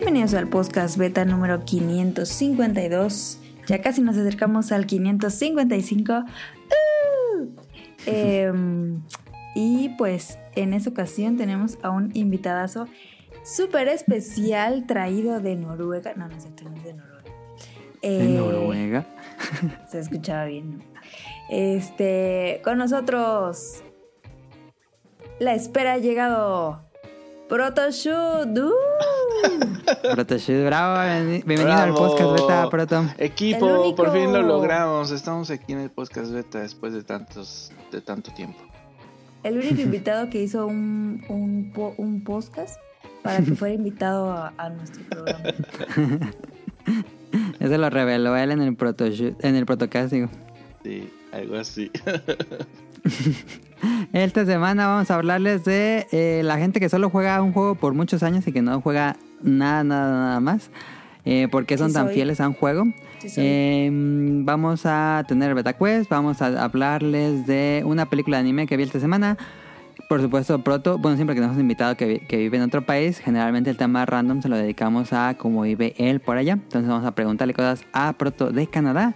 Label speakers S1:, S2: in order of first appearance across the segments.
S1: Bienvenidos al podcast beta número 552. Ya casi nos acercamos al 555. ¡Uh! Em, y pues en esta ocasión tenemos a un invitadazo súper especial traído de Noruega. No, no es de Noruega.
S2: ¿De
S1: Eh,
S2: Noruega?
S1: Se escuchaba bien. Este, con nosotros. La espera ha llegado. Protoshoot. ¡uh!
S2: Protoshoot, bravo, bienveni- bienvenido al podcast beta, Proto.
S3: Equipo,
S1: único.
S3: por fin lo logramos. Estamos aquí en el podcast beta después de tantos, de tanto tiempo.
S1: El único invitado que hizo un, un, po- un podcast para que fuera invitado a, a nuestro programa.
S2: Eso lo reveló él en el Protoshoot, en el Protocast, digo.
S3: Sí, algo así.
S2: Esta semana vamos a hablarles de eh, la gente que solo juega un juego por muchos años y que no juega nada, nada, nada más. Eh, ¿Por qué son
S1: Sí
S2: tan fieles a un juego?
S1: Sí.
S2: Eh, vamos a tener Beta Quest, vamos a hablarles de una película de anime que vi esta semana. Por supuesto, Proto, bueno, siempre que tenemos invitado que, vi- que vive en otro país, generalmente el tema random se lo dedicamos a cómo vive él por allá. Entonces vamos a preguntarle cosas a Proto de Canadá.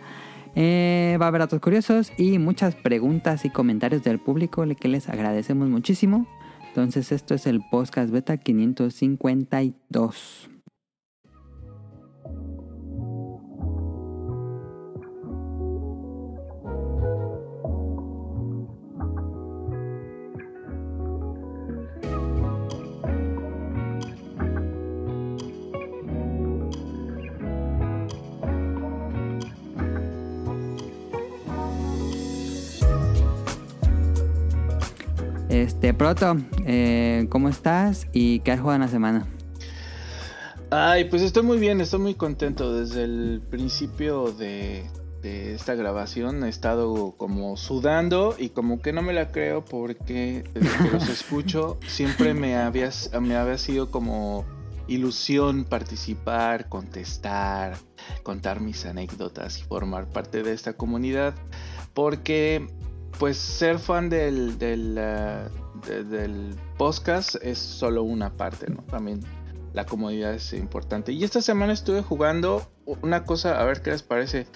S2: Eh, va a haber datos curiosos y muchas preguntas y comentarios del público que les agradecemos muchísimo. Entonces esto es el podcast beta 552. Este, Proto, eh, ¿cómo estás y qué has jugado en la semana?
S3: Ay, pues estoy muy bien, estoy muy contento. Desde el principio de, de esta grabación he estado como sudando y como que no me la creo porque desde que los escucho siempre me había, me había sido como ilusión participar, contestar, contar mis anécdotas y formar parte de esta comunidad. Porque pues ser fan del, del, ah, de- del podcast es solo una parte, ¿no? También la comodidad es importante. Y esta semana estuve jugando una cosa, a ver qué les parece,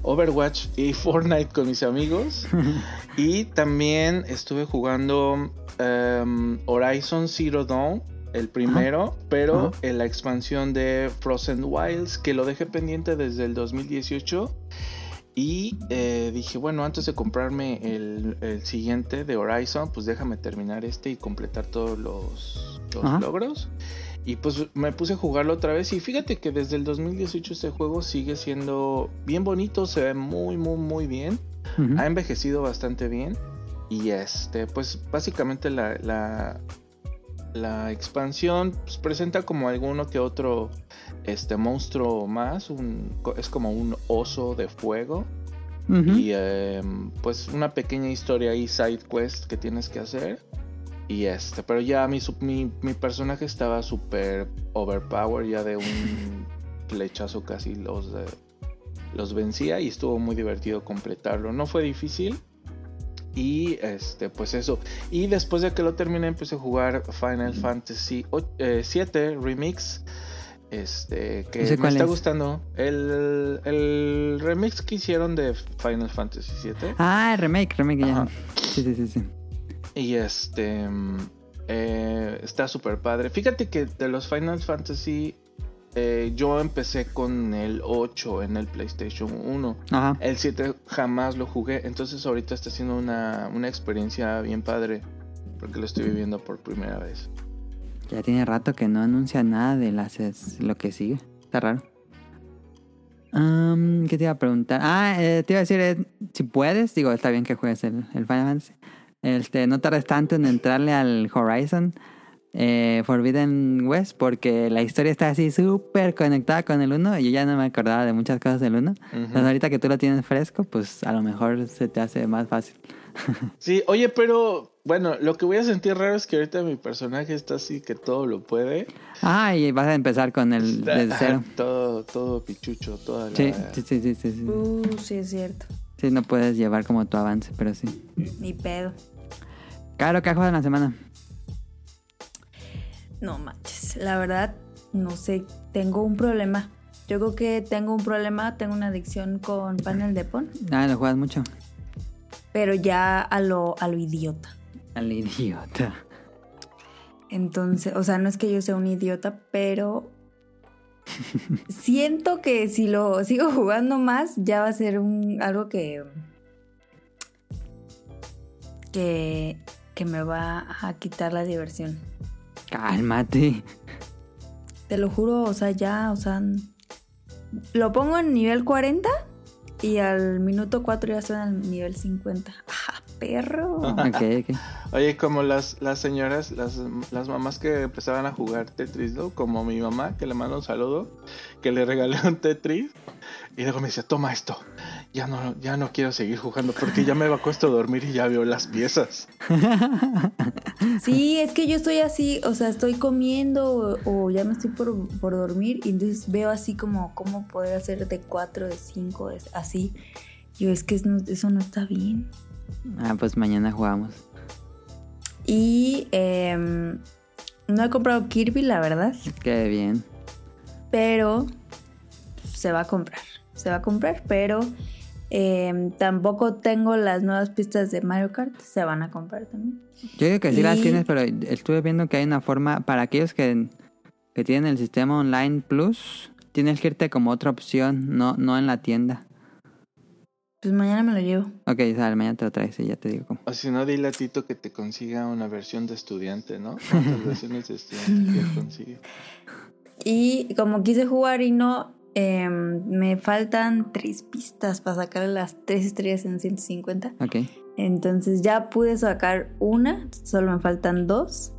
S3: Overwatch y Fortnite con mis amigos. y también estuve jugando em, Horizon Zero Dawn, el primero, pero en la expansión de Frozen Wilds, que lo dejé pendiente desde el 2018. Y eh, dije, bueno, antes de comprarme el, el siguiente de Horizon, pues déjame terminar este y completar todos los, logros. Y pues me puse a jugarlo otra vez. Y fíjate que desde el 2018 este juego sigue siendo bien bonito, se ve muy, muy, muy bien. Ha envejecido bastante bien. Y este, pues básicamente la, la, la expansión pues, presenta como alguno que otro este monstruo más. Un, es como un oso de fuego. Y em, pues una pequeña historia ahí, side quest que tienes que hacer. Y este, pero ya mi, mi, mi personaje estaba súper overpowered, ya de un flechazo casi los, eh, los vencía y estuvo muy divertido completarlo. No fue difícil. Y este, pues eso. Y después de que lo terminé, empecé a jugar Final Fantasy o- eh, 7 Remix. Este, que
S2: ¿Ese
S3: me está
S2: es?
S3: gustando. El, el remix que hicieron de Final Fantasy 7.
S2: Ah, el remake, remake ya. Sí, sí, sí, sí.
S3: Y este eh, está súper padre. Fíjate que de los Final Fantasy eh, yo empecé con el 8 en el PlayStation 1.
S2: Ajá.
S3: El 7 jamás lo jugué. Entonces ahorita está siendo una, una experiencia bien padre. Porque lo estoy viviendo por primera vez.
S2: Ya tiene rato que no anuncia nada de las, es- lo que sigue. Está raro. Am, ¿Qué te iba a preguntar? Ah, eh, te iba a decir, eh, si puedes, digo, está bien que juegues el, el Final Fantasy. Este, no tardes tanto en entrarle al Horizon eh, Forbidden West porque la historia está así súper conectada con el 1 y yo ya no me acordaba de muchas cosas del 1. Entonces ahorita que tú lo tienes fresco, pues a lo mejor se te hace más fácil.
S3: Sí, oye, pero bueno, lo que voy a sentir raro es que ahorita mi personaje está así que todo lo puede.
S2: Ah, y vas a empezar con el desde cero.
S3: Todo, todo pichucho, toda la...
S2: Sí, sí, sí, sí, sí, sí.
S1: Uh, sí, es cierto.
S2: Sí, no puedes llevar como tu avance, pero sí.
S1: Ni pedo.
S2: Caro, ¿qué has jugado en la semana?
S1: No manches. La verdad, no sé tengo un problema. Yo creo que tengo un problema, tengo una adicción con panel de pon,
S2: Ah, lo juegas mucho.
S1: pero ya a lo, a lo idiota.
S2: Al idiota.
S1: Entonces, o sea, no es que yo sea un idiota, pero siento que si lo sigo jugando más, ya va a ser un algo que que, que me va a quitar la diversión.
S2: Cálmate.
S1: Te lo juro, o sea, ya, o sea, lo pongo en nivel 40 y al minuto 4 ya estoy en el nivel 50. ¡Ah, perro!
S3: Oye, como las, las señoras, las, las mamás que empezaban a jugar Tetris, ¿no? Como mi mamá, que le mando un saludo, que le regalé un Tetris. Y luego me decía, toma esto. Ya no, ya no quiero seguir jugando porque ya me va a cuesta dormir y ya veo las piezas.
S1: Sí, es que yo estoy así, o sea, estoy comiendo o, o ya me estoy por, por dormir y entonces veo así como cómo poder hacer de 4, de 5, así. Yo es que es no- eso no está bien.
S2: Ah, pues mañana jugamos.
S1: Y em, no he comprado Kirby, la verdad,
S2: Qué bien.
S1: pero se va a comprar. Se va a comprar, pero em, tampoco tengo las nuevas pistas de Mario Kart. Se van a comprar también.
S2: Yo digo que sí las tienes, pero estuve viendo que hay una forma para aquellos que, que tienen el sistema online plus, tienes que irte como otra opción, no, no en la tienda.
S1: Pues mañana me lo llevo.
S2: Ok, sale, mañana te lo traes y ya te digo cómo.
S3: O si no, dile a Tito que te consiga una versión de estudiante, ¿no? ¿Cuántas versiones de estudiante que consigue?
S1: Y como quise jugar y no, em, me faltan tres pistas para sacar las tres estrellas en 150.
S2: Ok.
S1: Entonces ya pude sacar una, solo me faltan dos.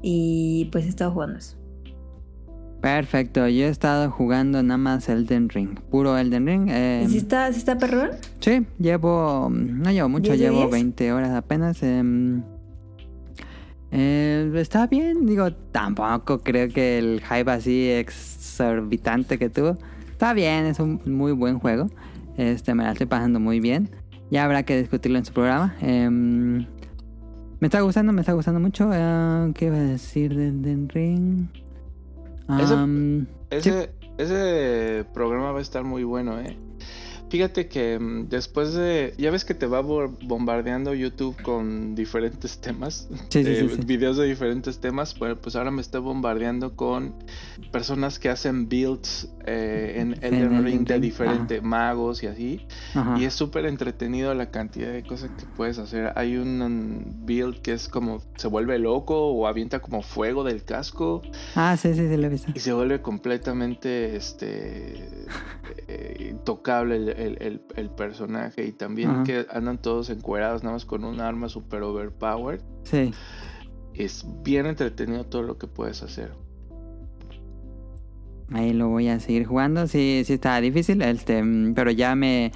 S1: Y pues he estado jugando eso.
S2: Perfecto, yo he estado jugando nada más Elden Ring, puro Elden Ring. eh,
S1: ¿Y si está, si está perrón?
S2: Sí, llevo, no llevo mucho,
S1: ¿Diez de
S2: llevo
S1: diez?
S2: 20 horas apenas. em, eh, está bien, digo, tampoco creo que el hype así exorbitante que tuvo. Está bien, es un muy buen juego. Este, me la estoy pasando muy bien. Ya habrá que discutirlo en su programa. Em, me está gustando, me está gustando mucho. Eh, ¿Qué iba a decir de Elden Ring?
S3: Ese- Ese, ese programa va a estar muy bueno, ¿eh? Fíjate que mm, después de... Ya ves que te va bo- bombardeando YouTube con diferentes temas.
S2: Sí, sí,
S3: eh,
S2: sí, sí.
S3: Videos de diferentes temas. Pues ahora me está bombardeando con personas que hacen builds eh, en Elden Ring de diferentes magos y así.
S2: ajá.
S3: Y es súper entretenido la cantidad de cosas que puedes hacer. Hay un build que es como se vuelve loco o avienta como fuego del casco
S2: Ah, sí, sí, sí, lo he visto.
S3: y se vuelve completamente este eh, intocable el, el- el- el personaje. Y también
S2: Ajá.
S3: que andan todos encuerados nada más con un arma super overpowered.
S2: Sí.
S3: Es bien entretenido todo lo que puedes hacer.
S2: Ahí lo voy a seguir jugando. Sí, sí está difícil, este, mm, pero ya me...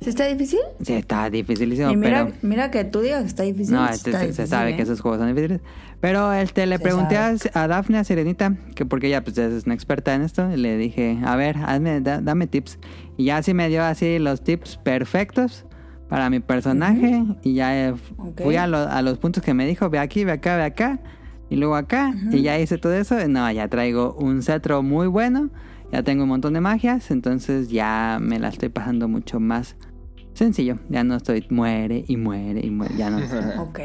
S1: ¿Sí está difícil?
S2: Sí está dificilísimo,
S1: y mira,
S2: pero...
S1: mira que tú digas que está difícil.
S2: No, este,
S1: está
S2: se, se
S1: difícil,
S2: sabe
S1: ¿eh?
S2: que esos juegos son difíciles. Pero este, le
S1: Se
S2: pregunté a, a Dafne, a Sirenita, que porque ella pues, es una experta en esto, y le dije, a ver, hazme, da- dame tips. Y ya así me dio así los tips perfectos para mi personaje. Y ya eh, f-
S1: Ok.
S2: fui a, lo- a los puntos que me dijo, ve aquí, ve acá, ve acá. Y luego acá. Y ya hice todo eso. No, ya traigo un cetro muy bueno. Ya tengo un montón de magias. Entonces ya me la estoy pasando mucho más sencillo. Ya no estoy muere y muere y muere. Ya no.
S1: Ok.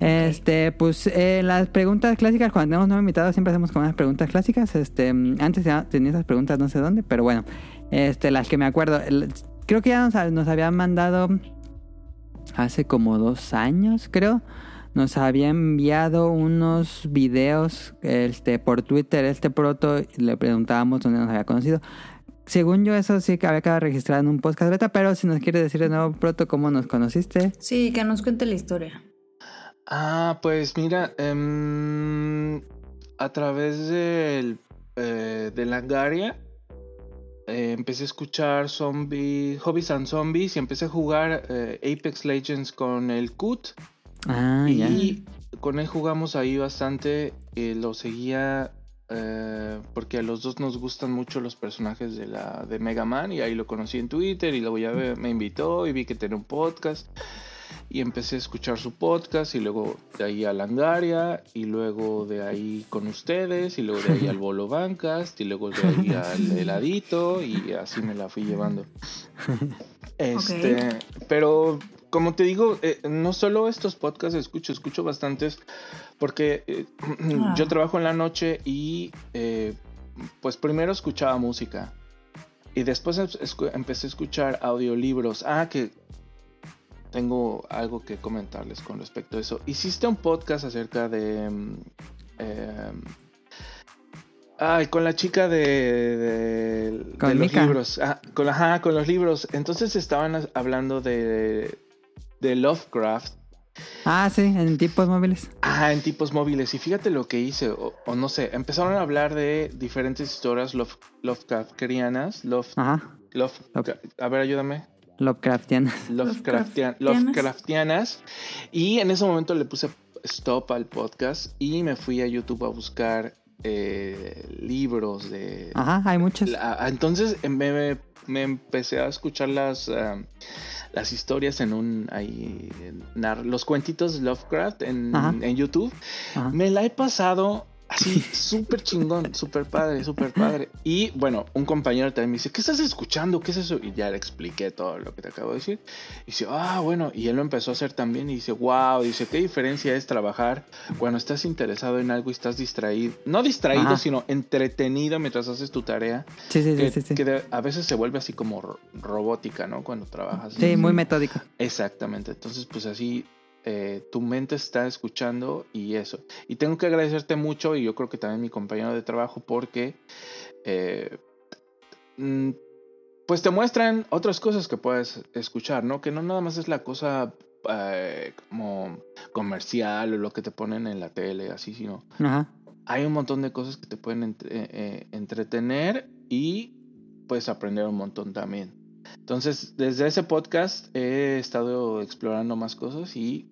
S2: Este, pues eh, las preguntas clásicas, cuando tenemos nuevos invitados, siempre hacemos como unas preguntas clásicas. Este, antes ya tenía esas preguntas no sé dónde, pero bueno, este, las que me acuerdo. El- creo que ya nos, nos habían mandado hace como dos años, creo. Nos había enviado unos videos este, por Twitter, este proto, y le preguntábamos dónde nos había conocido. Según yo, eso sí que había quedado registrado en un podcast beta, pero si nos quiere decir de nuevo, proto, cómo nos conociste.
S1: Sí, que nos cuente la historia.
S3: Ah, pues mira, em, a través del, eh, de Langaria eh, empecé a escuchar zombie, Hobbies and Zombies y empecé a jugar eh, Apex Legends con el Cut
S2: Ah, ya.
S3: y con él jugamos ahí bastante, eh, lo seguía porque a los dos nos gustan mucho los personajes de la de Mega Man y ahí lo conocí en Twitter y luego ya me, me invitó y vi que tenía un podcast y empecé a escuchar su podcast y luego de ahí a Langaria y luego de ahí con ustedes y luego de ahí al Bolo Bancast y luego de ahí al heladito y así me la fui llevando. Este, pero como te digo, eh, no solo estos podcasts escucho, escucho bastantes porque eh, yo
S1: Ah.
S3: trabajo en la noche y eh, pues primero escuchaba música y después empecé a escuchar audiolibros. Ah, que tengo algo que comentarles con respecto a eso. Hiciste un podcast acerca de... mm, em, Ay, con la chica de, de,
S2: Con
S3: de los libros. Ah, con, ajá, con los libros. Entonces estaban hablando de, de Lovecraft.
S2: Ah, sí, en tipos móviles.
S3: Ah, en tipos móviles. Y fíjate lo que hice, o, o no sé, empezaron a hablar de diferentes historias Love, Lovecraftianas. Love- Love- a ver, ayúdame.
S2: Lovecraftian.
S3: Lovecraftian-
S1: Lovecraftianas.
S3: Lovecraftianas. Y en ese momento le puse stop al podcast y me fui a YouTube a buscar eh, libros de...
S2: Ajá, hay muchos.
S3: La- ah, entonces eh, me, me- me empecé a escuchar las, las historias en un... Ahí, en nar- los cuentitos de Lovecraft en, en YouTube.
S2: Ajá.
S3: Me la he pasado así, súper chingón, súper padre, súper padre. Y bueno, un compañero también me dice, ¿qué estás escuchando? ¿Qué es eso? Y ya le expliqué todo lo que te acabo de decir. Y dice, ah, bueno, y él lo empezó a hacer también y dice, wow, dice, ¿qué diferencia es trabajar cuando estás interesado en algo y estás distraído? No distraído,
S2: Ajá.
S3: sino entretenido mientras haces tu tarea.
S2: Sí, sí, sí,
S3: Que,
S2: sí. Sí,
S3: que a veces se vuelve así como ro- robótica, ¿no? Cuando trabajas.
S2: Sí, muy metódico.
S3: Exactamente, entonces pues así eh, tu mente está escuchando y eso. Y tengo que agradecerte mucho y yo creo que también mi compañero de trabajo porque eh, mm, pues te muestran otras cosas que puedes escuchar, ¿no? Que no nada más es la cosa eh, como comercial o lo que te ponen en la tele, así, sino
S2: Ajá.
S3: hay un montón de cosas que te pueden entre- entretener y puedes aprender un montón también. Entonces, desde ese podcast he estado explorando más cosas y,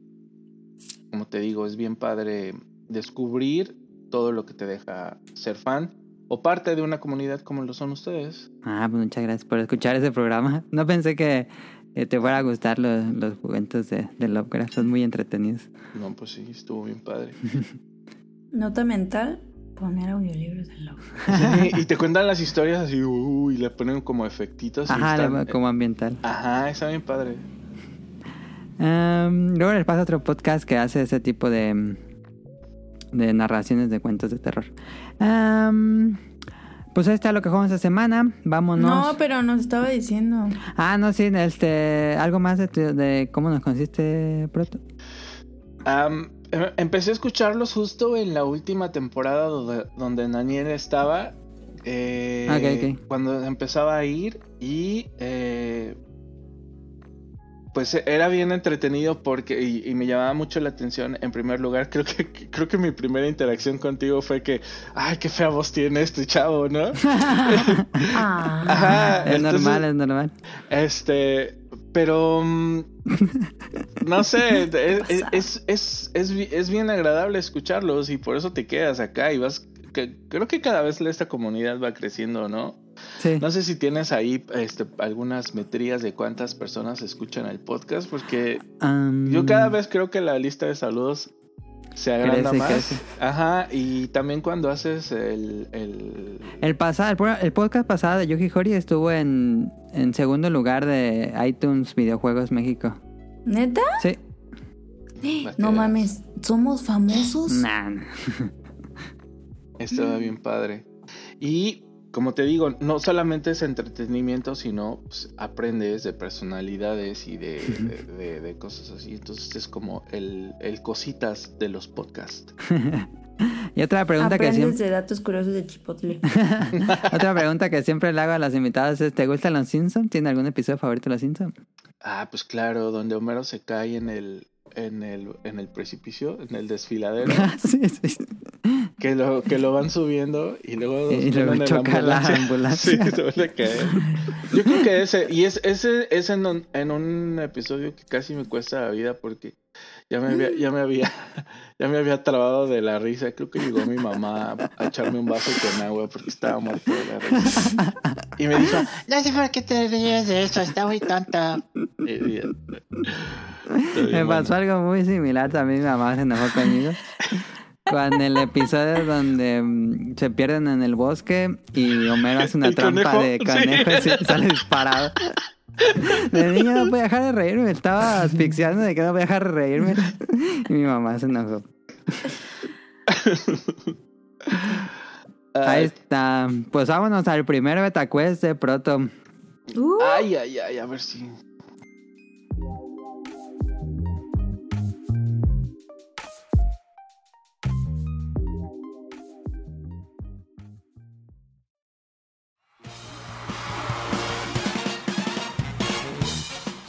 S3: como te digo, es bien padre descubrir todo lo que te deja ser fan o parte de una comunidad como lo son ustedes.
S2: Ah, pues muchas gracias por escuchar ese programa. No pensé que eh, te fuera a gustar los, los cuentos de, de Lovecraft. Son muy entretenidos.
S3: No, pues sí, estuvo bien padre.
S1: Nota mental, poner audiolibros de.
S3: Sí, y te cuentan las historias así, uy, y le ponen como efectitos. y
S2: Ajá,
S3: están-
S2: como ambiental.
S3: Ajá, está bien padre.
S2: Am, luego les pasa otro podcast que hace ese tipo de, de narraciones de cuentos de terror. Am, pues ahí está lo que jugamos esta semana. Vámonos.
S1: No, pero nos estaba diciendo.
S2: Ah, no, sí, este, algo más de, cómo nos consiste Proto.
S3: Em- empecé a escucharlos justo en la última temporada donde, donde Daniel estaba. eh,
S2: Ok, ok.
S3: Cuando empezaba a ir y eh, pues era bien entretenido porque y, y me llamaba mucho la atención. En primer lugar, creo que que- creo que mi primera interacción contigo fue que, ay, qué fea voz tiene este chavo, ¿no?
S1: Ah,
S3: Ajá,
S2: es
S3: entonces-
S2: normal, es normal.
S3: Este, pero mm, no sé, es, es, es, es, es bi- es bien agradable escucharlos y por eso te quedas acá y vas, que, creo que cada vez esta comunidad va creciendo, ¿no?
S2: Sí.
S3: No sé si tienes ahí este, algunas metrías de cuántas personas escuchan el podcast, porque yo cada vez creo que la lista de saludos se agranda
S2: Crece,
S3: más.
S2: crece.
S3: Ajá, y también cuando haces el... el...
S2: El, pasado, el, podcast pasado de Yuji Hori estuvo en, en segundo lugar de iTunes Videojuegos México.
S1: ¿Neta?
S2: Sí.
S1: No mames, ¿somos famosos?
S2: Nah.
S3: Estaba bien padre. Y como te digo, no solamente es entretenimiento, sino pues, aprendes de personalidades y de, de- de- de cosas así. Entonces es como el, el cositas de los podcasts.
S2: Y otra pregunta que
S1: Aprendes
S2: siempre,
S1: de datos curiosos de Chipotle.
S2: otra pregunta que siempre le hago a las invitadas es ¿te gustan los Simpsons? ¿Tiene algún episodio favorito de los Simpsons?
S3: Ah, pues claro, donde Homero se cae en el, en el, en el precipicio, en el desfiladero,
S2: sí, sí.
S3: Que lo, que lo van subiendo y luego
S2: Y luego
S3: ponen en
S2: choca la ambulancia.
S3: Sí, se a caer. Yo creo que ese, y es, ese es en un, en un episodio que casi me cuesta la vida porque ya me había, ya me había, ya me había trabado de la risa. Creo que llegó mi mamá a echarme un vaso con agua porque estaba muerto de la risa. Y me dijo,
S4: No sé por qué te ríes de eso, está muy tonto.
S3: y- y-
S2: Me pasó algo muy similar también. Mi mamá se enojó conmigo. Con el episodio donde mm, se pierden en el bosque y Homero hace una
S3: ¿El
S2: trampa
S3: conejo?
S2: de conejo y sale disparado. De niño no podía dejar de reírme, me estaba asfixiando de que no podía dejar de reírme. Y mi mamá se enojó. Ahí está. Pues vámonos al primer betacuest de Proto.
S1: Uh,
S3: ay, ay, ay, a ver si.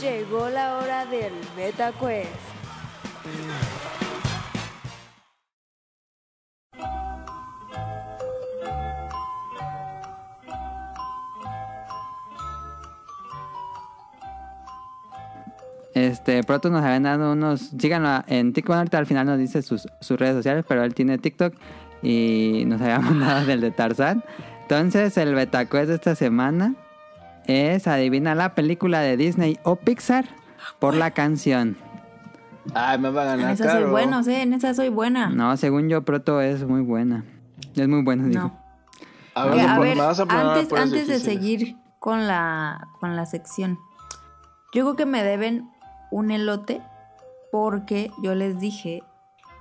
S1: Llegó la hora del Beta Quest.
S2: Este, Proto nos habían dado unos. Síganlo en TikTok. Ahorita al final nos dice sus, sus redes sociales, pero él tiene TikTok y nos había mandado del de Tarzán. Entonces, el betacuest de esta semana es adivina la película de Disney o Pixar por la canción.
S3: Ay, me va a
S1: En
S3: ganar
S1: esa
S3: caro.
S1: soy buena, ¿eh? En esa soy buena.
S2: No, según yo, Proto es muy buena. Es muy buena, digo.
S1: No.
S3: A ver,
S1: a ver, antes, antes de seguir con la, con la sección, yo creo que me deben un elote porque yo les dije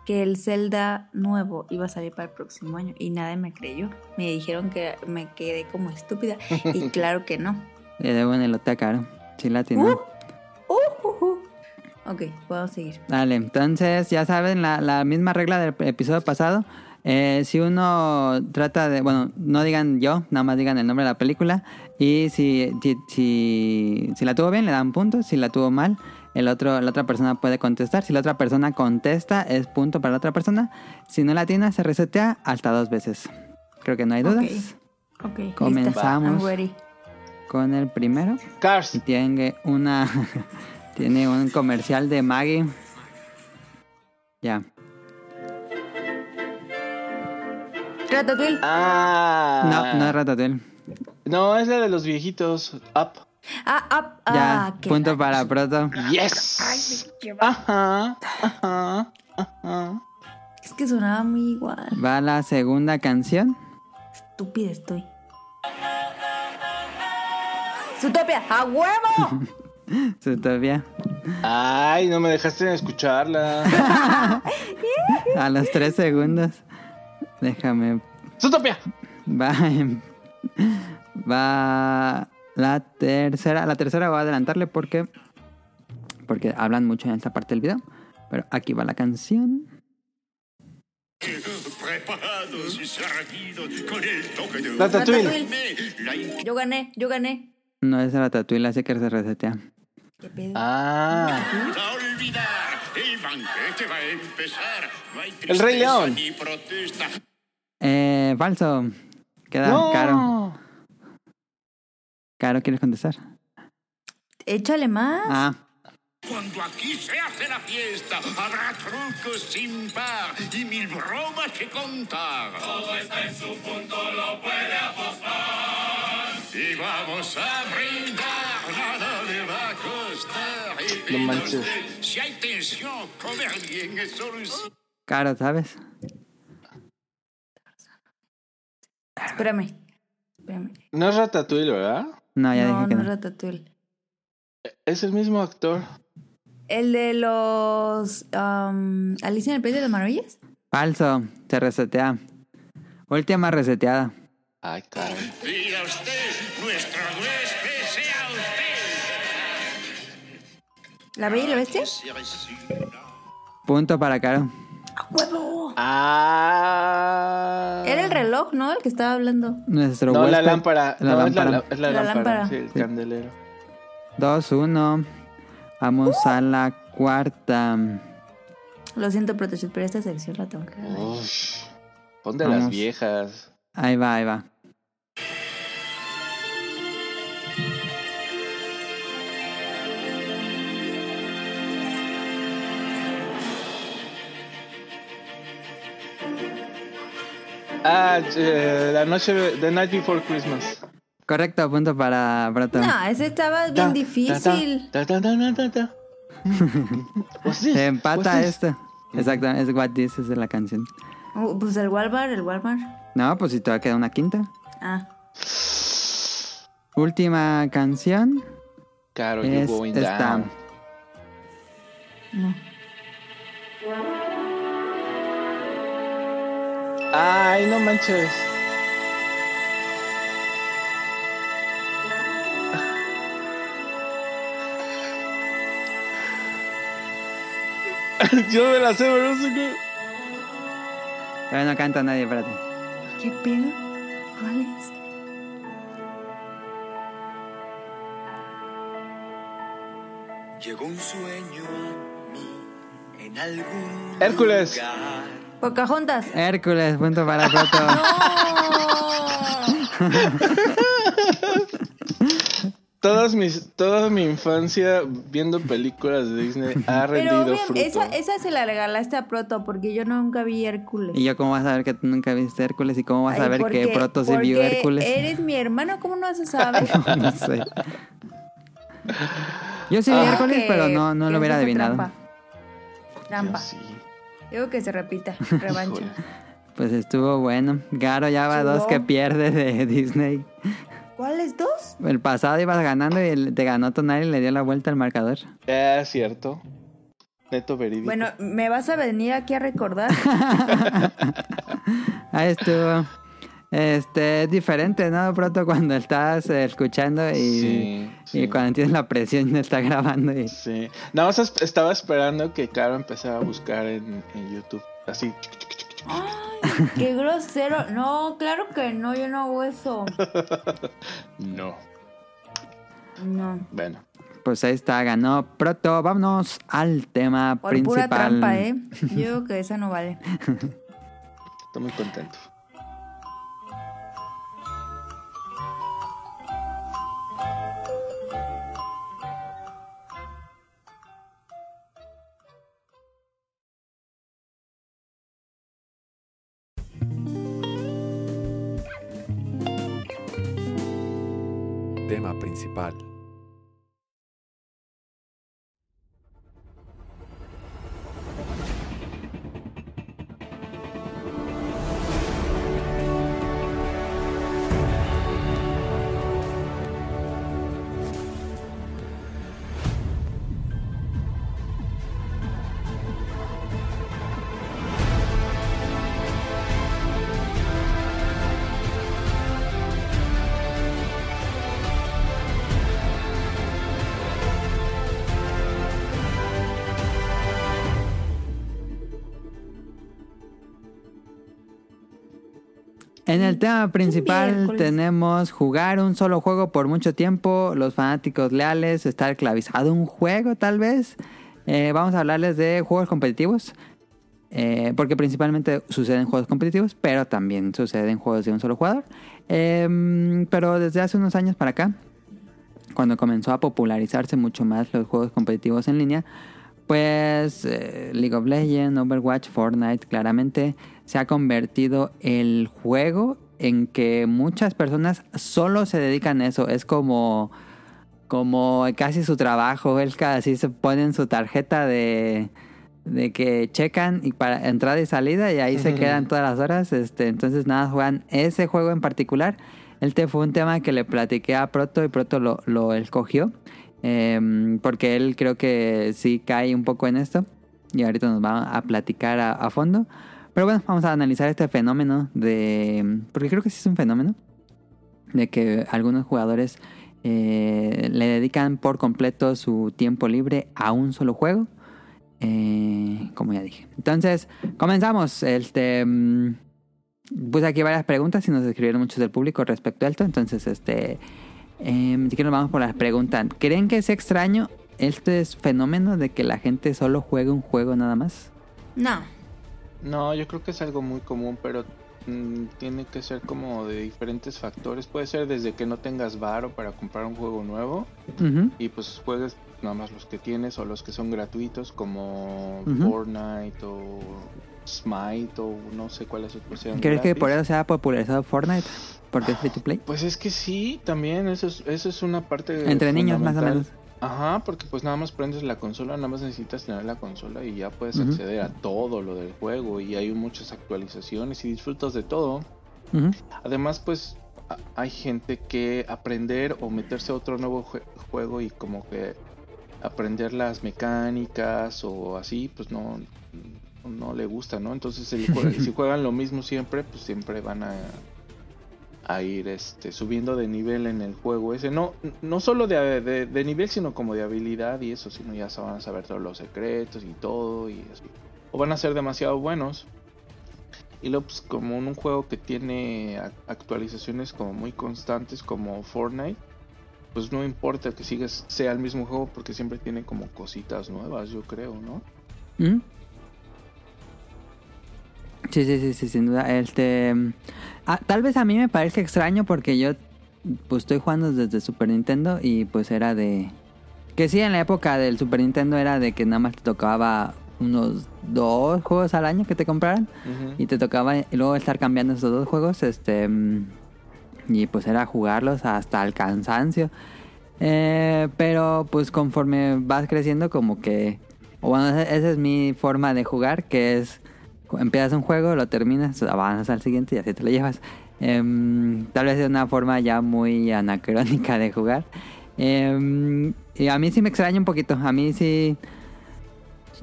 S1: que el Zelda nuevo iba a salir para el próximo año y nadie me creyó. Me dijeron que me quedé como estúpida y claro que no.
S2: Le debo un elote a Caro. Sí, la tiene.
S1: Uh, uh, uh. Ok, puedo seguir.
S2: Dale, entonces ya saben la, la misma regla del episodio pasado. Eh, si uno trata de, bueno, no digan yo, nada más digan el nombre de la película. Y si, si, si, si la tuvo bien, le dan puntos. Si la tuvo mal, el otro, la otra persona puede contestar. Si la otra persona contesta, es punto para la otra persona. Si no la tiene, se resetea hasta dos veces. Creo que no hay dudas.
S1: Ok, lista.
S2: Comenzamos.
S1: I'm ready.
S2: Con el primero.
S3: Cars.
S2: Y tiene una. tiene un comercial de Maggie. Ya.
S1: Ratatouille.
S3: Ah.
S2: No, no es Ratatouille.
S3: No, es la de los viejitos. Up.
S1: Ah, ah,
S2: Ya,
S1: ah, qué
S2: punto
S1: rayos.
S2: para Proto.
S3: Yes. Ajá. Ajá. Ajá.
S1: Es que sonaba muy igual.
S2: Va la segunda canción.
S1: Estúpida estoy. ¡Zootopia! ¡A huevo!
S2: Todavía.
S3: Ay, no me dejaste escucharla.
S2: A los tres segundos. Déjame.
S3: ¡Zootopia!
S2: Va. en- Va la tercera. La tercera voy a adelantarle porque. Porque hablan mucho en esta parte del video. Pero aquí va la canción.
S4: Preparados y servidos con el toque de
S3: Ratatouille.
S1: Ratatouille.
S4: la in-
S1: Yo gané, yo gané.
S2: No es Ratatouille, así que se resetea.
S1: ¿Qué pedo?
S3: Ah.
S4: a olvidar. El banquete va a empezar. No hay
S3: El Rey León.
S4: Ni protesta.
S2: Eh, falso. Queda
S3: No.
S2: caro. Caro, ¿quieres contestar?
S1: Échale más.
S2: Ah,
S4: Cuando aquí se hace la fiesta, habrá trucos sin par y mil bromas que contar. Todo está en su punto, lo puede apostar. Y vamos a brindar, nada le va a costar. Y
S3: No manches.
S4: usted, Si hay tensión, comer bien es solución.
S2: caro, ¿sabes?
S1: Espérame. Espérame.
S3: No es Ratatouille, ¿verdad?
S2: No, ya
S1: no,
S2: dije que
S1: no
S2: no.
S1: es Ratatouille.
S3: Es el mismo actor.
S1: El de los. um, Alicia en el País de las Maravillas.
S2: Falso, se resetea. Última reseteada.
S3: Ay, caray.
S4: Pida usted, nuestro huésped sea usted.
S1: ¿La Bella y la Bestia?
S2: Punto para Caro.
S1: ¡A huevo!
S3: Ah.
S1: Era el reloj, ¿no? El que estaba hablando.
S2: Nuestro
S3: No, la
S2: huésped-
S3: lámpara.
S2: La
S3: no,
S2: lámpara.
S3: Es la, es la
S1: La
S3: lámpara.
S1: lámpara.
S3: Sí, el
S2: Sí.
S3: candelero.
S2: 2-1. Vamos a la cuarta.
S1: Lo siento, Protechut, pero esta sección la tengo que ganar.
S3: Ush. Pon de las viejas.
S2: Ahí va, ahí va.
S3: Ah, eh, la noche. The Night Before Christmas.
S2: Correcto, punto para Proto.
S1: No, ese estaba bien difícil.
S3: ta, ta, ta, ta, ta, ta. What's this?
S2: Se empata esto. Exactamente, es What This es de la canción.
S1: Uh, pues el Walmart, el Walmart.
S2: No, pues si todavía queda una quinta.
S1: Ah,
S2: Última canción.
S3: Caro,
S2: Es
S3: you going
S2: esta.
S3: down.
S1: no.
S3: Ay, no manches. Yo me la sé, pero no sé qué.
S2: Todavía no canta nadie, espérate.
S1: ¿Qué pedo? ¿Cuál es?
S5: Llegó un sueño a mí en algún
S3: Hércules.
S5: lugar.
S1: Pocahontas.
S2: Hércules, punto para Proto.
S3: Todas mis, toda mi infancia viendo películas de Disney ha
S1: Pero
S3: rendido
S1: obvio,
S3: fruto.
S1: esa, esa se la regalaste a Proto porque yo nunca vi Hércules.
S2: ¿Y yo cómo vas a saber que tú nunca viste Hércules? ¿Y cómo vas a
S1: Ay,
S2: ver que
S1: porque-
S2: Proto se vio Hércules?
S1: Eres mi hermano, ¿cómo no vas a saber?
S2: no sé. Yo sí vi
S3: Ah.
S2: Hércules,
S1: Que-
S2: pero no, no
S1: que
S2: lo hubiera adivinado.
S1: Trampa. Trampa.
S3: sí.
S1: Digo que se repita. Revancha.
S2: Pues estuvo bueno. Garo ya va
S1: Estuvo.
S2: dos que pierde de Disney.
S1: ¿Cuáles dos?
S2: El pasado ibas ganando y el- te ganó Tonali y le dio la vuelta al marcador.
S3: Es cierto. Neto verídico.
S1: Bueno, ¿me vas a venir aquí a recordar?
S2: Ahí estuvo. Este, es diferente, ¿no? Pronto cuando estás eh, escuchando y,
S3: Sí, sí.
S2: y cuando tienes la presión de estar grabando. Y...
S3: Sí. Nada más es- estaba esperando que Caro empezara a buscar en, en YouTube. Así.
S1: Ay, qué grosero. No, claro que no, yo no hago eso.
S3: No.
S1: No.
S3: Bueno.
S2: Pues ahí está, ganó Proto. Vámonos al tema
S1: Por
S2: principal.
S1: pura trampa, ¿eh? Yo digo que esa no vale.
S3: Estoy muy contento.
S2: En el tema principal
S1: miércoles.
S2: tenemos jugar un solo juego por mucho tiempo, los fanáticos leales, estar esclavizado a un juego tal vez. Eh, vamos a hablarles de juegos competitivos, eh, porque principalmente sucede en juegos competitivos, pero también sucede en juegos de un solo jugador. Em, pero desde hace unos años para acá, cuando comenzó a popularizarse mucho más los juegos competitivos en línea, pues eh, League of Legends, Overwatch, Fortnite, claramente se ha convertido el juego en que muchas personas solo se dedican a eso. Es como, como casi su trabajo. Es casi se ponen su tarjeta de, de que checan y para entrada y salida y ahí se quedan todas las horas. Este, entonces nada, juegan ese juego en particular. Este fue un tema que le platiqué a Proto y Proto lo, lo escogió. Em, porque él creo que sí cae un poco en esto. Y ahorita nos va a platicar a, a fondo. Pero bueno, vamos a analizar este fenómeno de... Porque creo que sí es un fenómeno. De que algunos jugadores eh, le dedican por completo su tiempo libre a un solo juego. Eh, como ya dije. Entonces, comenzamos. Este... mm, Puse aquí varias preguntas y nos escribieron muchos del público respecto a esto. Entonces, este... Eh, si quieren vamos por las preguntas. ¿Creen que es extraño este es fenómeno de que la gente solo juegue un juego nada más?
S1: No.
S3: No, yo creo que es algo muy común, pero mm, tiene que ser como de diferentes factores. Puede ser desde que no tengas varo para comprar un juego nuevo y pues juegues nada más los que tienes o los que son gratuitos como. Fortnite o Smite o no sé cuáles otros sean.
S2: ¿Crees que por eso se ha popularizado Fortnite? Porque es free to play.
S3: Pues es que sí, también eso es, eso es una parte
S2: Entre niños, más o menos.
S3: Ajá, porque pues nada más prendes la consola, nada más necesitas tener la consola y ya puedes acceder a todo lo del juego y hay muchas actualizaciones y disfrutas de todo. Además, pues hay gente que aprender o meterse a otro nuevo jue- juego y como que aprender las mecánicas o así, pues no, no le gusta, ¿no? Entonces si juegan lo mismo siempre, pues siempre van a, a ir este, subiendo de nivel en el juego ese. No, no solo de, de- nivel, sino como de habilidad y eso, sino ya van a saber todos los secretos y todo y. O van a ser demasiado buenos. Y luego, pues, como en un juego que tiene ac- actualizaciones como muy constantes como Fortnite, pues no importa que sigas, sea el mismo juego porque siempre tiene como cositas nuevas, yo creo, ¿no?
S2: Ujú. Sí, sí, sí, sí, sin duda. Este, ah, tal vez a mí me parezca extraño porque yo pues estoy jugando desde Super Nintendo y pues era de que sí en la época del Super Nintendo era de que nada más te tocaba unos dos juegos al año que te compraran y te tocaba y luego estar cambiando esos dos juegos, este y pues era jugarlos hasta el cansancio. Eh, pero pues conforme vas creciendo como que bueno, esa es mi forma de jugar, que es empiezas un juego, lo terminas, avanzas al siguiente y así te lo llevas. Em, tal vez es una forma ya muy anacrónica de jugar. Em, a mí sí me extraña un poquito. A mí sí.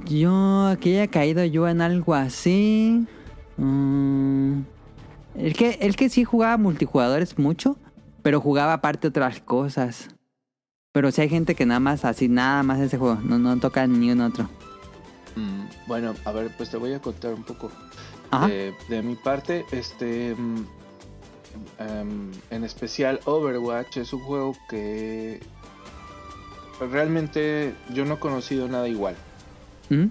S2: Yo, que haya caído yo en algo así. mm, el, que, el que sí jugaba multijugadores mucho, pero jugaba aparte otras cosas. Pero si hay gente que nada más así, nada más ese juego, no, no toca ni un otro.
S3: Mm, bueno, a ver, pues te voy a contar un poco
S2: Ajá.
S3: de, de mi parte. Este, mm, em, en especial Overwatch es un juego que realmente yo no he conocido nada igual.
S2: ¿Mm?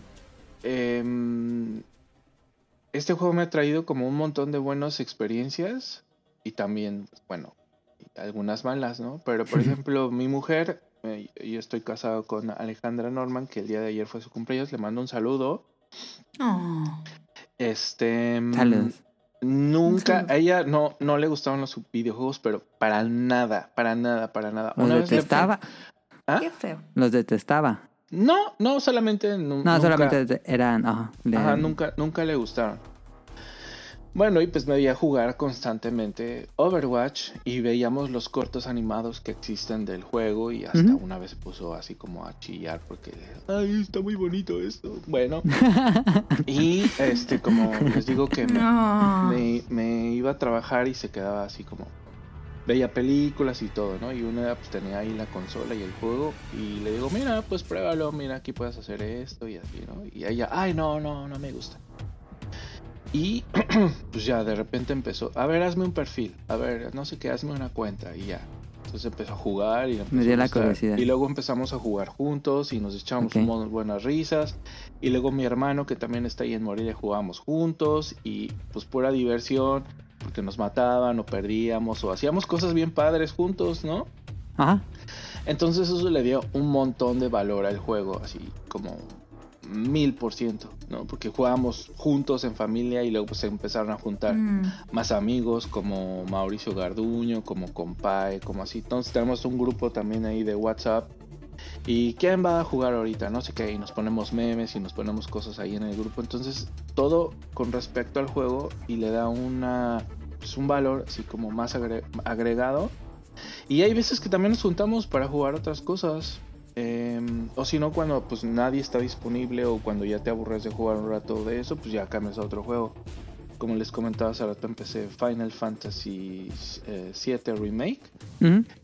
S3: Em, este juego me ha traído como un montón de buenas experiencias y también, bueno, algunas malas, ¿no? Pero por ejemplo, mi mujer, eh, yo estoy casado con Alejandra Norman, que el día de ayer fue su cumpleaños, le mando un saludo.
S1: Oh.
S3: Este,
S2: Saludos.
S3: nunca, a ella no, no le gustaban los videojuegos, pero para nada, para nada, para nada.
S2: Los
S3: Una vez le-
S2: detestaba.
S3: ¿Ah?
S1: Qué feo.
S2: Los detestaba.
S3: No, no, solamente
S2: No,
S3: nunca-
S2: solamente eran. Ajá,
S3: nunca, nunca le gustaron. Bueno, y pues me veía jugar constantemente Overwatch y veíamos los cortos animados que existen del juego y hasta una vez se puso así como a chillar porque, ay, está muy bonito esto. Bueno, y este, como les digo que me,
S1: No.
S3: me, me iba a trabajar y se quedaba así como, veía películas y todo, ¿no? Y una pues tenía ahí la consola y el juego y le digo, mira, pues pruébalo, mira, aquí puedes hacer esto y así, ¿no? Y ella, ay, no, no, no me gusta. Y pues ya de repente empezó, a ver, hazme un perfil, a ver, no sé qué, hazme una cuenta y ya. Entonces empezó a jugar y empezó
S2: dio la curiosidad.
S3: Y luego empezamos a jugar juntos y nos echábamos
S2: Ok.
S3: unas buenas risas. Y luego mi hermano, que también está ahí en Morelia, jugábamos juntos y pues pura diversión, porque nos mataban o perdíamos o hacíamos cosas bien padres juntos, ¿no?
S2: Ajá.
S3: Entonces eso le dio un montón de valor al juego, así como mil por ciento, ¿no? Porque jugábamos juntos en familia y luego pues, se empezaron a juntar
S1: Mm.
S3: más amigos como Mauricio Garduño, como Compay, como así. Entonces tenemos un grupo también ahí de WhatsApp. ¿Y quién va a jugar ahorita? No sé qué. Y nos ponemos memes y nos ponemos cosas ahí en el grupo. Entonces todo con respecto al juego y le da una, pues, un valor así como más agre- agregado. Y hay veces que también nos juntamos para jugar otras cosas. Em, o si no, cuando pues nadie está disponible o cuando ya te aburres de jugar un rato de eso, pues ya cambias a otro juego. Como les comentaba hace rato, empecé Final Fantasy eh, 7 Remake.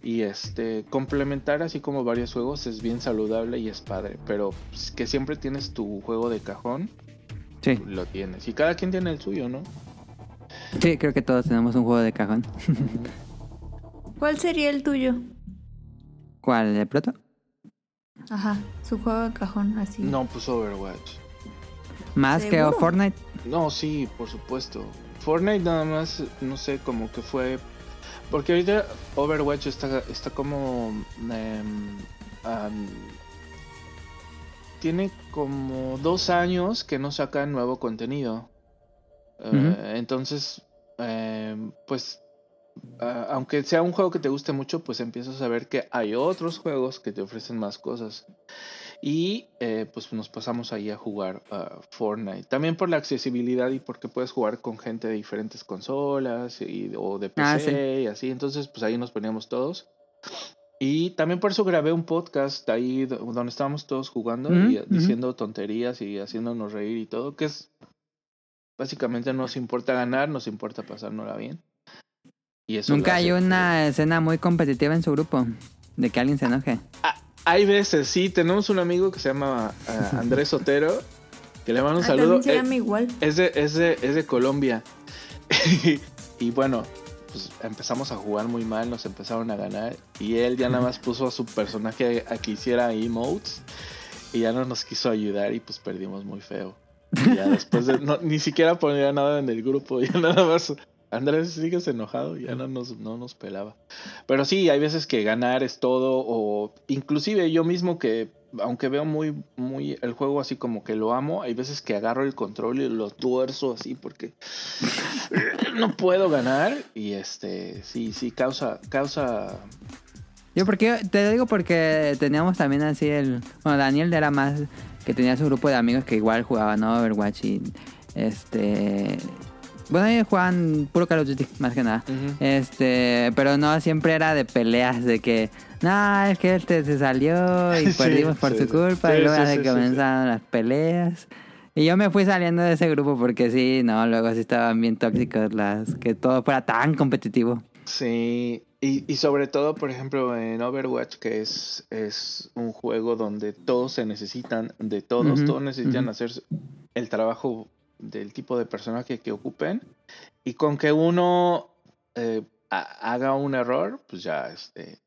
S3: Y este, complementar así como varios juegos es bien saludable y es padre. Pero pues, que siempre tienes tu juego de cajón,
S2: Sí.
S3: lo tienes. Y cada quien tiene el suyo, ¿no?
S2: sí, creo que todos tenemos un juego de cajón.
S1: ¿Cuál sería el tuyo?
S2: ¿Cuál? ¿De proto?
S1: Ajá, su juego de cajón así.
S3: No, pues Overwatch.
S2: Más que. Fortnite.
S3: No, sí, por supuesto. Fortnite nada más, no sé, como que fue... Porque ahorita Overwatch está, está como... em, tiene como dos años que no sacan nuevo contenido. Eh. Entonces, em, pues ah, aunque sea un juego que te guste mucho, pues empiezas a ver que hay otros juegos que te ofrecen más cosas. Y eh, pues nos pasamos ahí a jugar a Fortnite. También por la accesibilidad y porque puedes jugar con gente de diferentes consolas y, o de PC
S2: Ah, sí.
S3: y así. Entonces, pues ahí nos poníamos todos. Y también por eso grabé un podcast ahí do- donde estábamos todos jugando y diciendo tonterías y haciéndonos reír y todo, que es básicamente no nos importa ganar, nos importa pasárnosla bien. Y eso
S2: Nunca hay una escena muy competitiva en su grupo. De que alguien se enoje.
S3: Hay veces, sí, tenemos un amigo que se llama ah, Andrés Sotero, que le mando un
S1: Ah,
S3: saludo.
S1: se
S3: Eh,
S1: llama igual.
S3: es, de, es, de, es de Colombia. y bueno, pues empezamos a jugar muy mal, nos empezaron a ganar. Y él ya nada más puso a su personaje a que hiciera emotes. Y ya no nos quiso ayudar y pues perdimos muy feo. Y ya después de, no, ni siquiera ponía nada en el grupo, ya nada más. Andrés sigues enojado, ya no nos, no nos pelaba. Pero sí, hay veces que ganar es todo, o inclusive yo mismo que, aunque veo muy, muy el juego así como que lo amo, hay veces que agarro el control y lo tuerzo así porque no puedo ganar y este, sí, sí, causa, causa,
S2: Yo porque te digo porque teníamos también así el bueno Daniel era más que tenía su grupo de amigos que igual jugaban ¿no? Overwatch y este bueno ellos jugaban puro Call of Duty más que nada este pero no siempre era de peleas de que no es que este se salió y
S3: Sí,
S2: perdimos por
S3: sí,
S2: su
S3: sí.
S2: culpa y luego se comenzaron las peleas y yo me fui saliendo de ese grupo porque sí, no, luego sí estaban bien tóxicos las que todo fuera tan competitivo.
S3: Sí, y, y sobre todo, por ejemplo, en Overwatch, que es, es un juego donde todos se necesitan de todos, todos necesitan
S2: ujú.
S3: hacer el trabajo del tipo de personaje que ocupen, y con que uno eh, ha- haga un error, pues ya este,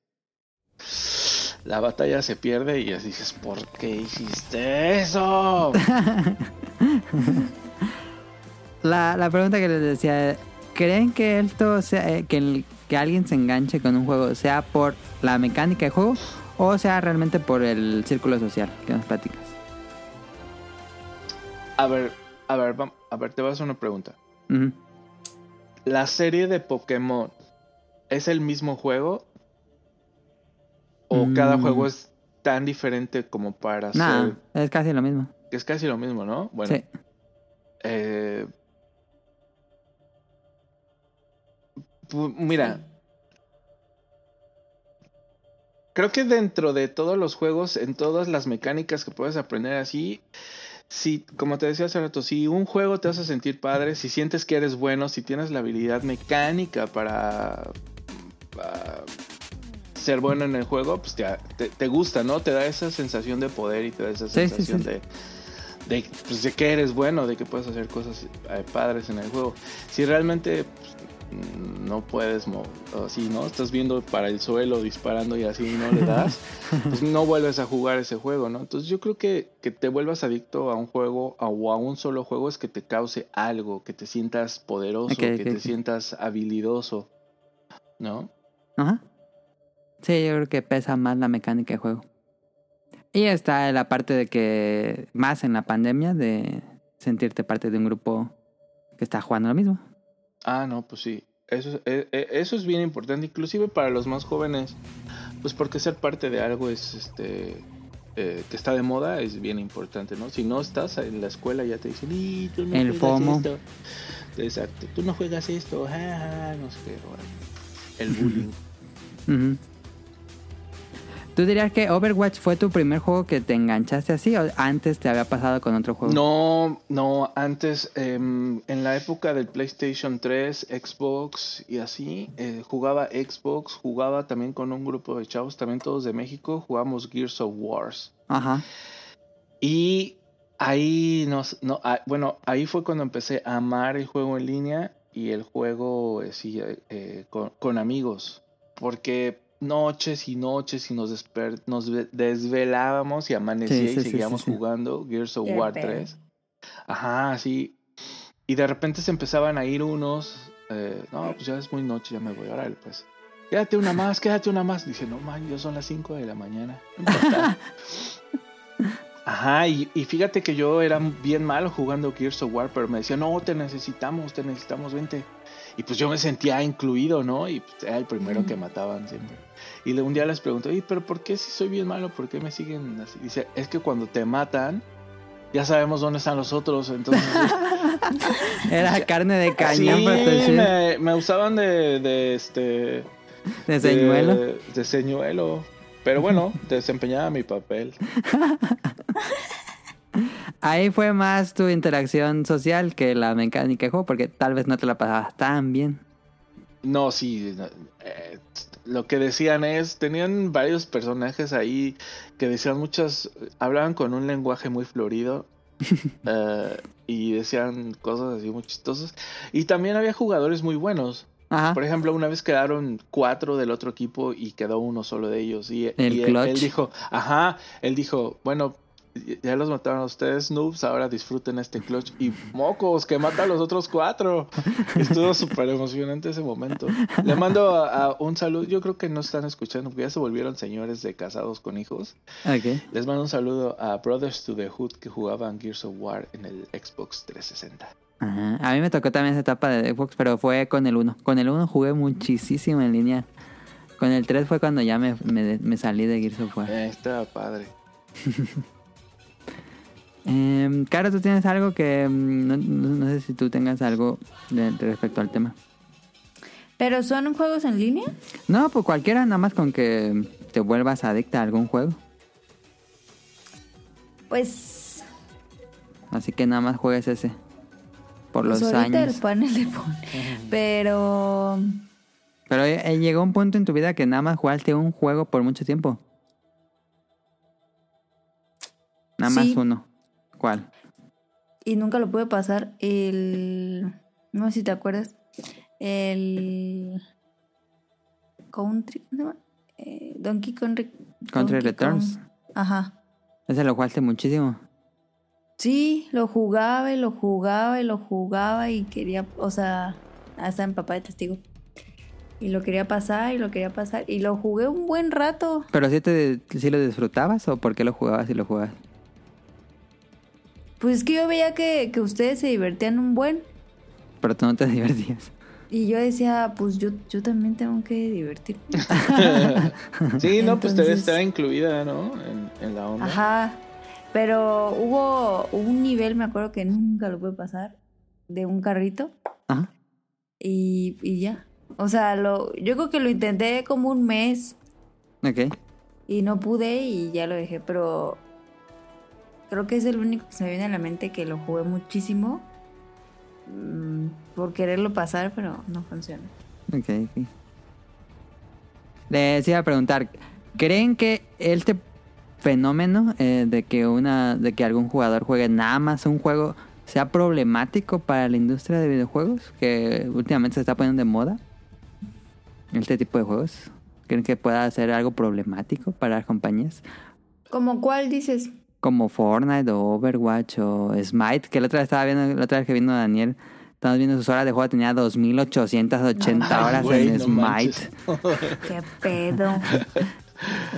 S3: la batalla se pierde y así dices, ¿por qué hiciste eso?
S2: La, la pregunta que les decía, ¿creen que esto sea, eh, que, el- que alguien se enganche con un juego sea por la mecánica de juego o sea realmente por el círculo social que nos platicas?
S3: A ver, a ver, a ver, te voy a hacer una pregunta. ¿La serie de Pokémon es el mismo juego? ¿O
S2: Mm.
S3: cada juego es tan diferente como para
S2: Nah,
S3: ser...
S2: es casi lo mismo.
S3: Es casi lo mismo, ¿no? Bueno,
S2: Sí.
S3: eh, mira, creo que dentro de todos los juegos, en todas las mecánicas que puedes aprender así, si, como te decía hace rato, si un juego te hace sentir padre, si sientes que eres bueno, si tienes la habilidad mecánica para, para ser bueno en el juego, pues te, te- te gusta, ¿no? Te da esa sensación de poder y te da esa
S2: Sí, sí, sí,
S3: sensación
S2: sí.
S3: de de, pues, de que eres bueno, de que puedes hacer cosas eh, padres en el juego. Si realmente pues, no puedes, mo- o así, ¿no? Estás viendo para el suelo disparando y así no le das, pues no vuelves a jugar ese juego, ¿no? Entonces yo creo que que te vuelvas adicto a un juego o a un solo juego es que te cause algo, que te sientas poderoso, que te sientas habilidoso, ¿no?
S2: Ajá. Sí, yo creo que pesa más la mecánica de juego. Y está la parte de que, más en la pandemia, de sentirte parte de un grupo que está jugando lo mismo.
S3: Ah, no, pues sí. Eso, eh, eh, eso es bien importante, inclusive para los más jóvenes, pues porque ser parte de algo es, este, eh, que está de moda es bien importante, ¿no? Si no estás en la escuela ya te dicen, "Y, tú no
S2: El
S3: juegas
S2: FOMO.
S3: esto". Exacto, tú no juegas esto, ja, ja, no sé qué, bueno. El bullying.
S2: Ujú. ¿Tú dirías que Overwatch fue tu primer juego que te enganchaste así o antes te había pasado con otro juego?
S3: No, no, antes, em, en la época del PlayStation 3, Xbox y así, eh, jugaba Xbox, jugaba también con un grupo de chavos, también todos de México, jugamos Gears of Wars.
S2: Ajá.
S3: Y ahí nos, no, ah, bueno, ahí fue cuando empecé a amar el juego en línea y el juego eh, sí, eh, con, con amigos. Porque noches y noches y nos, desper- nos ve- desvelábamos y amanecía
S2: Sí, sí,
S3: y seguíamos
S2: sí, sí.
S3: jugando Gears of
S1: Qué
S3: War
S1: pedo.
S3: 3. Ajá, sí. Y de repente se empezaban a ir unos. eh, no, pues ya es muy noche, ya me voy. Órale, pues. Quédate una más, quédate una más. Dice, no man, ya son las 5 de la mañana. No importa. Ajá, y, y fíjate que yo era bien malo jugando Gears of War, pero me decía, no, te necesitamos, te necesitamos, vente. Y pues yo me sentía incluido, ¿no? Y pues, era el primero que mataban siempre. Y un día les pregunto, oye, pero ¿por qué si soy bien malo? ¿Por qué me siguen así? Dice, es que cuando te matan, ya sabemos dónde están los otros, entonces...
S2: Era carne de
S3: sí,
S2: cañón chile.
S3: me, me usaban de, de este...
S2: De señuelo.
S3: De, de señuelo. Pero bueno, desempeñaba mi papel.
S2: Ahí fue más tu interacción social que la mecánica de juego, porque tal vez no te la pasabas tan bien.
S3: No, sí. eh, lo que decían es, tenían varios personajes ahí que decían muchas, hablaban con un lenguaje muy florido eh, y decían cosas así muy chistosas. Y también había jugadores muy buenos.
S2: Ajá.
S3: Por ejemplo, una vez quedaron cuatro del otro equipo y quedó uno solo de ellos. Y,
S2: El
S3: y él dijo, ajá, él dijo, bueno, ya los mataron a ustedes, noobs, ahora disfruten este clutch. Y mocos, que mata a los otros cuatro. Estuvo súper emocionante ese momento. Le mando a, a un saludo, yo creo que no están escuchando porque ya se volvieron señores de casados con hijos. Les mando un saludo a Brothers to the Hood que jugaban Gears of War en el Xbox 360.
S2: Ajá. A mí me tocó también esa etapa de Xbox, pero fue con el 1. Con el 1 jugué muchísimo en línea. Con el 3 fue cuando ya me, me, me salí de Gears of War.
S3: Eh, estaba padre.
S2: Eh, Caro, ¿tú tienes algo que... mm, No, no- no sé si tú tengas algo de, de respecto al tema.
S1: ¿Pero son juegos en línea?
S2: No, pues cualquiera, nada más con que te vuelvas adicta a algún juego.
S1: Pues,
S2: Así que nada más juegues ese. Por
S1: pues
S2: los años.
S1: el panel le pone. Pero
S2: Pero eh, llegó un punto en tu vida que nada más jugaste un juego por mucho tiempo. Nada más uno. ¿Cuál?
S1: y nunca lo pude pasar el no sé si te acuerdas el country ¿cómo se llama? Eh, Donkey
S2: Country
S1: Donkey
S2: Returns.
S1: Kong. ajá
S2: Ese lo jugaste muchísimo.
S1: sí lo jugaba y lo jugaba y lo jugaba y quería o sea hasta mi papá de testigo y lo quería pasar y lo quería pasar y lo jugué un buen rato
S2: ¿Pero si te, sí lo disfrutabas o por qué lo jugabas y lo jugabas?
S1: Pues es que yo veía que, que ustedes se divertían un buen
S2: Pero tú no te divertías.
S1: y yo decía pues yo yo también tengo que divertirme
S3: Sí, no, pues debe
S1: Entonces-
S3: estar incluida, ¿no? En, en la onda.
S1: Ajá. Pero hubo un nivel, me acuerdo que nunca lo pude pasar, de un carrito
S2: Ajá.
S1: y, y ya. O sea, lo, yo creo que lo intenté como un mes
S2: Ok.
S1: y no pude y ya lo dejé, pero creo que es el único que se me viene a la mente que lo jugué muchísimo mm, por quererlo pasar, pero no funciona.
S2: Ok, ok. Les iba a preguntar, ¿creen que este fenómeno eh, de que una, de que algún jugador juegue nada más un juego sea problemático para la industria de videojuegos? Que últimamente se está poniendo de moda. Este tipo de juegos. ¿Creen que pueda ser algo problemático para las compañías?
S1: ¿Como cuál dices?
S2: Como Fortnite o Overwatch o Smite, que la otra vez estaba viendo, la otra vez que vino Daniel, estábamos viendo sus horas de juego, tenía 2880
S3: Ay,
S2: horas en
S3: no
S2: Smite.
S1: ¿Qué pedo?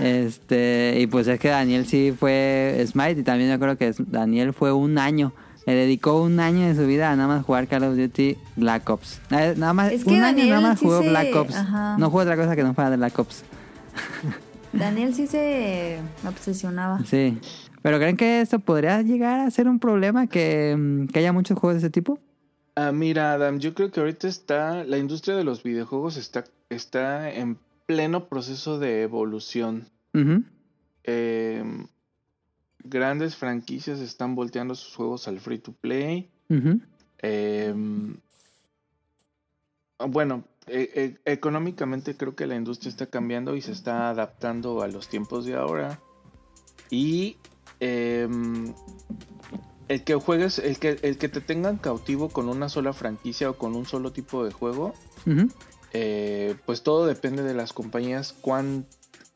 S2: Este, y pues es que Daniel sí fue Smite y también yo creo que Daniel fue un año. Le dedicó un año de su vida a nada más jugar Call of Duty Black Ops. Eh, Nada más,
S1: Es que
S2: un año
S1: Daniel
S2: nada más
S1: sí
S2: jugó
S1: se-
S2: Black Ops.
S1: ajá.
S2: No jugó otra cosa que no fuera de Black Ops.
S1: Daniel sí se obsesionaba.
S2: Sí. Pero ¿creen que esto podría llegar a ser un problema que, mm, que haya muchos juegos de ese tipo?
S3: Ah, mira, Adam, yo creo que ahorita está, la industria de los videojuegos está, está en pleno proceso de evolución. Eh, grandes franquicias están volteando sus juegos al free to play. Eh, bueno, e- e- económicamente creo que la industria está cambiando y se está adaptando a los tiempos de ahora. Y em, el que juegues, el que, el que te tengan cautivo con una sola franquicia o con un solo tipo de juego, eh, pues todo depende de las compañías, cuán,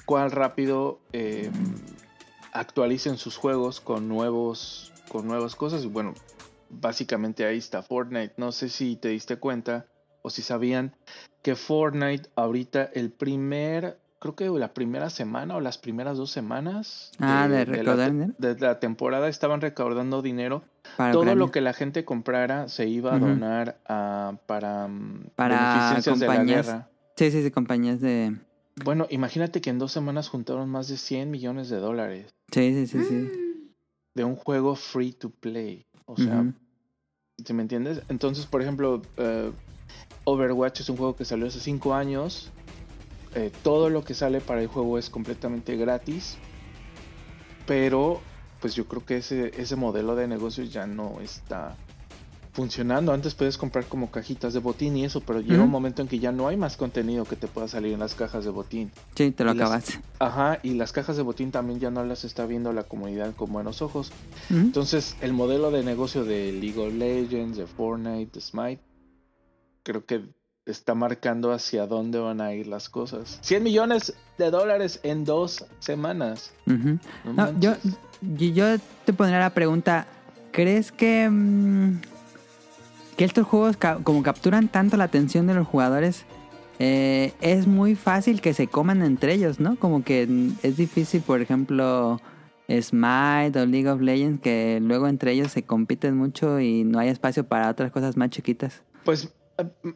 S3: cuán rápido eh, actualicen sus juegos con nuevos con nuevas cosas. Y bueno, básicamente ahí está Fortnite. No sé si te diste cuenta o si sabían que Fortnite ahorita el primer, creo que la primera semana o las primeras dos semanas
S2: Ah, de
S3: la
S2: recaudar
S3: te-
S2: dinero.
S3: de la temporada estaban recaudando dinero
S2: Para
S3: todo
S2: Ucrania.
S3: lo que la gente comprara se iba a donar a, para, mm,
S2: Para
S3: beneficencias de la
S2: compañías.
S3: guerra.
S2: Sí, sí, sí, compañías de...
S3: Bueno, imagínate que en dos semanas juntaron más de 100 millones de dólares
S2: Sí, sí, sí, sí.
S3: de un juego free to play. O sea. ¿sí me entiendes? Entonces, por ejemplo, eh, Overwatch es un juego que salió hace 5 años. Eh, todo lo que sale para el juego es completamente gratis. Pero, pues yo creo que ese, ese modelo de negocio ya no está funcionando. Antes puedes comprar como cajitas de botín y eso, pero llega
S2: Ujú.
S3: un momento en que ya no hay más contenido que te pueda salir en las cajas de botín.
S2: Sí, te lo
S3: Y las-
S2: acabas.
S3: Ajá, y las cajas de botín también ya no las está viendo la comunidad con buenos ojos. Entonces, el modelo de negocio de League of Legends, de Fortnite, de Smite, creo que está marcando hacia dónde van a ir las cosas. 100 millones de dólares en dos semanas. No
S2: No, yo, yo te pondría la pregunta, ¿crees que, mm, que estos juegos ca- como capturan tanto la atención de los jugadores, eh, es muy fácil que se coman entre ellos, ¿no? Como que es difícil, por ejemplo, Smite o League of Legends, que luego entre ellos se compiten mucho y no hay espacio para otras cosas más chiquitas.
S3: Pues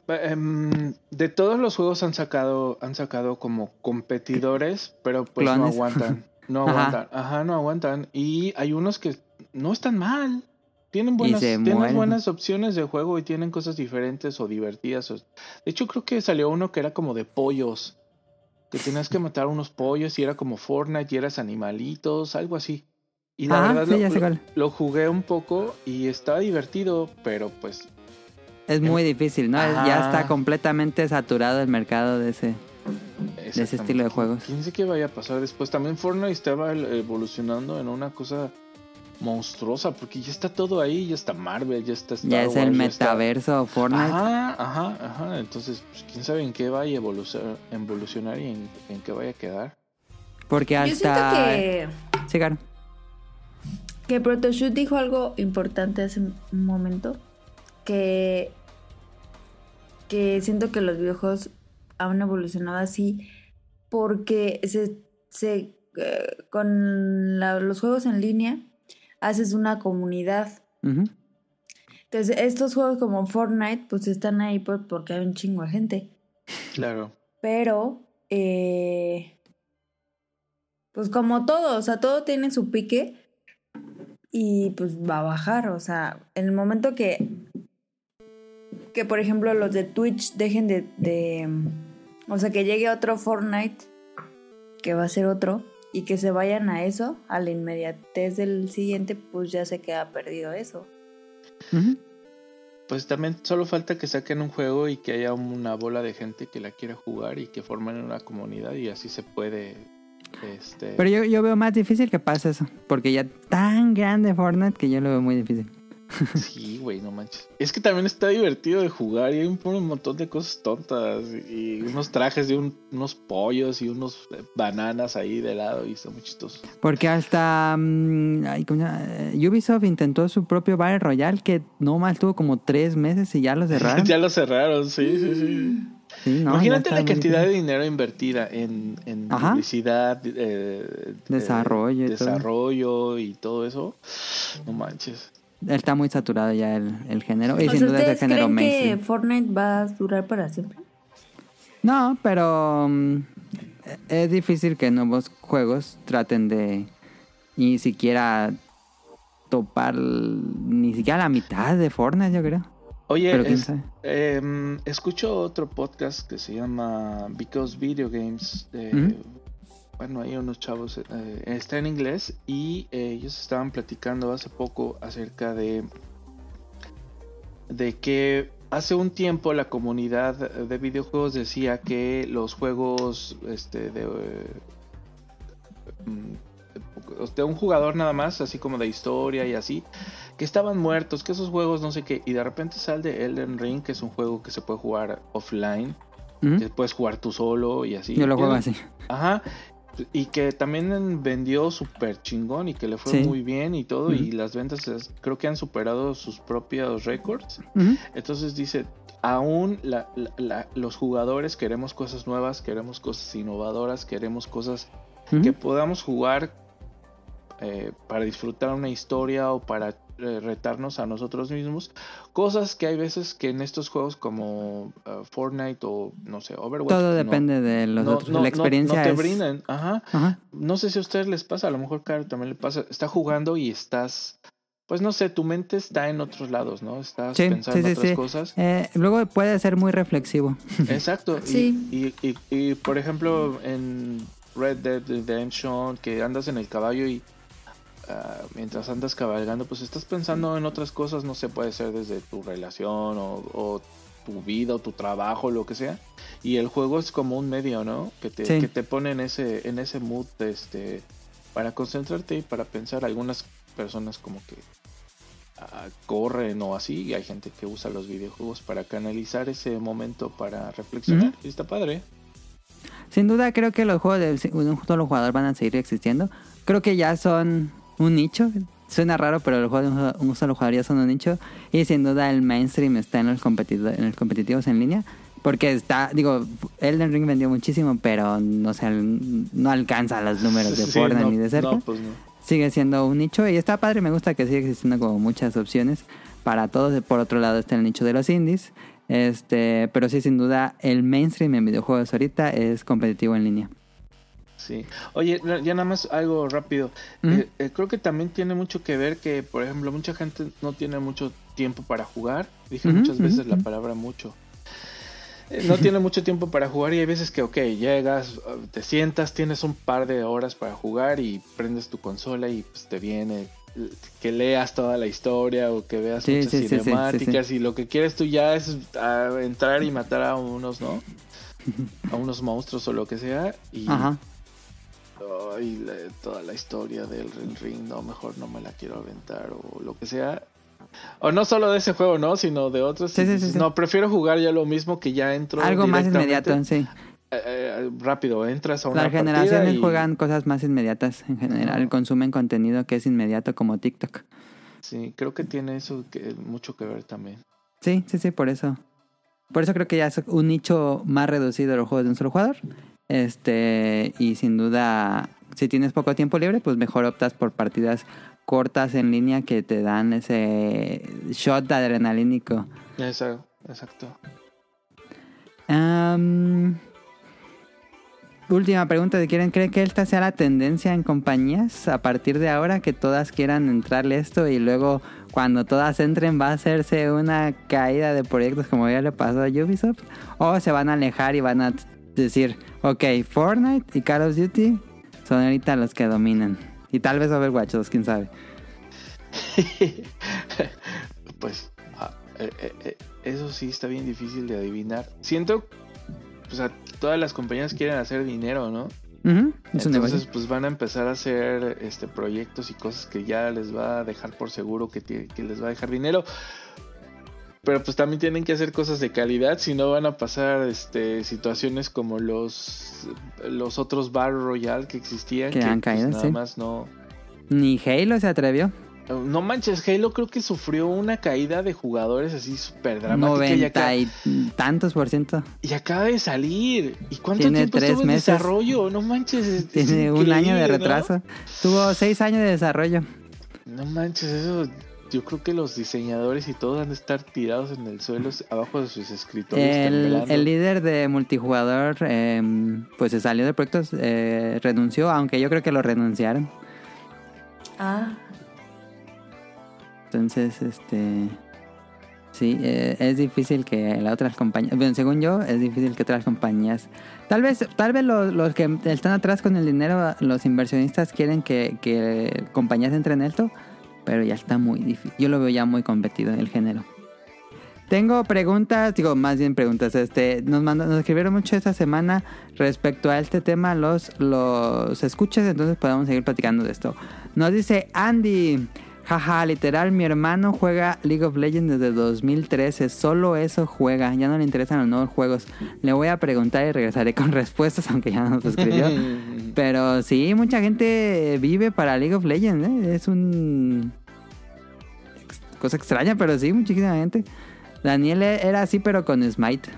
S3: em, de todos los juegos han sacado han sacado como competidores, pero pues no aguantan. No aguantan. Ajá, no aguantan. Y hay unos que no están mal. Tienen buenas, tienen buenas opciones de juego y tienen cosas diferentes o divertidas. De hecho, creo que salió uno que era como de pollos. Que tenías que matar unos pollos y era como Fortnite y eras animalitos, algo así. Y la
S2: Ah,
S3: verdad
S2: sí,
S3: lo- lo jugué un poco y está divertido, pero pues
S2: Es muy difícil, ¿no? Ya está completamente saturado el mercado de ese. ese estilo de juegos.
S3: Quién sabe qué vaya a pasar después. También Fortnite estaba evolucionando en una cosa monstruosa porque ya está todo ahí, ya está Marvel, ya está Star
S2: Ya es el
S3: ya está-
S2: metaverso Fortnite.
S3: Ajá, ajá, ajá. Entonces, pues, quién sabe en qué vaya a evolucionar, evolucionar y en, en qué vaya a quedar.
S2: Porque
S1: Yo siento
S2: hasta...
S1: que,
S2: Sí, claro.
S1: que Protoshoot dijo algo importante hace un momento. Que, que siento que los videojuegos han evolucionado así porque se, se, eh, con la- los juegos en línea haces una comunidad. Entonces, estos juegos como Fortnite, pues están ahí por- porque hay un chingo de gente.
S3: Claro.
S1: Pero, eh, pues como todo, o sea, todo tiene su pique y pues va a bajar. O sea, en el momento que, que por ejemplo, los de Twitch dejen de, de, o sea, que llegue otro Fortnite, que va a ser otro, y que se vayan a eso, a la inmediatez del siguiente, pues ya se queda perdido eso.
S3: Pues también solo falta que saquen un juego y que haya una bola de gente que la quiera jugar y que formen una comunidad y así se puede. Este,
S2: Pero yo, yo veo más difícil que pase eso. Porque ya tan grande Fortnite que yo lo veo muy difícil.
S3: Sí, güey, no manches. Es que también está divertido de jugar y hay un, un montón de cosas tontas y unos trajes de un- unos pollos y unos eh, bananas ahí de lado y está muy chistoso.
S2: Porque hasta mm. Eh, Ubisoft intentó su propio Battle Royale que no más tuvo como tres meses y ya lo cerraron.
S3: ya lo cerraron, sí, sí, sí.
S2: Sí, no,
S3: Imagínate la cantidad de dinero invertida en, publicidad, eh,
S2: Desarrollo y
S3: eh,
S2: todo.
S3: desarrollo y todo eso. No manches.
S2: Está muy saturado ya el, el género. Y
S1: O
S2: sin
S1: sea,
S2: duda es el
S1: ¿ustedes
S2: género
S1: creen que. Fortnite va a durar para siempre?
S2: No, pero mm, es difícil que nuevos juegos traten de ni siquiera topar ni siquiera la mitad de Fortnite, yo creo.
S3: Oye,
S2: Pero
S3: es- em, escucho otro podcast que se llama Because Video Games. de-. Bueno, hay unos chavos, eh, está en inglés y eh, ellos estaban platicando hace poco acerca de de que hace un tiempo la comunidad de videojuegos decía que los juegos este de eh, mm, de un jugador nada más, así como de historia y así, que estaban muertos, que esos juegos no sé qué, y de repente sale Elden Ring, que es un juego que se puede jugar offline, que puedes jugar tú solo y así.
S2: Yo lo juego así.
S3: Ajá. Y que también vendió súper chingón y que le fue
S2: Sí.
S3: muy bien y todo. Y las ventas creo que han superado sus propios récords. Entonces dice, aún la- la- la- los jugadores queremos cosas nuevas, queremos cosas innovadoras, queremos cosas que podamos jugar eh, para disfrutar una historia o para retarnos a nosotros mismos. Cosas que hay veces que en estos juegos como uh, Fortnite o no sé, Overwatch.
S2: Todo
S3: no-
S2: depende de los
S3: no,
S2: otros.
S3: no-
S2: la
S3: no-
S2: experiencia
S3: no te
S2: es-
S3: brindan. Ajá.
S2: Ajá.
S3: No sé si a ustedes les pasa, a lo mejor Caro también le pasa. Está jugando y estás, pues no sé, tu mente está en otros lados, ¿no? Estás
S2: Sí,
S3: pensando
S2: sí, sí,
S3: otras
S2: sí.
S3: cosas.
S2: Eh, luego puede ser muy reflexivo.
S3: Exacto. y-
S1: Sí.
S3: Y, y, y, por ejemplo, en Red Dead Redemption, que andas en el caballo y ah, mientras andas cabalgando, pues estás pensando en otras cosas, no sé, puede ser desde tu relación o, o tu vida o tu trabajo, lo que sea. Y el juego es como un medio, ¿no? Que te,
S2: Sí.
S3: que te pone en ese, en ese mood este, para concentrarte y para pensar. Algunas personas como que ah, corren o así, y hay gente que usa los videojuegos para canalizar ese momento para reflexionar. Y está padre.
S2: Sin duda creo que los juegos de un solo jugador van a seguir existiendo. Creo que ya son un nicho. Suena raro, pero los juegos de un solo- jugador ya son un nicho. Y sin duda el mainstream está en los, competido- en los competitivos en línea. Porque está, digo, Elden Ring vendió muchísimo, pero no, sé, no alcanza los números de
S3: Sí,
S2: Fortnite
S3: no,
S2: ni de cerca.
S3: No, pues no.
S2: Sigue siendo un nicho y está padre. Me gusta que sigue existiendo como muchas opciones para todos. Por otro lado está el nicho de los indies. Este, pero sí, sin duda, el mainstream en videojuegos ahorita es competitivo en línea.
S3: Sí. Oye, ya nada más algo rápido. Eh, eh, creo que también tiene mucho que ver que, por ejemplo, mucha gente no tiene mucho tiempo para jugar. Dije muchas veces la palabra mucho. Eh, No tiene mucho tiempo para jugar y hay veces que, ok, llegas, uh, te sientas, tienes un par de horas para jugar y prendes tu consola y pues te viene que leas toda la historia o que veas
S2: Sí,
S3: muchas
S2: sí, sí, sí, sí,
S3: cinemáticas y lo que quieres tú ya es ah, entrar y matar a unos, ¿no? A unos monstruos o lo que sea y La- toda la historia del Ring Ring, no, mejor no me la quiero aventar o lo que sea. O no solo de ese juego, ¿no? Sino de otros.
S2: Sí,
S3: y
S2: sí, sí.
S3: No, prefiero jugar ya lo mismo que ya entro.
S2: Algo más inmediato, sí.
S3: eh, eh, rápido, entras a una
S2: Las generaciones
S3: y-
S2: juegan cosas más inmediatas en general.
S3: Ajá.
S2: Consumen contenido que es inmediato como TikTok.
S3: Sí, creo que tiene eso que mucho que ver también.
S2: Sí, sí, sí, por eso. Por eso creo que ya es un nicho más reducido de los juegos de un solo jugador. Este, y sin duda, si tienes poco tiempo libre, pues mejor optas por partidas cortas en línea que te dan ese shot adrenalínico.
S3: Exacto.
S2: Am, última pregunta, ¿de quieren creen que esta sea la tendencia en compañías a partir de ahora que todas quieran entrarle esto y luego cuando todas entren va a hacerse una caída de proyectos como ya le pasó a Ubisoft o se van a alejar y van a decir, ok, Fortnite y Call of Duty son ahorita los que dominan y tal vez Overwatch 2, quién sabe.
S3: pues ah, eh, eh, eh, eso sí está bien difícil de adivinar. Siento, o sea, todas las compañías quieren hacer dinero, ¿no? Entonces, pues van a empezar a hacer este proyectos y cosas que ya les va a dejar por seguro que, que les va a dejar dinero. Pero pues también tienen que hacer cosas de calidad, si no van a pasar este situaciones como los los otros Battle Royale que existían
S2: Que han
S3: pues,
S2: caído,
S3: nada
S2: sí.
S3: más no
S2: Ni Halo se atrevió.
S3: no manches, Halo creo que sufrió una caída de jugadores así súper dramática y,
S2: Noventa
S3: acá-
S2: y tantos por ciento.
S3: y acaba de salir. ¿Y cuánto
S2: Tiene
S3: tiempo
S2: tres
S3: estuvo en
S2: meses.
S3: desarrollo? No manches. es- es
S2: Tiene un año de retraso. Tuvo seis años de desarrollo.
S3: No manches, eso. Yo creo que los diseñadores y todos han de estar tirados en el suelo abajo de sus escritorios.
S2: El, el líder de multijugador em, pues se salió de proyectos, eh, renunció, aunque yo creo que lo renunciaron.
S1: Ah,
S2: Entonces, este... Sí, eh, es difícil que las otras compañías... Bueno, según yo, es difícil que otras compañías... Tal vez tal vez los, los que están atrás con el dinero, los inversionistas quieren que, que compañías entren en esto, pero ya está muy difícil. Yo lo veo ya muy competido el género. Tengo preguntas, digo, más bien preguntas. Este, nos mandó, nos escribieron mucho esta semana respecto a este tema los, los entonces podemos seguir platicando de esto. Nos dice Andy, jaja, literal, mi hermano juega League of Legends desde 2013, solo eso juega, ya no le interesan los nuevos juegos. Le voy a preguntar y regresaré con respuestas, aunque ya nos escribió. Pero sí, mucha gente vive para League of Legends, ¿eh? es un cosa extraña, pero sí, muchísima gente. Daniel era así, pero con Smite.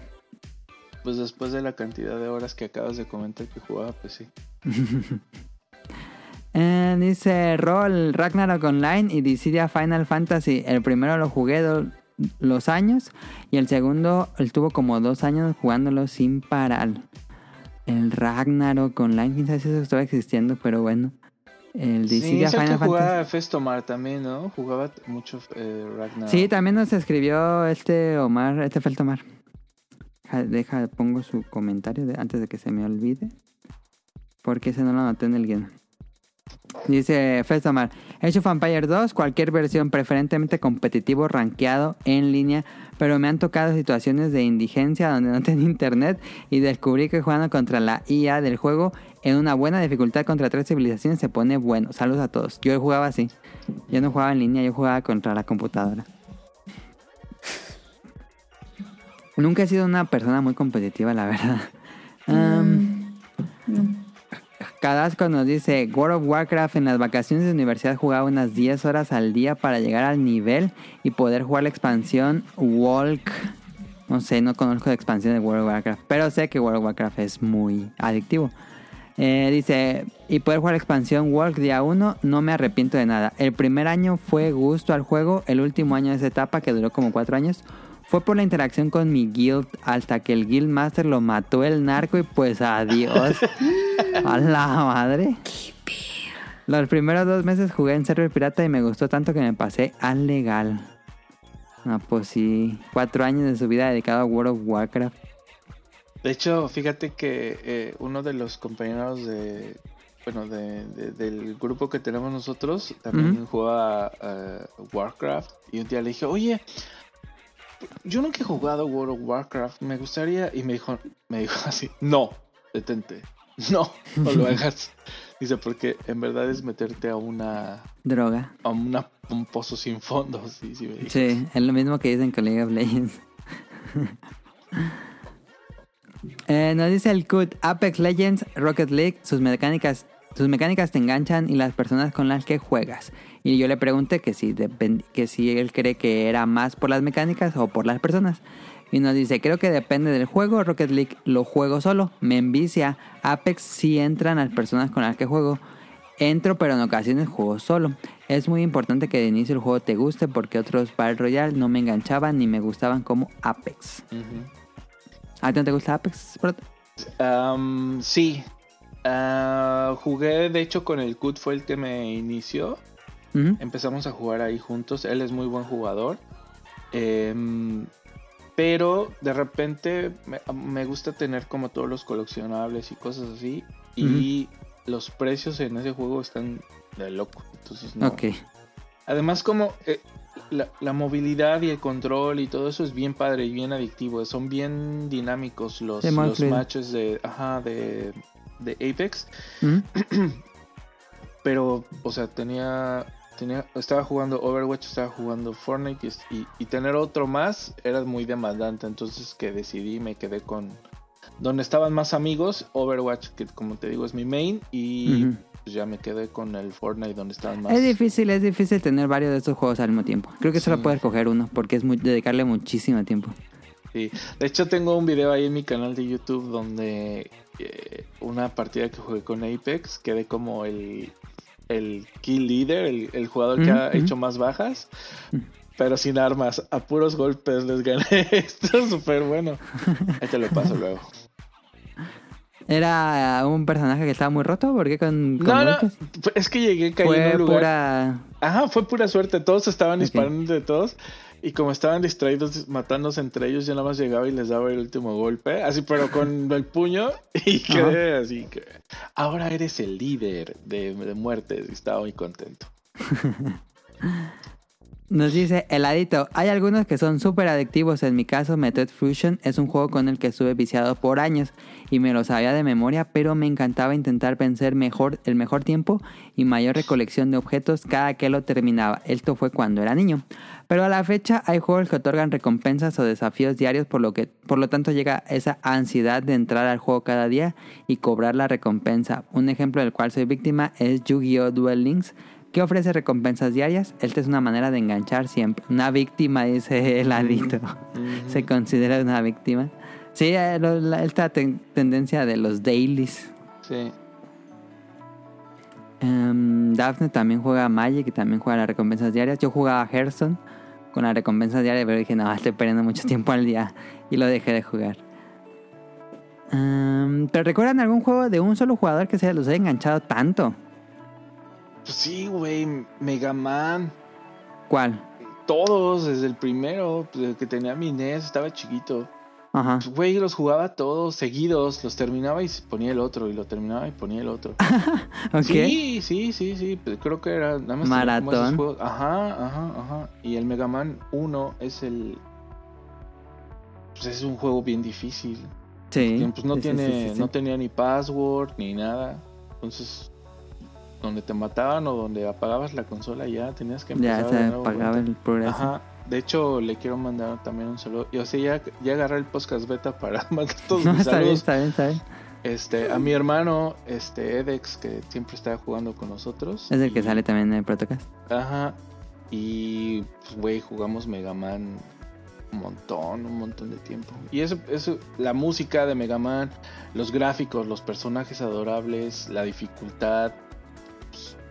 S3: Pues después de la cantidad de horas que acabas de comentar que jugaba, pues sí.
S2: Eh, dice Roll Ragnarok Online y Dissidia Final Fantasy. El primero lo jugué do- los años y el segundo estuvo como dos años jugándolo sin parar. El Ragnarok Online, quién sabe si eso estaba existiendo, pero bueno. El
S3: Sí,
S2: Dissidia
S3: es el que
S2: Final
S3: jugaba
S2: Fantasy.
S3: Festomar también, ¿no? Jugaba mucho eh, Ragnar.
S2: Sí, también nos escribió este Omar, este Feltomar. Deja, deja, pongo su comentario de- antes de que se me olvide. Porque ese no lo anoté en el guion. Dice Festomar, Age of Empire 2, cualquier versión preferentemente competitivo, rankeado, en línea, pero me han tocado situaciones de indigencia donde no tenía internet y descubrí que jugando contra la IA del juego en una buena dificultad contra tres civilizaciones se pone bueno. Saludos a todos. Yo jugaba así. Yo no jugaba en línea, yo jugaba contra la computadora. Nunca he sido una persona muy competitiva, la verdad. Am, Cadasco nos dice, World of Warcraft en las vacaciones de universidad jugaba unas 10 horas al día para llegar al nivel y poder jugar la expansión Walk. No sé, no conozco la expansión de World of Warcraft, pero sé que World of Warcraft es muy adictivo. Eh, dice, y poder jugar la expansión Walk día 1, no me arrepiento de nada. El primer año fue gusto al juego, el último año de esa etapa, que duró como 4 años, fue por la interacción con mi guild hasta que el guild master lo mató el narco y pues adiós. A la madre. Los primeros dos meses jugué en server pirata y me gustó tanto que me pasé al legal. Ah, pues sí. Cuatro años de su vida dedicado a World of Warcraft.
S3: De hecho, fíjate que eh, uno de los compañeros de, bueno, de, de- del grupo que tenemos nosotros también
S2: Ujú.
S3: jugaba eh, Warcraft y un día le dije, oye, yo nunca he jugado World of Warcraft, me gustaría y me dijo, me dijo así, no, detente, no, no lo hagas. Dice porque en verdad es meterte a una,
S2: Droga.
S3: a una un pozo sin fondo, sí, sí me dijo.
S2: Sí, es lo mismo que dicen con League of Legends. Eh, nos dice el CUT Apex Legends, Rocket League, sus mecánicas, sus mecánicas te enganchan y las personas con las que juegas. Y yo le pregunté que si, que si él cree que era más por las mecánicas o por las personas. Y nos dice, creo que depende del juego. Rocket League lo juego solo, me envicia. Apex sí entran las personas con las que juego. Entro, pero en ocasiones juego solo. Es muy importante que de inicio el juego te guste porque otros Battle Royale no me enganchaban ni me gustaban como Apex. ¿A ti no te gusta Apex?
S3: Am, sí. Ah, jugué, de hecho, con el CUT fue el que me inició. Empezamos a jugar ahí juntos. Él es muy buen jugador. Em, pero de repente me, me gusta tener como todos los coleccionables y cosas así. Y los precios en ese juego están de loco. Entonces no.
S2: Ok.
S3: Además, como eh, la, la movilidad y el control y todo eso es bien padre y bien adictivo. Son bien dinámicos los, los matches de, ajá, de, de Apex. Pero, o sea, tenía, tenía, estaba jugando Overwatch, estaba jugando Fortnite y, y- y tener otro más era muy demandante. Entonces que decidí, me quedé con donde estaban más amigos, Overwatch, que como te digo es mi main, y pues ya me quedé con el Fortnite donde estaban más.
S2: Es difícil, es difícil tener varios de estos juegos al mismo tiempo. Creo que solo
S3: Sí.
S2: puedes coger uno porque es muy, dedicarle muchísimo tiempo.
S3: Sí. De hecho, tengo un video ahí en mi canal de YouTube donde eh, una partida que jugué con Apex quedé como el, el kill leader, el, el jugador que ha hecho más bajas, pero sin armas, a puros golpes les gané. Esto es súper bueno. Ahí te lo paso luego.
S2: ¿Era un personaje que estaba muy roto? ¿Por qué con, con
S3: No, no,
S2: golpes?
S3: es que llegué, caí en
S2: Fue
S3: un lugar.
S2: pura...
S3: Ajá, fue pura suerte. Todos estaban disparando entre todos. Y como estaban distraídos matándose entre ellos, yo nada más llegaba y les daba el último golpe. Así, pero con el puño. Y quedé así que. Ahora eres el líder de, de muertes. Y estaba muy contento.
S2: Nos dice Heladito, hay algunos que son súper adictivos. En mi caso, Method Fusion es un juego con el que estuve viciado por años y me lo sabía de memoria, pero me encantaba intentar vencer mejor, el mejor tiempo y mayor recolección de objetos cada que lo terminaba. Esto fue cuando era niño. Pero a la fecha hay juegos que otorgan recompensas o desafíos diarios, por lo que, por lo tanto, llega esa ansiedad de entrar al juego cada día y cobrar la recompensa. Un ejemplo del cual soy víctima es Yu-Gi-Oh! Duel Links que ofrece recompensas diarias. Esta es una manera de enganchar siempre. Una víctima, dice el adito. Se considera una víctima. Sí, eh, esta ten- tendencia de los dailies.
S3: Sí.
S2: Em, Daphne también juega Magic y también juega las recompensas diarias. Yo jugaba Hearthstone con las recompensas diarias, pero dije, no, estoy perdiendo mucho tiempo al día y lo dejé de jugar. Em, ¿Pero recuerdan algún juego de un solo jugador que se los haya enganchado tanto?
S3: Pues sí, güey, Mega Man.
S2: ¿Cuál?
S3: Todos, desde el primero, pues, desde que tenía mi NES, estaba chiquito.
S2: Ajá.
S3: Pues, Güey, los jugaba todos seguidos, los terminaba y ponía el otro, y lo terminaba y ponía el otro.
S2: Ok.
S3: Sí, sí, sí, sí, pues creo que era nada más como
S2: Maratón.
S3: Ajá, ajá, ajá. Y el Mega Man 1 es el pues es un juego bien difícil.
S2: Sí.
S3: Que, pues no
S2: sí,
S3: tiene
S2: sí, sí, sí.
S3: no tenía ni password ni nada. Entonces donde te mataban o donde apagabas la consola ya tenías que empezar
S2: Ya
S3: de
S2: se
S3: nuevo,
S2: apagaba el progreso.
S3: Ajá. De hecho, le quiero mandar también un saludo. Y o sea, ya, ya agarré el podcast beta para mandar todos
S2: No,
S3: mis
S2: está bien,
S3: saludos.
S2: está bien, está bien.
S3: Este, a mi hermano, este, Edex, que siempre está jugando con nosotros.
S2: Es el que sale también en el Protocast.
S3: Ajá. Y, pues, güey, jugamos Mega Man un montón, un montón de tiempo. Y eso, eso, la música de Mega Man, los gráficos, los personajes adorables, la dificultad.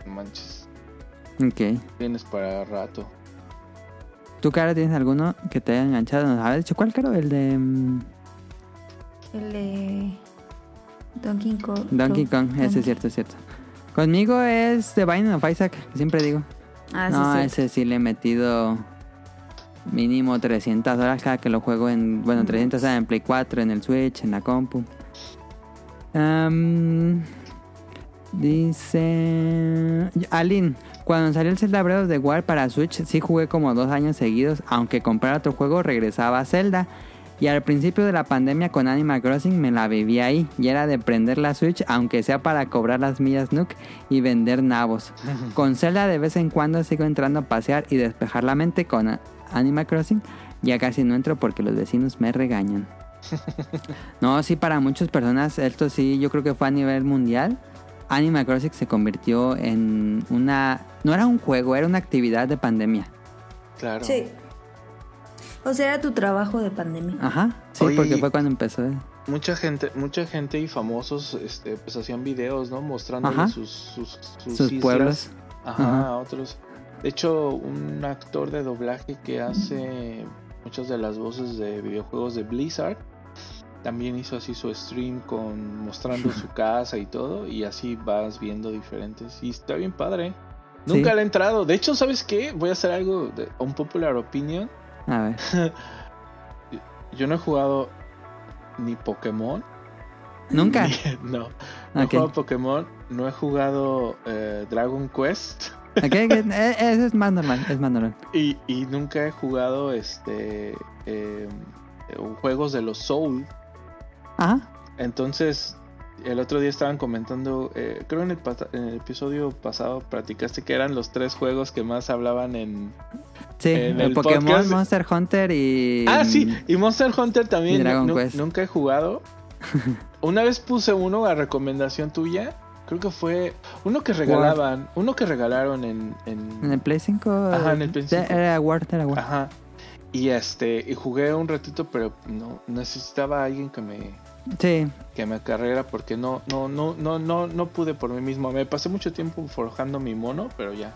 S3: Manches,
S2: Ok.
S3: tienes para rato.
S2: ¿Tú, Cara, tienes alguno que te haya enganchado? ¿Nos habías dicho cuál, Caro? El de mm,
S1: El de Donkey Kong.
S2: Donkey Kong. Ese es cierto, es cierto. Conmigo es The Binding of Isaac, que siempre digo.
S1: Ah, sí,
S2: no,
S1: sí.
S2: ese sí le he metido mínimo 300 horas cada que lo juego en... Bueno, 300 horas en Play 4, en el Switch, en la compu. Am, dice... Alin, cuando salió el Zelda Breath of the Wild para Switch, sí jugué como dos años seguidos. Aunque comprar otro juego, regresaba a Zelda. Y al principio de la pandemia con Animal Crossing me la viví ahí. Y era de prender la Switch, aunque sea para cobrar las millas Nook y vender nabos. Con Zelda de vez en cuando sigo entrando a pasear y despejar la mente con Animal Crossing. Ya casi no entro porque los vecinos me regañan. No, sí, para muchas personas, esto sí, yo creo que fue a nivel mundial. Animal Crossing se convirtió en una... No era un juego, era una actividad de pandemia.
S3: Claro.
S1: Sí. O sea, era tu trabajo de pandemia.
S2: Ajá, sí,
S3: Oye,
S2: porque fue cuando empezó.
S3: Mucha gente, mucha gente y famosos, este, pues hacían videos, ¿no? Mostrando sus, sus, sus,
S2: Sus
S3: islas.
S2: pueblos.
S3: Ajá,
S2: Ajá.
S3: a otros. De hecho, un actor de doblaje que hace muchas de las voces de videojuegos de Blizzard también hizo así su stream con mostrando su casa y todo y así vas viendo diferentes y está bien padre.
S2: Sí.
S3: Nunca le he entrado. De hecho, ¿sabes qué? Voy a hacer algo de un popular opinion.
S2: A ver.
S3: Yo no he jugado ni Pokémon.
S2: ¿Nunca?
S3: ni- no. No he jugado Pokémon. No he jugado eh, Dragon Quest.
S2: Ok, ok, eh, Eso es más normal, es más normal.
S3: Y, y nunca he jugado este eh, juegos de los Soul.
S2: Ajá.
S3: Entonces, el otro día estaban comentando, eh, creo en el, en el episodio pasado platicaste que eran los tres juegos que más hablaban en...
S2: Sí,
S3: En
S2: el
S3: el
S2: Pokémon,
S3: podcast-
S2: Monster Hunter y...
S3: Ah, sí, y Monster Hunter también.
S2: Dragon Quest.
S3: Nunca he jugado. Una vez puse uno a recomendación tuya. Creo que fue uno que regalaban, uno que regalaron en, en-
S2: En el Play 5.
S3: Ajá, en el Play 5.
S2: Era Word, era.
S3: Ajá. Y este, y jugué un ratito, pero no necesitaba a alguien que me
S2: Sí,
S3: que me acarreara porque no no no no no no pude por mí mismo. Me pasé mucho tiempo forjando mi mono, pero ya.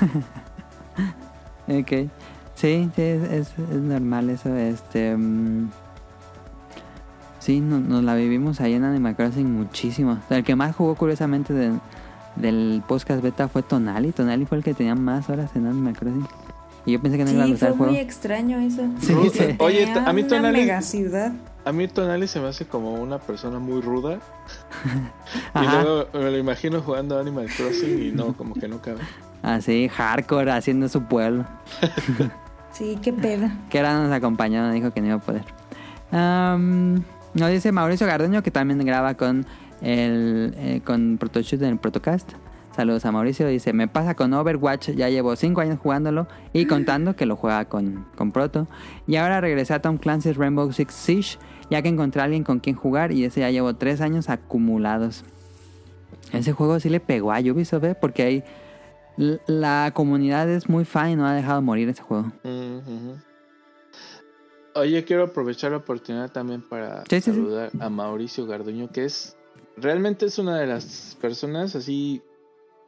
S2: ok. Sí, sí, es, es, es normal eso. Este. mm, sí, no- nos la vivimos ahí en Animal Crossing muchísimo. O sea, el que más jugó, curiosamente, de- del podcast beta fue Tonali. Tonali fue el que tenía más horas en Animal Crossing. Y yo pensé que no iba a gustar
S1: fue
S2: el juego.
S1: muy extraño eso.
S2: Sí.
S3: Oye, a mí
S1: una
S3: Tonali-
S1: mega ciudad.
S3: A mí Tonali se me hace como una persona muy ruda. Y luego me lo imagino jugando Animal Crossing y no, como que no cabe.
S2: Así, hardcore, haciendo su pueblo.
S1: Sí, qué pedo.
S2: Que ahora nos acompañó, dijo que no iba a poder. Nos dice Mauricio Garduño que también graba con el eh, con Protoshoot en el Protocast. Saludos a Mauricio. Dice, me pasa con Overwatch, ya llevo 5 años jugándolo y contando que lo juega con, con Proto. Y ahora regresé a Tom Clancy's Rainbow Six Siege, ya que encontré a alguien con quien jugar y ese ya llevo 3 años acumulados. Ese juego sí le pegó a Ubisoft, ¿eh? porque ahí la comunidad es muy fan y no ha dejado morir ese juego.
S3: Oye, quiero aprovechar la oportunidad también para
S2: Sí, sí, sí.
S3: saludar a Mauricio Garduño, que es realmente es una de las personas así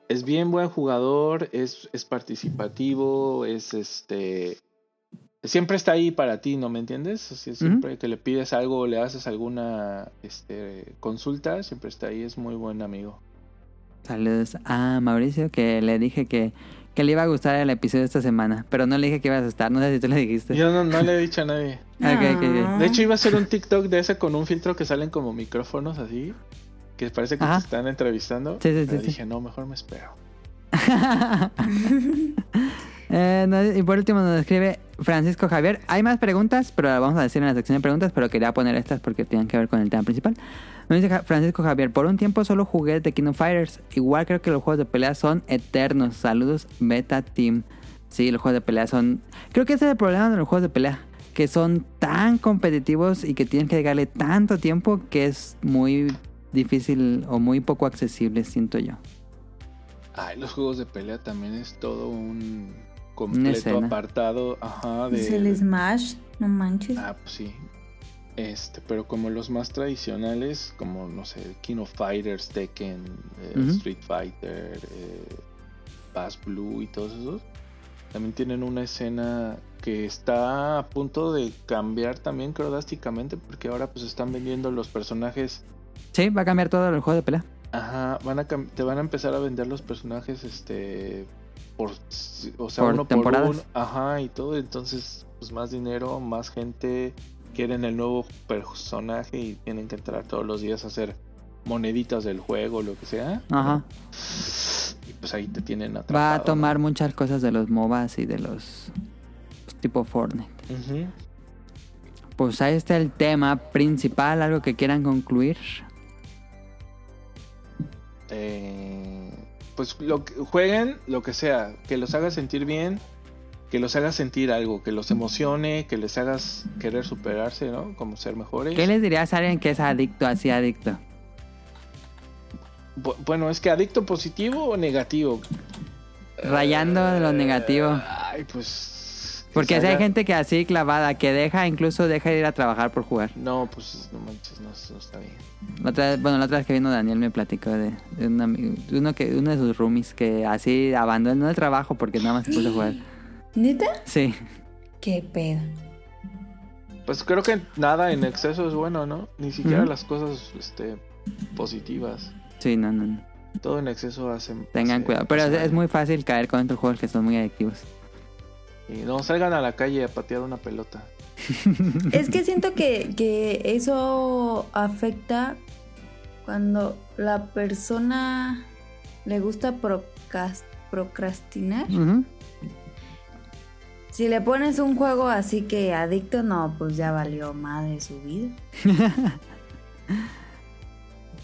S3: es bien buen jugador, es, es participativo, es este. Siempre está ahí para ti, ¿no me entiendes? Siempre que le pides algo o le haces alguna este, consulta, siempre está ahí, es muy buen amigo.
S2: Saludos a Mauricio, que le dije que, que le iba a gustar el episodio de esta semana, pero no le dije que ibas a estar, no sé si tú le dijiste.
S3: Yo no, no le he dicho a nadie.
S2: Ok.
S3: De hecho, iba a hacer un TikTok de ese con un filtro que salen como micrófonos así, que parece que
S2: Ajá.
S3: te están entrevistando.
S2: Sí, sí, sí,
S3: pero
S2: sí.
S3: dije, no, mejor me espero.
S2: Eh, y por último nos escribe Francisco Javier. Hay más preguntas, pero las vamos a decir en la sección de preguntas, pero quería poner estas porque tienen que ver con el tema principal. Nos dice Francisco Javier, por un tiempo solo jugué The King of Fighters. Igual creo que los juegos de pelea son eternos. Saludos, Beta Team. Sí, los juegos de pelea son... Creo que ese es el problema de los juegos de pelea. Que son tan competitivos y que tienen que dedicarle tanto tiempo que es muy difícil o muy poco accesible, siento yo.
S3: Ay, los juegos de pelea también es todo un completo apartado. Ajá, de.
S1: Es el Smash, no manches.
S3: Ah, pues sí. Este, pero como los más tradicionales, como no sé, King of Fighters, Tekken, eh. Street Fighter, eh, Bass Blue y todos esos, también tienen una escena que está a punto de cambiar también, creo, drásticamente, porque ahora pues están vendiendo los personajes.
S2: Sí, va a cambiar todo el juego de pelea.
S3: Ajá, van a te van a empezar a vender los personajes, este, por, o sea,
S2: Por
S3: uno
S2: temporadas.
S3: por uno, ajá, y todo, entonces, pues más dinero, más gente quieren el nuevo personaje y tienen que entrar todos los días a hacer moneditas del juego, lo que sea,
S2: Ajá.
S3: y pues ahí te tienen atrapado.
S2: Va a
S3: ¿no?
S2: tomar muchas cosas de los MOBAs y de los pues, tipo Fortnite. Pues ahí está el tema principal, algo que quieran concluir.
S3: Eh, pues lo que, jueguen lo que sea, que los haga sentir bien, que los haga sentir algo, que los emocione, que les hagas querer superarse, ¿no? Como ser mejores.
S2: ¿Qué les dirías a alguien que es adicto, así adicto?
S3: Bu- Bueno, es que adicto positivo o negativo.
S2: Rayando de lo negativo.
S3: Ay, pues. Que
S2: Porque si hay
S3: salga-
S2: gente que así clavada, que deja, incluso deja de ir a trabajar por jugar.
S3: No, pues no manches, no, no está bien.
S2: La otra vez- bueno, la otra vez que vino Daniel me platicó de, de un amigo- de uno, que, uno de sus roomies que así abandonó el trabajo porque nada más se puso a jugar.
S1: ¿Neta?
S2: Sí.
S1: ¿Qué pedo?
S3: Pues creo que nada en exceso es bueno, ¿no? Ni siquiera las cosas este, positivas.
S2: Sí, no, no, no.
S3: Todo en exceso hace.
S2: Tengan
S3: hace-
S2: cuidado. Pero es, es muy fácil caer con estos juegos que son muy adictivos.
S3: Y no salgan a la calle a patear una pelota.
S1: Es que siento que, que eso afecta cuando la persona le gusta procrastinar. Si le pones un juego así que adicto, no, pues ya valió madre su vida.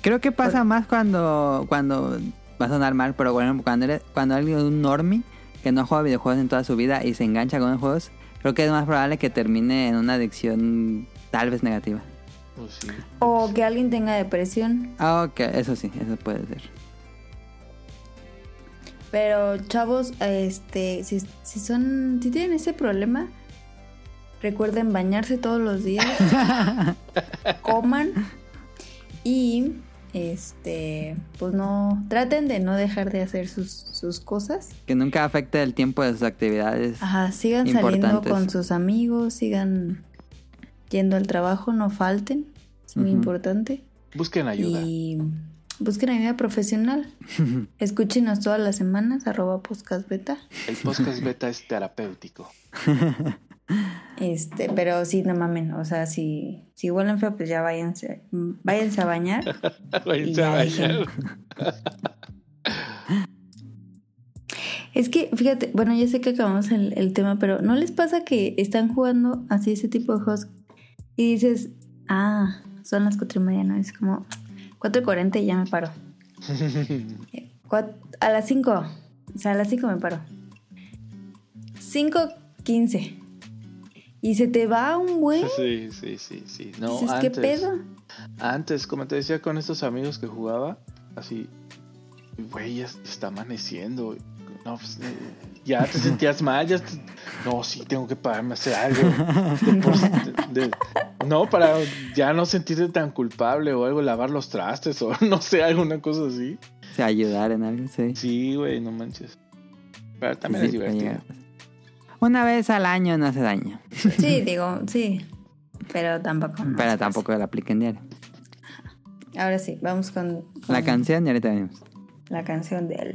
S2: Creo que pasa más cuando, cuando va a sonar mal, pero bueno, cuando, eres, cuando alguien es un normie que no juega videojuegos en toda su vida y se engancha con los juegos, creo que es más probable que termine en una adicción tal vez negativa.
S3: Pues sí.
S1: O que alguien tenga depresión.
S2: Ah, ok, eso sí, eso puede ser.
S1: Pero chavos, este, si, si son, si tienen ese problema, recuerden bañarse todos los días, coman y este, pues no, traten de no dejar de hacer sus, sus cosas.
S2: Que nunca afecte el tiempo de sus actividades.
S1: Ajá, sigan saliendo con sus amigos, sigan yendo al trabajo, no falten, es muy importante.
S3: Busquen ayuda.
S1: Y busquen ayuda profesional. Escúchenos todas las semanas, arroba podcast beta.
S3: El podcast beta es terapéutico.
S1: Este, pero sí, no mamen, o sea, si, si huelen feo, pues ya váyanse, váyanse a bañar.
S3: Váyanse
S1: ya
S3: a bañar.
S1: Es que, fíjate, bueno, ya sé que acabamos el, el tema, pero ¿no les pasa que están jugando así ese tipo de juegos y dices, ah, son las cuatro y media, ¿no? Es como 4.40 y ya me paro. A las 5, o sea, a las 5 me paro. 5.15. Y se te va un buen.
S3: Sí, sí, sí, sí. No,
S1: dices,
S3: antes,
S1: ¿qué pedo?
S3: Antes, como te decía con estos amigos que jugaba, así, güey, ya está amaneciendo. No, pues, eh, ya te sentías mal, ya te- no, sí, tengo que pararme a hacer algo. De de- no, para ya no sentirte tan culpable o algo, lavar los trastes o no sé, alguna cosa así.
S2: Sí, ayudar en algo, sí.
S3: Sí, güey, no manches. Pero también
S2: Sí,
S3: es divertido.
S2: Una vez al año no hace daño.
S1: Sí, digo, sí. Pero tampoco. no
S2: pero tampoco la apliquen diario.
S1: Ahora sí, vamos con,
S2: La
S1: con
S2: canción y ahorita venimos.
S1: la canción del.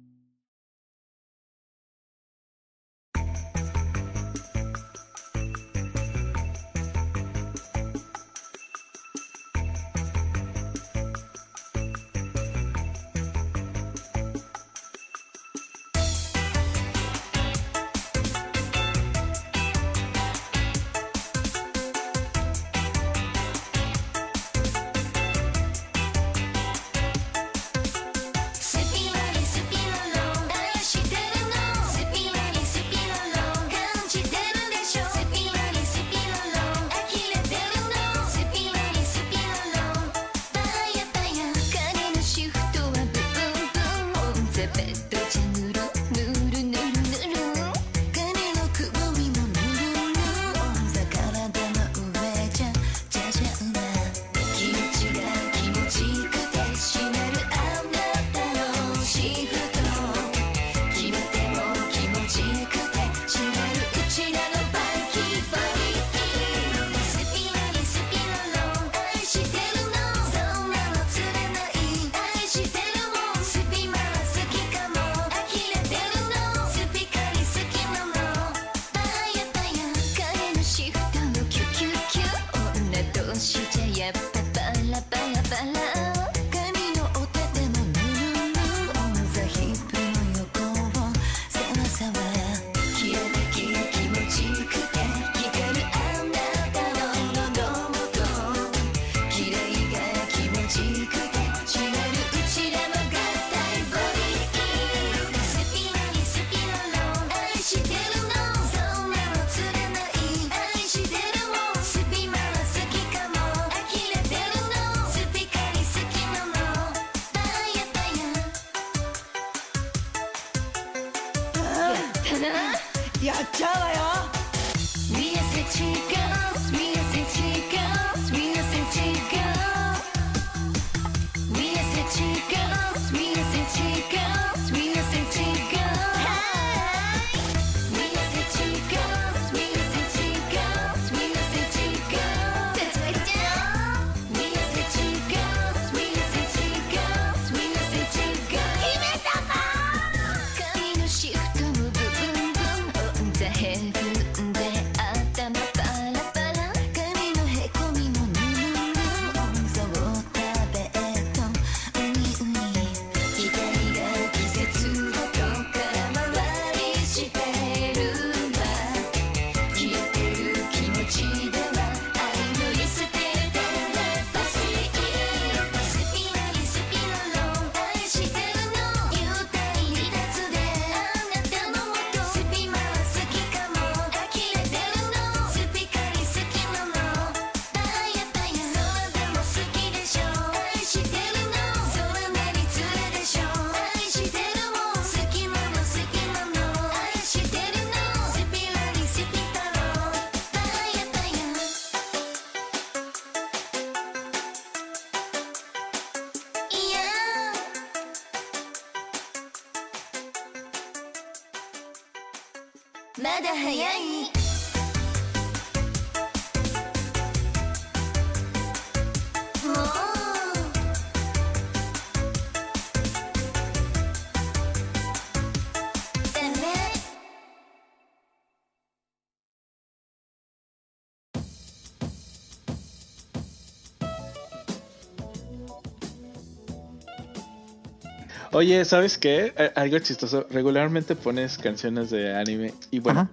S3: Oye, ¿sabes qué? Eh, Algo chistoso. Regularmente pones canciones de anime y bueno,
S2: Ajá.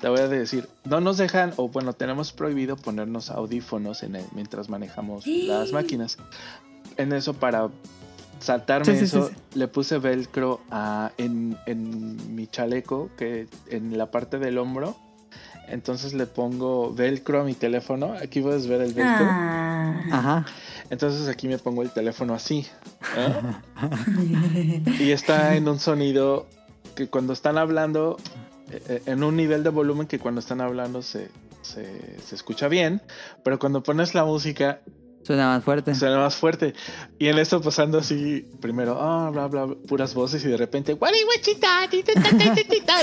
S3: te voy a decir, no nos dejan, o bueno, tenemos prohibido ponernos audífonos en el- mientras manejamos las máquinas. En eso, para saltarme
S2: Sí, sí, sí,
S3: eso,
S2: sí.
S3: le puse velcro a, en, en mi chaleco, que en la parte del hombro. Entonces le pongo velcro a mi teléfono. Aquí puedes ver el velcro.
S1: Ah.
S2: Ajá.
S3: Entonces aquí me pongo el teléfono así. y está en un sonido que cuando están hablando, eh, eh, en un nivel de volumen que cuando están hablando se, se, se escucha bien. Pero cuando pones la música,
S2: Suena más fuerte.
S3: suena más fuerte. Y en eso pasando así, primero, ah, bla, bla, bla, puras voces y de repente,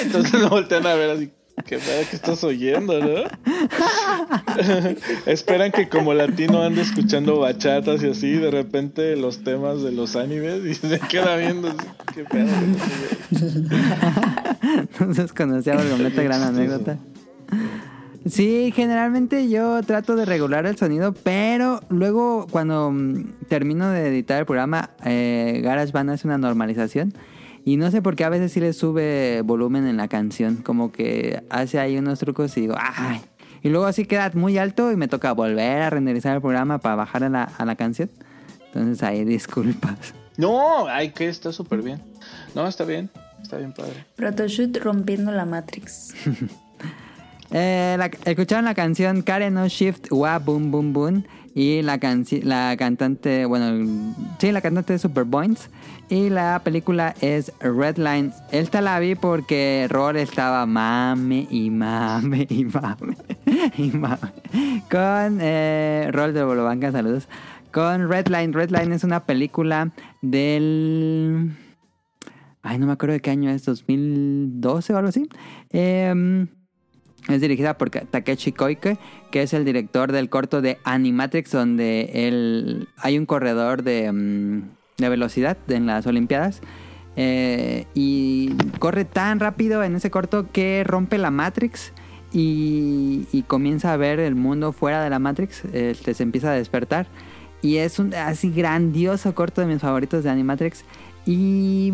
S3: entonces lo voltean a ver así. ¿Qué pedo que estás oyendo, no? Esperan que como latino ande escuchando bachatas y así, de repente los temas de los animes y se queda viendo qué pedo.
S2: Entonces conocía por completo gran anécdota. Sí, generalmente yo trato de regular el sonido, pero luego cuando mm, termino de editar el programa, eh, GarageBand hace una normalización. Y no sé por qué a veces sí le sube volumen en la canción, como que hace ahí unos trucos y digo, ¡ay! Y luego así queda muy alto y me toca volver a renderizar el programa para bajar a la, a la canción. Entonces ahí disculpas.
S3: No, ay, que está súper bien. No, está bien, está bien padre.
S1: Protoshoot rompiendo la Matrix.
S2: Eh, la- escucharon la canción Karen No Shift Wa Boom Boom Boom y la, la cantante, bueno, sí, la cantante de Super Boings y la película es Redline. Esta la vi porque Rol estaba mame y mame y mame y mame con eh, Rol de Bolobanca, saludos. Con Redline. Redline es una película del... Ay, no me acuerdo de qué año es, 2012 o algo así. Em, es dirigida por Takeshi Koike, que es el director del corto de Animatrix, donde él, hay un corredor de, mm, de velocidad en las Olimpiadas. eh, y corre tan rápido en ese corto que rompe la Matrix y, comienza a ver el mundo fuera de la Matrix. Este, se empieza a despertar. Y es un así grandioso corto de mis favoritos de Animatrix. Y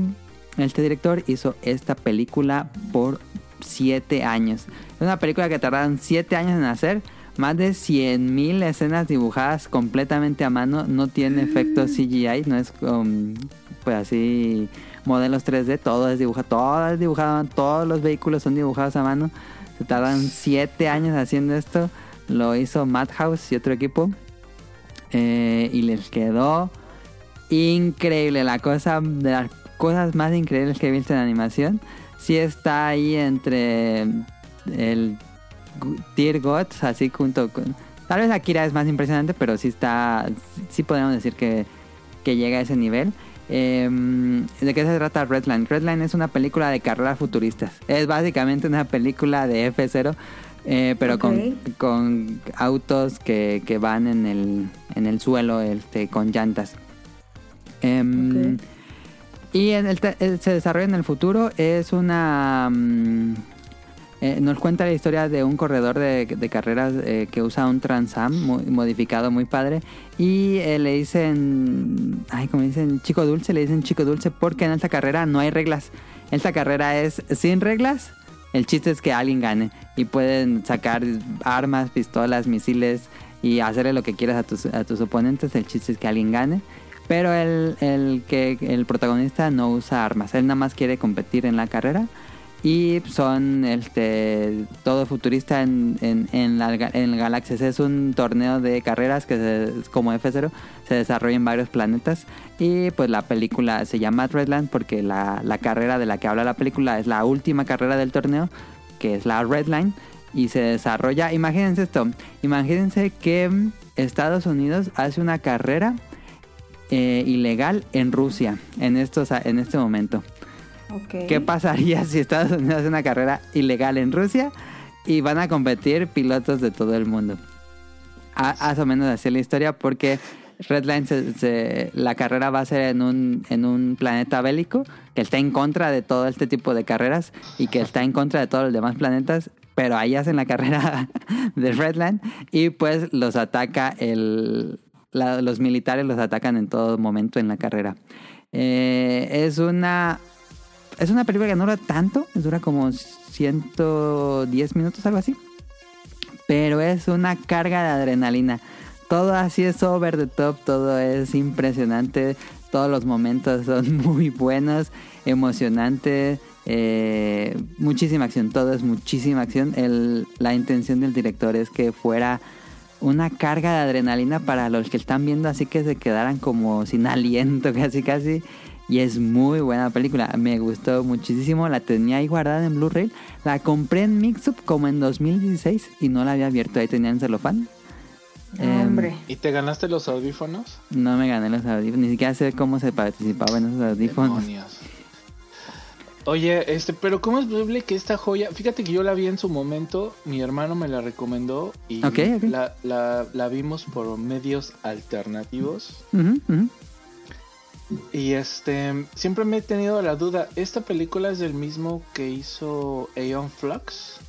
S2: este director hizo esta película por 7 años. Es una película que tardaron 7 años en hacer. Más de 100.000 escenas dibujadas completamente a mano. No tiene efectos CGI. No es um, pues así modelos 3D. Todo es dibujado. Todo es dibujado. Todos los vehículos son dibujados a mano. Se tardan 7 años haciendo esto. Lo hizo Madhouse y otro equipo. Eh, y les quedó increíble. La cosa de las cosas más increíbles que he visto en animación. Sí está ahí entre el Dear Gods, así junto con... Tal vez Akira es más impresionante, pero sí está... Sí podemos decir que, que llega a ese nivel. Em, ¿De qué se trata Redline? Redline es una película de carreras futuristas. Es básicamente una película de F0, eh, pero con, con autos que, que van en el, en el suelo este, con llantas. Em. Y en el te- eh, se desarrolla en el futuro. Es una. mm, eh, nos cuenta la historia de un corredor de, carreras eh, que usa un Transam muy- modificado muy padre. Y eh, le dicen. Ay, como dicen, chico dulce. Le dicen chico dulce porque en esta carrera no hay reglas. Esta carrera es sin reglas. El chiste es que alguien gane. Y pueden sacar armas, pistolas, misiles y hacerle lo que quieras a tus, a tus oponentes. El chiste es que alguien gane. Pero el, el que el protagonista no usa armas. Él nada más quiere competir en la carrera. Y son este todo futurista en, en, en, la, en galaxias. Es un torneo de carreras que se- como F0 se desarrolla en varios planetas. Y pues la película se llama Redland porque la, carrera de la que habla la película es la última carrera del torneo, que es la Redline. Y se desarrolla, imagínense esto, imagínense que Estados Unidos hace una carrera eh, ilegal en Rusia en, estos, en este momento. ¿Qué pasaría si Estados Unidos hace una carrera ilegal en Rusia y van a competir pilotos de todo el mundo? Más o menos así la historia porque Redline la carrera va a ser en un, en un planeta bélico que está en contra de todo este tipo de carreras y que está en contra de todos los demás planetas, pero ahí hacen la carrera de Redline y pues los ataca el... los militares los atacan en todo momento en la carrera. Eh, es una es una película que no dura tanto, dura como 110 minutos, algo así. Pero es una carga de adrenalina. Todo así es over the top, todo es impresionante. Todos los momentos son muy buenos, emocionantes. Eh, muchísima acción, todo es muchísima acción. La intención del director es que fuera una carga de adrenalina para los que están viendo, así que se quedaran como sin aliento, casi casi. Y es muy buena película, me gustó muchísimo. La tenía ahí guardada en Blu-ray. La compré en Mixup como en 2016 y no la había abierto. Ahí tenía en celofán.
S1: No,
S2: Em,
S1: hombre.
S3: ¿Y te ganaste los audífonos?
S2: No me gané los audífonos, ni siquiera sé cómo se participaba en esos audífonos.
S3: Demonios. Oye, este, pero ¿cómo es posible que esta joya? Fíjate que yo la vi en su momento, mi hermano me la recomendó y. La, la- la vimos por medios alternativos.
S2: Ujú, ujú.
S3: Y este, siempre me he tenido la duda, ¿esta película es del mismo que hizo Aeon Flux?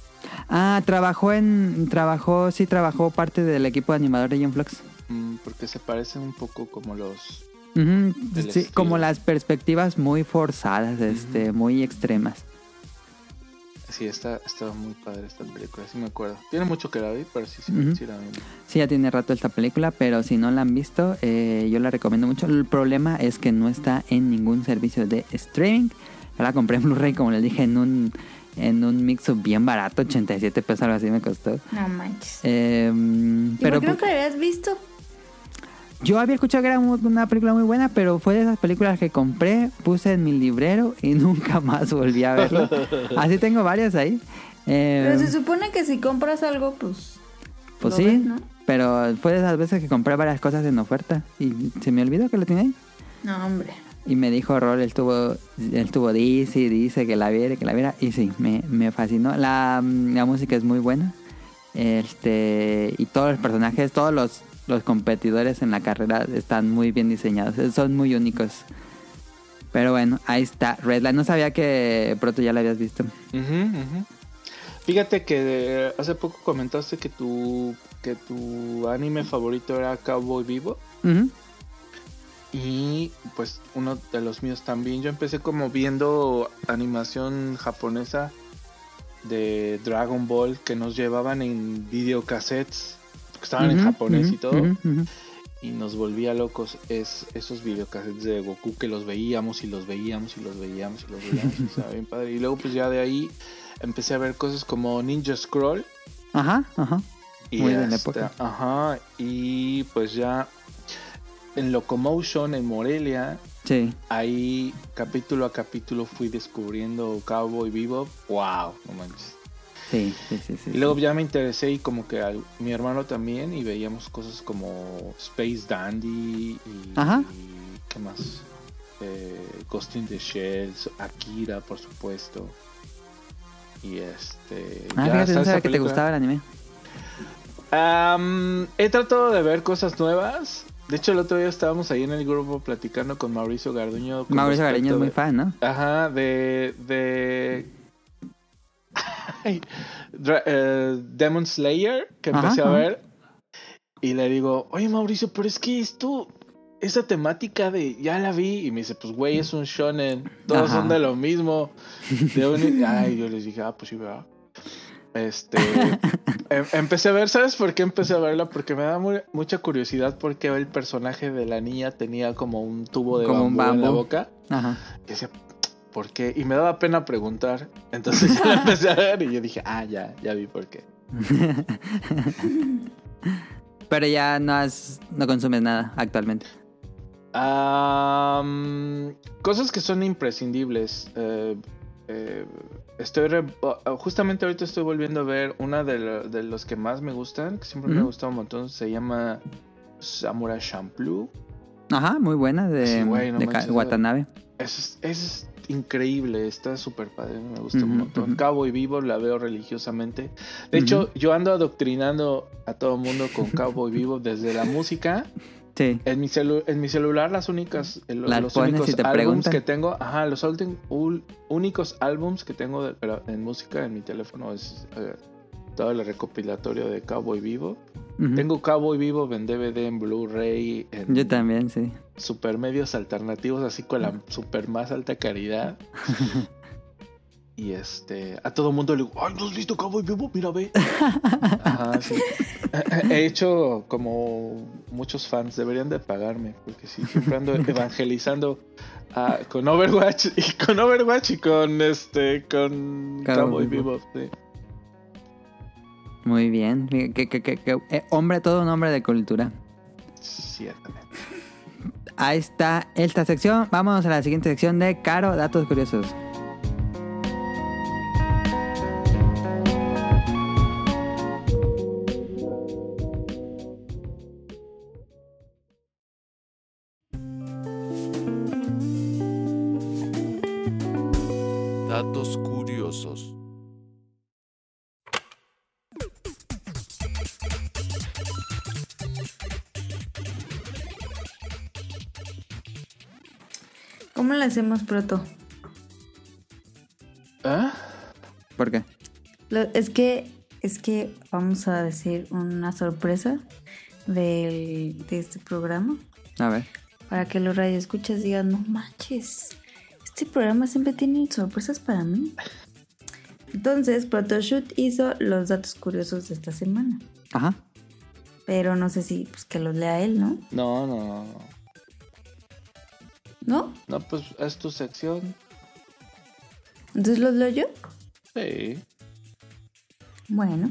S2: Ah, trabajó en. Trabajó, sí, trabajó parte del equipo de animador de John Flux.
S3: Mm, porque se parecen un poco como los...
S2: Sí,
S3: estilo.
S2: como las perspectivas muy forzadas, este, muy extremas.
S3: Sí, está, estaba muy padre esta película, sí me acuerdo. Tiene mucho que la vi, pero sí, sí,
S2: Ujú.
S3: sí la vi.
S2: Sí, ya tiene rato esta película, pero si no la han visto, eh, yo la recomiendo mucho. El problema es que no está en ningún servicio de streaming. La compré en Blu-ray, como les dije, en un, en un mix-up bien barato, 87 pesos, algo así me costó.
S1: No manches.
S2: Eh,
S1: ¿Y
S2: pero
S1: por qué nunca la habías visto?
S2: Yo había escuchado que era una película muy buena, pero fue de esas películas que compré, puse en mi librero y nunca más volví a verlo. Así tengo varias ahí. Eh,
S1: Pero se supone que si compras algo, pues.
S2: pues sí,
S1: ves, ¿no?
S2: pero fue de esas veces que compré varias cosas en oferta y se me olvidó que lo tenía ahí.
S1: No, hombre.
S2: Y me dijo Rol, él tuvo, él tuvo dice dice que la viera, que la viera. Y sí, me, me fascinó. La, la música es muy buena. Este, y todos los personajes, todos los, los competidores en la carrera están muy bien diseñados. eh, Son muy únicos. Pero bueno, ahí está. Redline, no sabía que pronto ya la habías visto.
S3: Fíjate que eh, hace poco comentaste que tu, que tu anime favorito era Cowboy Vivo. Y pues uno de los míos también. Yo empecé como viendo animación japonesa de Dragon Ball que nos llevaban en videocassettes. Estaban en japonés y todo. Y nos volvía locos es, esos videocassettes de Goku que los veíamos y los veíamos y los veíamos y los veíamos. y estaba bien padre. Y luego pues ya de ahí empecé a ver cosas como Ninja Scroll.
S2: Ajá, ajá.
S3: Y
S2: Muy de la
S3: hasta-
S2: época.
S3: Ajá. Y pues ya en Locomotion, en Morelia,
S2: Sí.
S3: ahí capítulo a capítulo fui descubriendo Cowboy Vivo. ¡Wow! No manches.
S2: Sí, sí, sí, sí.
S3: Y luego ya me interesé y como que al- mi hermano también y veíamos cosas como Space Dandy y,
S2: Ajá.
S3: y ¿qué más? Eh, Ghost in the Shells, Akira por supuesto. Y este...
S2: Ah,
S3: ya
S2: fíjate, no sabía que te gustaba el anime.
S3: He tratado de ver cosas nuevas. De hecho, el otro día estábamos ahí en el grupo platicando con Mauricio Garduño. con
S2: Mauricio Gareño es muy fan, ¿no?
S3: Ajá, de. de. Eh, Demon Slayer, que
S2: Ajá,
S3: empecé a ver. Y le digo, oye Mauricio, pero es que esto. Esa temática de. Ya la vi. Y me dice, pues güey, es un shonen. Todos
S2: Ajá.
S3: son de lo mismo. De un- Ay, yo les dije, ah, pues sí, ¿verdad? Este. em- empecé a ver, ¿sabes por qué empecé a verla? Porque me da mu- mucha curiosidad porque el personaje de la niña tenía como un tubo de
S2: Como un
S3: bambú, en la boca.
S2: Ajá.
S3: Y decía, ¿por qué? Y me daba pena preguntar. Entonces ya la empecé a ver y yo dije, ah, ya, ya vi por qué.
S2: Pero ya no has, no consumes nada actualmente.
S3: Cosas que son imprescindibles. Eh, eh, estoy re- uh, justamente ahorita estoy volviendo a ver una de, lo- de los que más me gustan, que siempre me ha gustado un montón. Se llama Samurai Champloo.
S2: Ajá, muy buena de,
S3: Sí, güey, no
S2: de
S3: manches,
S2: Watanabe.
S3: Es, es increíble, está súper padre, me gusta un
S2: Ujú,
S3: montón.
S2: ujú.
S3: Cowboy Vivo la veo religiosamente. De hecho, yo ando adoctrinando a todo el mundo con Cowboy Vivo desde la música.
S2: Sí.
S3: En mi, celu- en mi celular las únicas, el-
S2: Las
S3: los únicos
S2: te
S3: álbums
S2: preguntan.
S3: que tengo, ajá, los ul- únicos álbums que tengo de- pero en música en mi teléfono es eh, todo el recopilatorio de Cowboy Vivo. Tengo Cowboy Vivo en DVD, en Blu-ray,
S2: Yo también, sí.
S3: super medios alternativos, así con la super más alta calidad. Y este, a todo mundo le digo, ay, ¿no has visto Cowboy Vivo? Mira, ve. Ajá, sí. He hecho como muchos fans, deberían de pagarme, porque sí, siempre ando evangelizando ah, con Overwatch y con Overwatch y con este, con
S2: Cowboy.
S3: Vivo. sí.
S2: Muy bien. Que, que- que- que- eh, hombre, todo un hombre de cultura.
S3: Ciertamente.
S2: Ahí está esta sección. Vamos a la siguiente sección de Caro, datos curiosos.
S1: Hacemos proto?
S3: ¿Ah?
S2: ¿Por qué?
S1: Lo- es que es que vamos a decir una sorpresa del, de este programa
S2: A ver.
S1: para que los radioescuchas digan, no manches, este programa siempre tiene sorpresas para mí. Entonces, Protoshoot hizo los datos curiosos de esta semana.
S2: Ajá.
S1: Pero no sé si pues, que los lea él, ¿no?
S3: No, no, no, no.
S1: ¿No?
S3: Pues es tu sección.
S1: Entonces los leo yo.
S3: Sí.
S1: Bueno.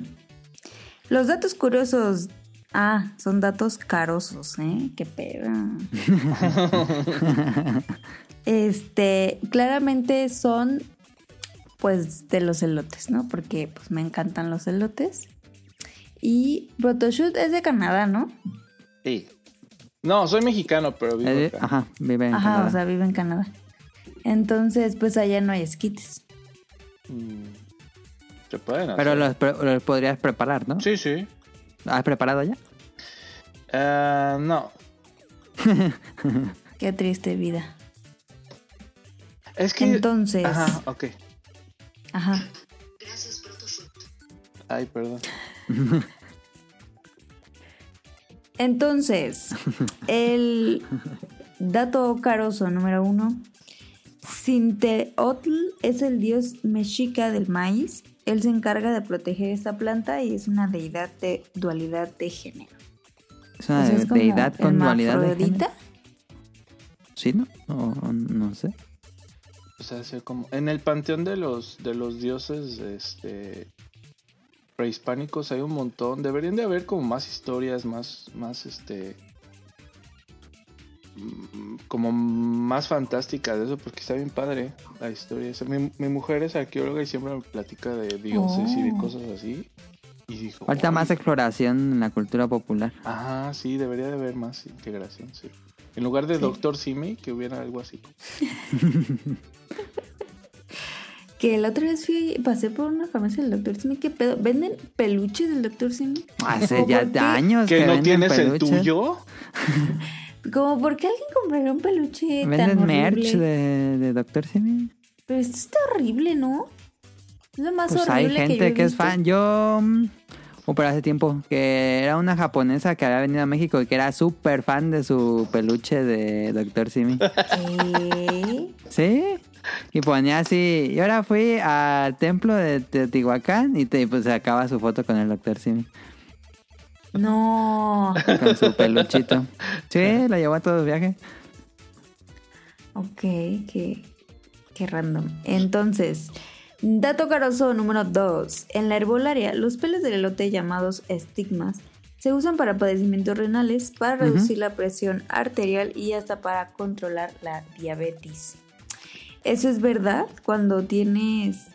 S1: Los datos curiosos. Ah, son datos carosos, ¿eh? Qué pedo. este, claramente son, pues, de los elotes, ¿no? Porque, pues, me encantan los elotes. Y Protoshoot es de Canadá, ¿no?
S3: Sí. No, soy mexicano, pero vivo
S2: Eh,
S3: acá.
S2: ajá, vive en
S1: Ajá,
S2: Canadá.
S1: o sea, vive en Canadá. Entonces, pues, allá no hay esquites.
S3: Mm. Se pueden hacer.
S2: Pero los, podrías preparar, ¿no?
S3: Sí, sí.
S2: ¿Has preparado ya?
S3: Ah, no.
S1: Qué triste vida.
S3: Es que.
S1: Entonces,
S3: Ajá, ok.
S1: ajá.
S3: Ay, perdón.
S1: Entonces, el dato caroso número uno. Sinteotl es el dios mexica del maíz. Él se encarga de proteger esta planta y es una deidad de dualidad de género.
S2: Es una
S1: sea, es como
S2: deidad con dualidad de género. ¿Sí, no? O- no sé.
S3: O sea, como. En el panteón de los, de los dioses este, prehispánicos hay un montón. Deberían de haber como más historias, más, más este. mm, Como más fantásticas de eso, porque está bien padre la historia. esa. Mi, mi mujer es arqueóloga y siempre me platica de dioses y de
S1: Oh.
S3: cosas así. Y dijo.
S2: Falta
S3: "Ay,
S2: más exploración en la cultura popular.
S3: Ajá, sí, debería de haber más integración, sí. En lugar de Doctor Simi, que hubiera algo así.
S1: Que la otra vez fui, pasé por una farmacia del Dr. Simi. ¿Qué pedo? ¿Venden peluches del Dr. Simi?
S2: Hace
S1: ¿O
S2: ya años que,
S3: ¿Que no tienes el tuyo?
S1: Como, ¿por qué alguien compraría un peluche tan
S2: Venden
S1: horrible?
S2: merch de, de Dr. Simi.
S1: Pero esto está horrible, ¿no? Es lo más
S2: Pues hay
S1: horrible que yo
S2: gente
S1: he
S2: que, es fan. Yo, mm, o pero hace tiempo, que era una japonesa que había venido a México y que era súper fan de su peluche de Dr. Simi.
S1: ¿Qué?
S2: ¿Sí? Y ponía así. Y ahora fui al templo de Teotihuacán y te, pues sacaba su foto con el Dr. Simi.
S1: No.
S2: Con su peluchito. Sí, la llevó a todo el viaje.
S1: Ok, qué, qué random. Entonces, dato caroso número 2. En la herbolaria, los pelos del elote llamados estigmas se usan para padecimientos renales, para reducir la presión arterial y hasta para controlar la diabetes. ¿Eso es verdad? Cuando tienes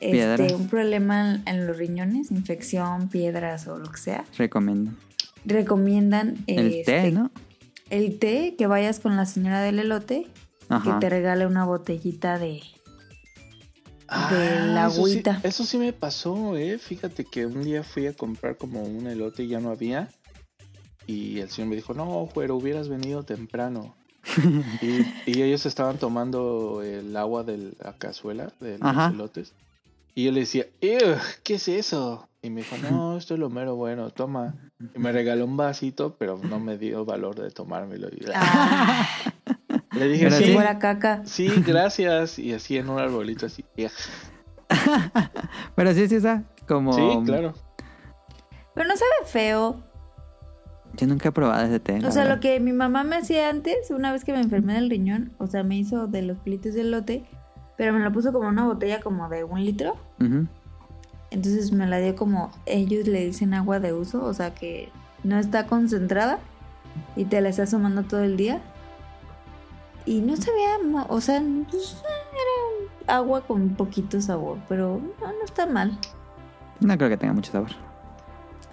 S1: este, un problema en, los riñones, infección, piedras o lo que sea,
S2: Recomiendo.
S1: recomiendan
S2: El
S1: este,
S2: té, ¿no?
S1: el té, que vayas con la señora del elote,
S2: Ajá.
S1: que te regale una botellita de...
S3: Ah,
S1: la
S3: eso sí-
S1: agüita.
S3: Eso sí, me pasó, eh. Fíjate que un día fui a comprar como un elote y ya no había. Y el señor me dijo, no, pero hubieras venido temprano. y, y ellos estaban tomando el agua de la cazuela de los elotes. Y yo le decía, "Ew, ¿qué es eso? Y me dijo, no, esto es lo mero bueno, toma. Y me regaló un vasito, pero no me dio valor de tomármelo. Y,
S1: Ah,
S3: Le dije, sí,
S1: fuera caca.
S3: sí, gracias. Y así en un arbolito así.
S2: Pero sí, sí, esa. Como.
S3: Sí, claro.
S1: Pero no sabe feo.
S2: Yo nunca he probado ese té.
S1: O sea,
S2: verdad.
S1: lo que mi mamá me hacía antes, una vez que me enfermé del riñón, o sea, me hizo de los pelitos de lote, pero me lo puso como una botella como de un litro. Entonces me la dio como ellos le dicen agua de uso, o sea que no está concentrada y te la estás tomando todo el día. Y no sabía, o sea, pues, era agua con poquito sabor, pero no, no está mal.
S2: No creo que tenga mucho sabor.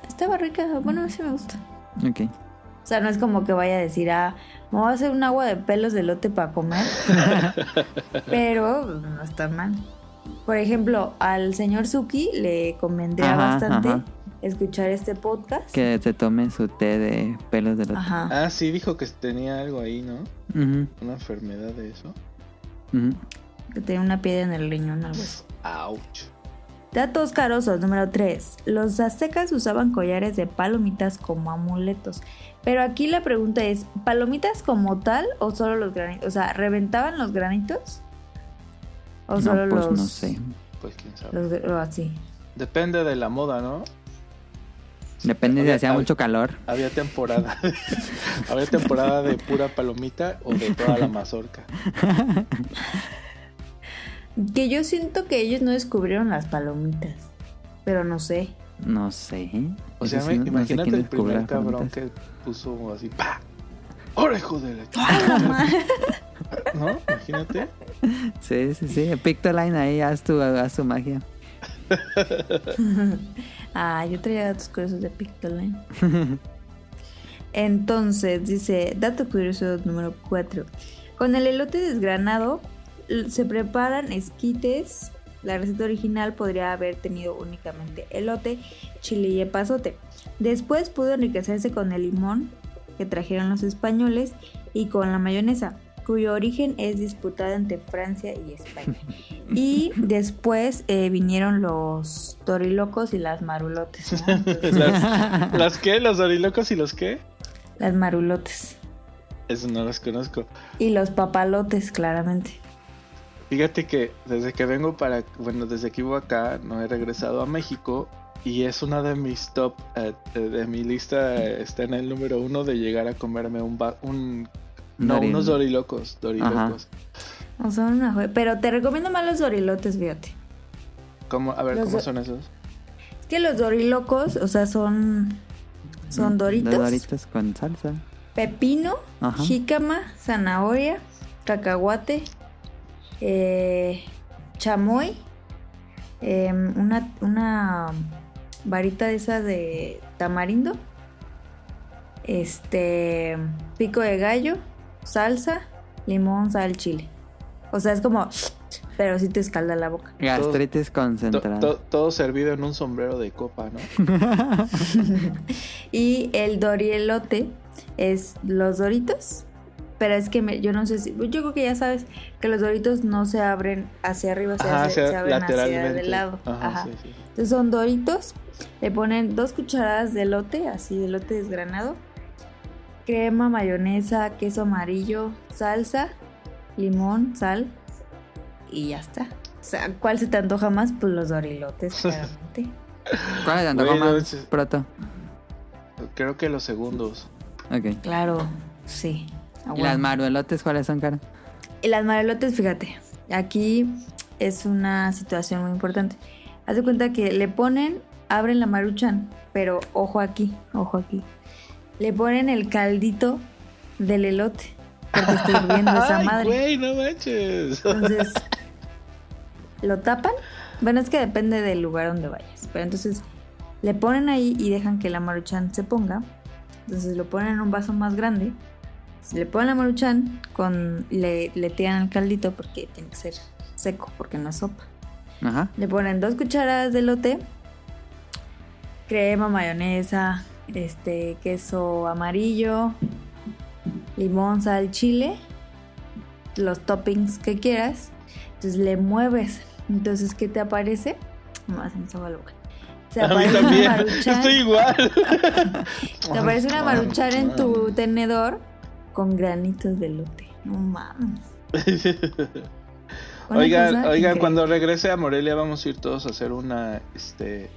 S1: Estaba rica, bueno, sí me gusta.
S2: Ok.
S1: O sea, no es como que vaya a decir, ah, me voy a hacer un agua de pelos de lote para comer. Pero no está mal. Por ejemplo, al señor Suki le convendría
S2: Ajá,
S1: bastante
S2: ajá.
S1: escuchar este podcast.
S2: Que se tome su té de pelos de lote.
S1: Ajá.
S3: Ah, sí, dijo que tenía algo ahí, ¿no? Una enfermedad de eso.
S1: Que tenía una piedra en el riñón, algo así.
S3: Ouch.
S1: Datos carosos, número 3. Los aztecas usaban collares de palomitas como amuletos. Pero aquí la pregunta es, ¿palomitas como tal o solo los granitos? O sea, ¿reventaban los granitos? ¿O solo
S2: No, pues
S1: los...?
S2: no sé.
S3: Pues quién sabe.
S1: los o así.
S3: Depende de la moda, ¿no?
S2: Depende si hacía
S3: había-
S2: mucho calor.
S3: Había temporada. Había temporada de pura palomita o de toda la mazorca.
S1: Que yo siento que ellos no descubrieron las palomitas. Pero no sé.
S2: No sé.
S3: O sea,
S2: sí,
S3: me-
S2: no- no sé
S3: imagínate el
S2: descubrió
S3: primer
S2: las
S3: cabrón
S2: palomitas.
S3: que puso así, ¡pa! ¡Ahora, hijo de la ¿No? Imagínate.
S2: Sí, sí, sí. Pictoline ahí, haz tu, haz tu magia.
S1: Ah, yo traía datos curiosos de Pictoline. Entonces, dice, dato curioso número 4. Con el elote desgranado se preparan esquites. La receta original podría haber tenido únicamente elote, chile y epazote. Después pudo enriquecerse con el limón que trajeron los españoles y con la mayonesa, cuyo origen es disputada entre Francia y España. Y después eh, vinieron los torilocos y las marulotes. ¿no? Entonces,
S3: ¿Las, ¿Las qué? ¿Los orilocos y los qué?
S1: las marulotes.
S3: Eso no los conozco.
S1: Y los papalotes, claramente.
S3: Fíjate que desde que vengo para, bueno, desde que vivo acá, no he regresado a México y es una de mis top, eh, eh, de mi lista eh, está en el número uno de llegar a comerme un, ba- un no, unos dorilocos, dorilocos.
S1: No son una Pero te recomiendo más los dorilotes, fíjate.
S3: ¿Cómo? A ver,
S1: Los
S3: ¿cómo son esos?
S1: Es que los dorilocos, o sea, son. Son doritos.
S2: Doritos con salsa.
S1: Pepino,
S2: Ajá.
S1: jícama, zanahoria, cacahuate, eh, chamoy, em, una, una varita de esas de tamarindo, este, pico de gallo, salsa, limón, sal, chile. O sea, es como, pero sí te escalda la boca.
S2: Gastritis
S3: To-
S2: concentrada.
S3: to- todo servido en un sombrero de copa, ¿no?
S1: Y el dorielote es los doritos. Pero es que me- yo no sé si. Yo creo que ya sabes que los doritos no se abren hacia arriba, se,
S3: Ajá,
S1: hace-
S3: hacia-
S1: se abren hacia
S3: lateralmente.
S1: de lado.
S3: Ajá,
S1: Ajá.
S3: sí, sí.
S1: Entonces son doritos. Le ponen dos cucharadas de elote, así de elote desgranado. Crema, mayonesa, queso amarillo, salsa, limón, sal. Y ya está. O sea, ¿cuál se te antoja más? Pues los dorilotes, claramente.
S2: ¿Cuál antojo
S3: Güey, no,
S2: más? Proto.
S3: Creo que los segundos.
S2: Ok.
S1: claro, sí. Ah,
S2: ¿Y las maruelotes cuáles son, cara?
S1: Y las marelotes, fíjate, aquí es una situación muy importante. Haz de cuenta que le ponen, abren la maruchan, pero ojo aquí, ojo aquí. Le ponen el caldito del elote, porque está hirviendo esa
S3: ¡Ay,
S1: madre.
S3: güey, no manches!
S1: Entonces, lo tapan. Bueno, es que depende del lugar donde vayas. Pero entonces, le ponen ahí y dejan que la maruchan se ponga. Entonces, lo ponen en un vaso más grande. Le ponen la maruchan, con, le, le tiran el caldito porque tiene que ser seco, porque no es sopa.
S2: Ajá.
S1: Le ponen dos cucharadas de elote, crema, mayonesa, este, queso amarillo, limón, sal, chile, los toppings que quieras. Entonces le mueves. Entonces, ¿qué te aparece? Más se boca. Te
S3: A mí también.
S1: maruchan-
S3: Estoy igual.
S1: te aparece una maruchan en tu tenedor con granitos de elote. No mames.
S3: Oigan, oigan, cuando regrese a Morelia vamos a ir todos a hacer una, este,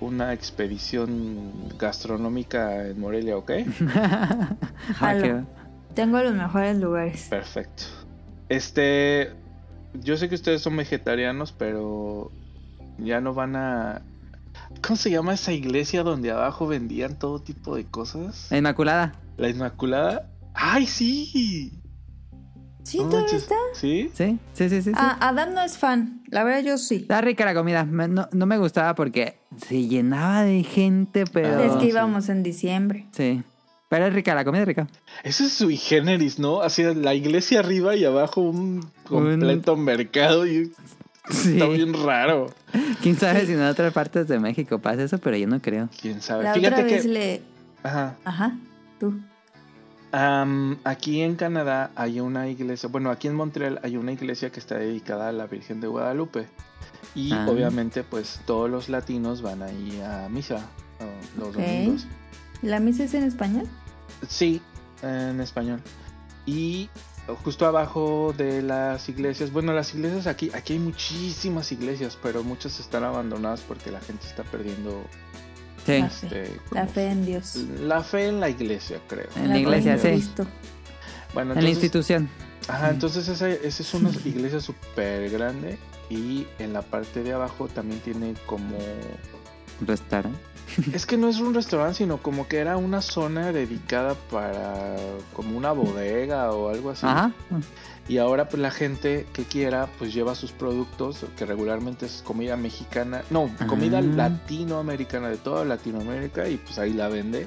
S3: una expedición gastronómica en Morelia, ¿ok?
S2: Ah,
S1: Jalo. Tengo los mejores lugares.
S3: Perfecto. Este, yo sé que ustedes son vegetarianos, pero ya no van a... ¿Cómo se llama esa iglesia donde abajo vendían todo tipo de cosas?
S2: La Inmaculada.
S3: La Inmaculada. ¡Ay, sí!
S1: ¿Sí,
S3: No
S1: todavía está?
S3: ¿Sí?
S2: Sí, sí, sí, sí. sí.
S1: Ah, Adam no es fan. La verdad, yo sí.
S2: Está rica la comida. Me- no, no me gustaba porque se llenaba de gente, pero...
S3: Ah,
S1: es que
S3: sí.
S1: íbamos en diciembre.
S2: Sí. Pero es rica, la comida es rica.
S3: Ese es sui generis, ¿no? Así la iglesia arriba y abajo un completo mercado y
S2: Sí.
S3: está bien raro.
S2: Quién sabe si en otras partes de México pasa eso, pero yo no creo.
S3: Quién sabe.
S1: La
S3: Fíjate
S1: otra
S3: que
S1: le...
S3: ajá,
S1: Ajá, tú.
S3: Am, aquí en Canadá hay una iglesia, bueno, aquí en Montreal hay una iglesia que está dedicada a la Virgen de Guadalupe. Y
S2: Ah.
S3: obviamente pues todos los latinos van ahí a misa los
S1: Ok.
S3: domingos.
S1: ¿La misa es en español?
S3: Sí, en español. Y justo abajo de las iglesias, bueno, las iglesias aquí, aquí hay muchísimas iglesias, pero muchas están abandonadas porque la gente está perdiendo
S2: Sí.
S1: La fe.
S3: este,
S1: La fe en Dios.
S3: la fe en la iglesia, creo.
S2: En la iglesia, sí.
S1: Cristo.
S3: Bueno,
S2: En la institución.
S3: ajá, entonces esa, esa es una iglesia súper grande y en la parte de abajo también tiene como...
S2: Restaurante.
S3: Es que no es un restaurante, sino como que era una zona dedicada para como una bodega o algo así.
S2: Ajá.
S3: Y ahora pues la gente que quiera pues lleva sus productos, que regularmente es comida mexicana, no, comida
S2: Ah.
S3: latinoamericana de toda Latinoamérica y pues ahí la vende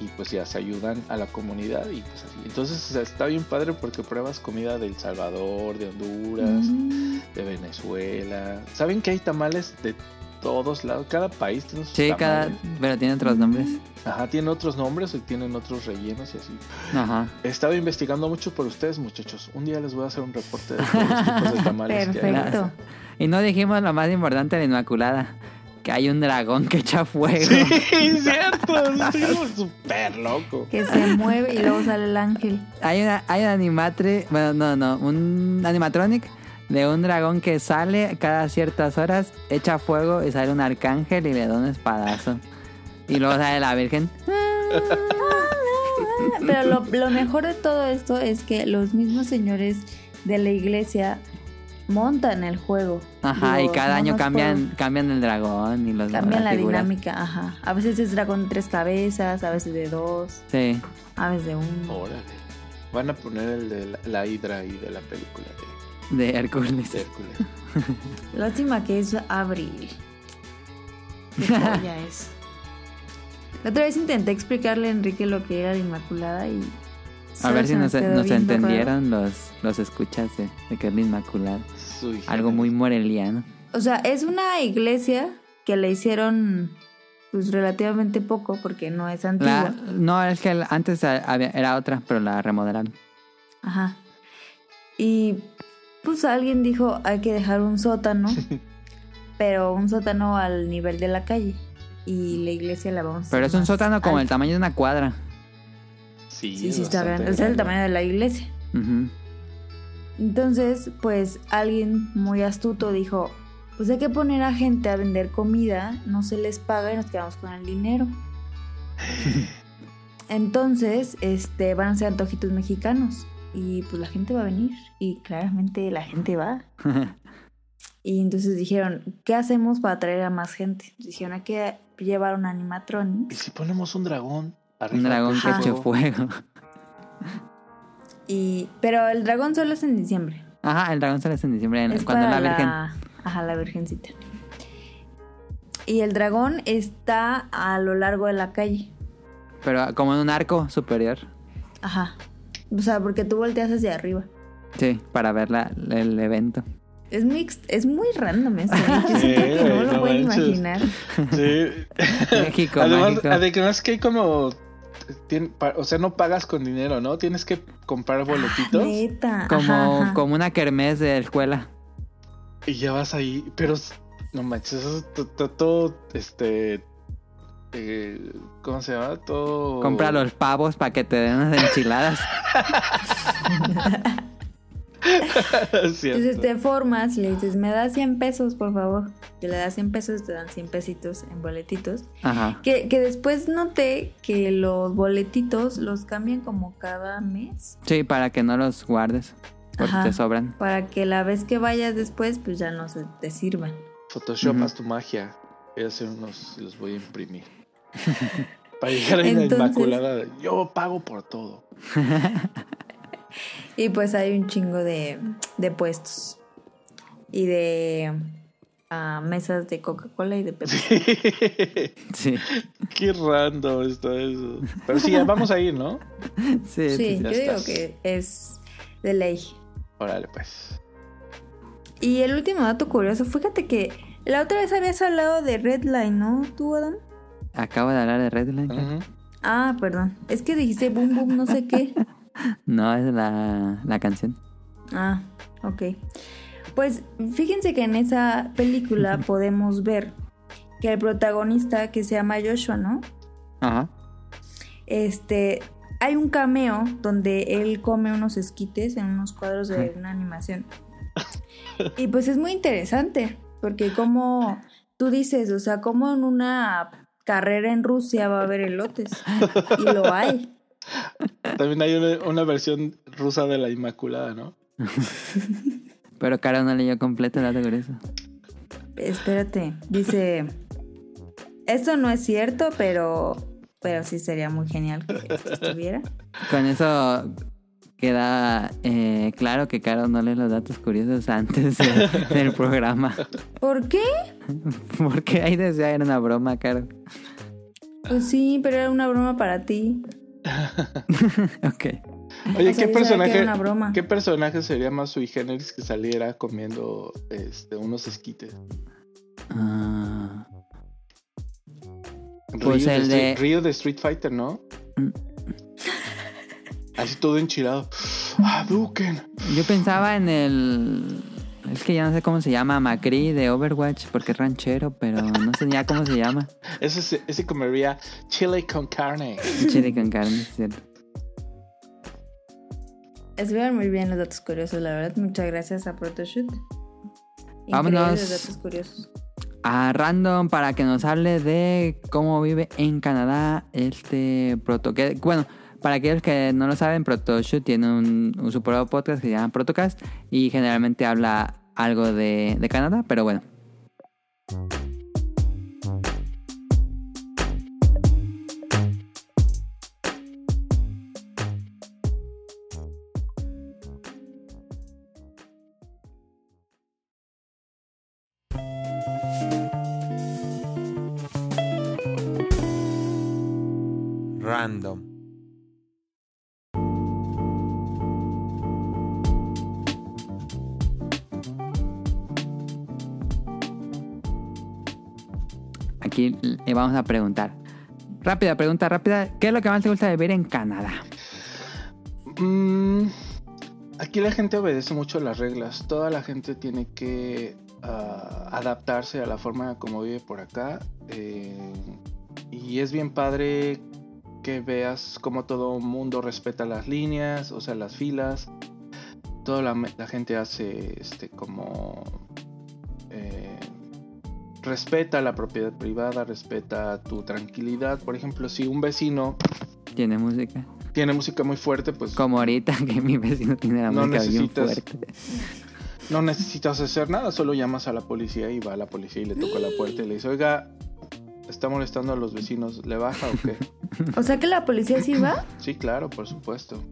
S3: y pues ya se ayudan a la comunidad y pues así. Entonces o sea, está bien padre porque pruebas comida de El Salvador, de Honduras,
S1: Mm,
S3: de Venezuela. ¿Saben que hay tamales de todos lados? Cada país tiene sus
S2: Sí, cada... pero tiene otros nombres.
S3: Ajá, tiene otros nombres y tienen otros rellenos y así.
S2: Ajá.
S3: He estado investigando mucho por ustedes, muchos. Un día les voy a hacer un reporte de todos los tipos de tamales que hay.
S2: Y no dijimos lo más importante de la Inmaculada. Que hay un dragón que echa fuego.
S3: Sí, cierto. Súper loco.
S1: Que se mueve y luego sale el ángel.
S2: Hay una, hay un animatre, bueno, no, no, un animatronic de un dragón que sale cada ciertas horas, echa fuego y sale un arcángel y le da un espadazo. Y luego sale la Virgen.
S1: Pero lo, lo mejor de todo esto es que los mismos señores de la iglesia montan el juego.
S2: Ajá,
S1: Digo,
S2: y cada
S1: no
S2: año cambian, cambian el dragón y los
S1: Cambian
S2: las
S1: la
S2: figuras.
S1: dinámica, ajá. A veces es dragón de tres cabezas, a veces de dos,
S2: Sí.
S1: a veces de uno.
S3: Órale. Van a poner el de la, la hidra ahí de la película de,
S2: De Hércules.
S3: de Hércules.
S1: Lástima que es abril. Qué joya es. La otra vez intenté explicarle a Enrique lo que era la Inmaculada y...
S2: A ver si nos, nos entendieron los, los escuchas de, de que es la Inmaculada. Algo muy moreliano.
S1: O sea, es una iglesia que le hicieron pues relativamente poco porque no es antigua.
S2: La- no, es que antes había- era otra, pero la remodelaron.
S1: Ajá. Y pues alguien dijo, hay que dejar un sótano, pero un sótano al nivel de la calle. Y la iglesia la vamos a
S2: Pero es un sótano como el tamaño de una cuadra.
S3: Sí,
S1: Sí,
S3: es
S1: sí, está grande. Sea, el tamaño de la iglesia. Entonces, pues alguien muy astuto dijo, pues hay que poner a gente a vender comida, no se les paga y nos quedamos con el dinero. Entonces, este, van a ser antojitos mexicanos y pues la gente va a venir y claramente la gente va. Y entonces dijeron, ¿qué hacemos para atraer a más gente? Dijeron, hay que llevar un
S3: ¿Y
S1: animatronic.
S3: si ponemos un dragón?
S2: Un dragón que eche
S3: fuego?
S1: Y, pero el dragón solo es en diciembre.
S2: Ajá, el dragón sale en diciembre, en-
S1: Es
S2: cuando la Virgen.
S1: Ajá, la virgencita. Y el dragón está a lo largo de la calle.
S2: Pero como en un arco superior.
S1: Ajá. O sea, porque tú volteas hacia arriba.
S2: Sí, para ver la- el evento.
S1: Es muy, es muy random esto. ¿eh? Yo
S3: Sí,
S1: siento que no lo
S3: no
S1: pueden
S3: manches.
S1: imaginar.
S3: Sí.
S2: México,
S3: además,
S2: mágico.
S3: además que hay como... tien- pa- o sea, no pagas con dinero, ¿no? Tienes que comprar boletitos
S1: Neta.
S2: Como,
S1: ajá, ajá.
S2: como una kermés de escuela.
S3: y ya vas ahí. Pero no manches, eso es to- to- todo, este... eh, ¿cómo se llama? Todo...
S2: Compra los pavos para que te den unas enchiladas.
S1: Entonces te formas y le dices, me das 100 pesos, por favor. Y le das 100 pesos, te dan 100 pesitos en boletitos.
S2: Ajá.
S1: Que, que después noté que los boletitos los cambian como cada mes.
S2: Sí, para que no los guardes. Porque
S1: Ajá.
S2: te sobran.
S1: Para que la vez que vayas después, pues ya no se te sirvan.
S3: Photoshop,
S2: Ujú.
S3: haz tu magia. Voy a hacer unos y los voy a imprimir. Para llegar la
S1: Entonces-
S3: inmaculada. de, Yo pago por todo.
S1: Y pues hay un chingo de, de puestos. Y de ah, mesas de Coca-Cola y de Pepsi.
S2: Sí.
S3: Qué random está eso. Pero sí, vamos a ir, ¿no?
S2: Sí,
S1: yo digo que es de ley.
S3: Órale, pues.
S1: Y el último dato curioso, fíjate que la otra vez habías hablado de Redline, ¿no? ¿Tú, Adam?
S2: Acabo de hablar de Redline.
S3: Ujú.
S1: Ah, perdón. Es que dijiste boom boom no sé qué.
S2: No, es la, la canción.
S1: Ah, ok. Pues fíjense que en esa película podemos ver que el protagonista que se llama Joshua, ¿no?
S2: Ajá.
S1: Este, hay un cameo donde él come unos esquites en unos cuadros de una animación. Y pues es muy interesante, porque como tú dices, o sea, como en una carrera en Rusia va a haber elotes. Y lo hay.
S3: También hay una, una versión rusa de la Inmaculada, ¿no?
S2: Pero Caro no leyó completo el dato curioso.
S1: Espérate, dice, esto no es cierto, pero, pero sí sería muy genial que esto estuviera.
S2: Con eso queda eh, claro que Caro no lee los datos curiosos antes de- del programa.
S1: ¿Por qué?
S2: Porque ahí decía era una broma, Caro.
S1: Pues sí, pero era una broma para ti.
S2: Ok.
S3: Oye,
S1: O sea,
S3: ¿qué personaje,
S1: era una broma.
S3: ¿qué personaje sería más sui generis que saliera comiendo este, unos esquites?
S2: Ah, Pues
S3: Ryu
S2: el
S3: de, Ryu de Street Fighter, ¿no?
S2: Mm.
S3: Así todo enchilado. ¡Ah, Duken!
S2: yo pensaba en el... Es que ya no sé cómo se llama, Macri de Overwatch, porque es ranchero, pero no sé ya cómo se llama.
S3: Ese, se- ese comería chile con carne.
S2: Chile con carne, es ¿cierto?
S1: Estuvieron muy bien los datos curiosos, la verdad. Muchas gracias a Protoshoot.
S2: Vámonos.
S1: Datos curiosos.
S2: a Random para que nos hable de cómo vive en Canadá este proto. que- bueno, para aquellos que no lo saben, Protoshoot tiene un, un podcast que se llama Protocast y generalmente habla algo de Canadá, pero bueno.
S6: Random.
S2: Aquí le vamos a preguntar. Rápida, pregunta rápida. ¿Qué es lo que más te gusta de vivir en Canadá?
S3: Mm, aquí la gente obedece mucho las reglas. Toda la gente tiene que ah, adaptarse a la forma como vive por acá. eh, y es bien padre que veas cómo todo mundo respeta las líneas, o sea, las filas. Toda la, la gente hace este como respeta la propiedad privada, respeta tu tranquilidad. Por ejemplo, si un vecino
S2: Tiene música.
S3: tiene música muy fuerte, pues
S2: Como ahorita que mi vecino tiene la
S3: No
S2: música bien
S3: necesitas-
S2: fuerte.
S3: no necesitas hacer nada, solo llamas a la policía y va a la policía y le toca la puerta y le dice, oiga, está molestando a los vecinos, ¿le baja o qué?
S1: O sea que la policía sí va.
S3: sí, claro, por supuesto.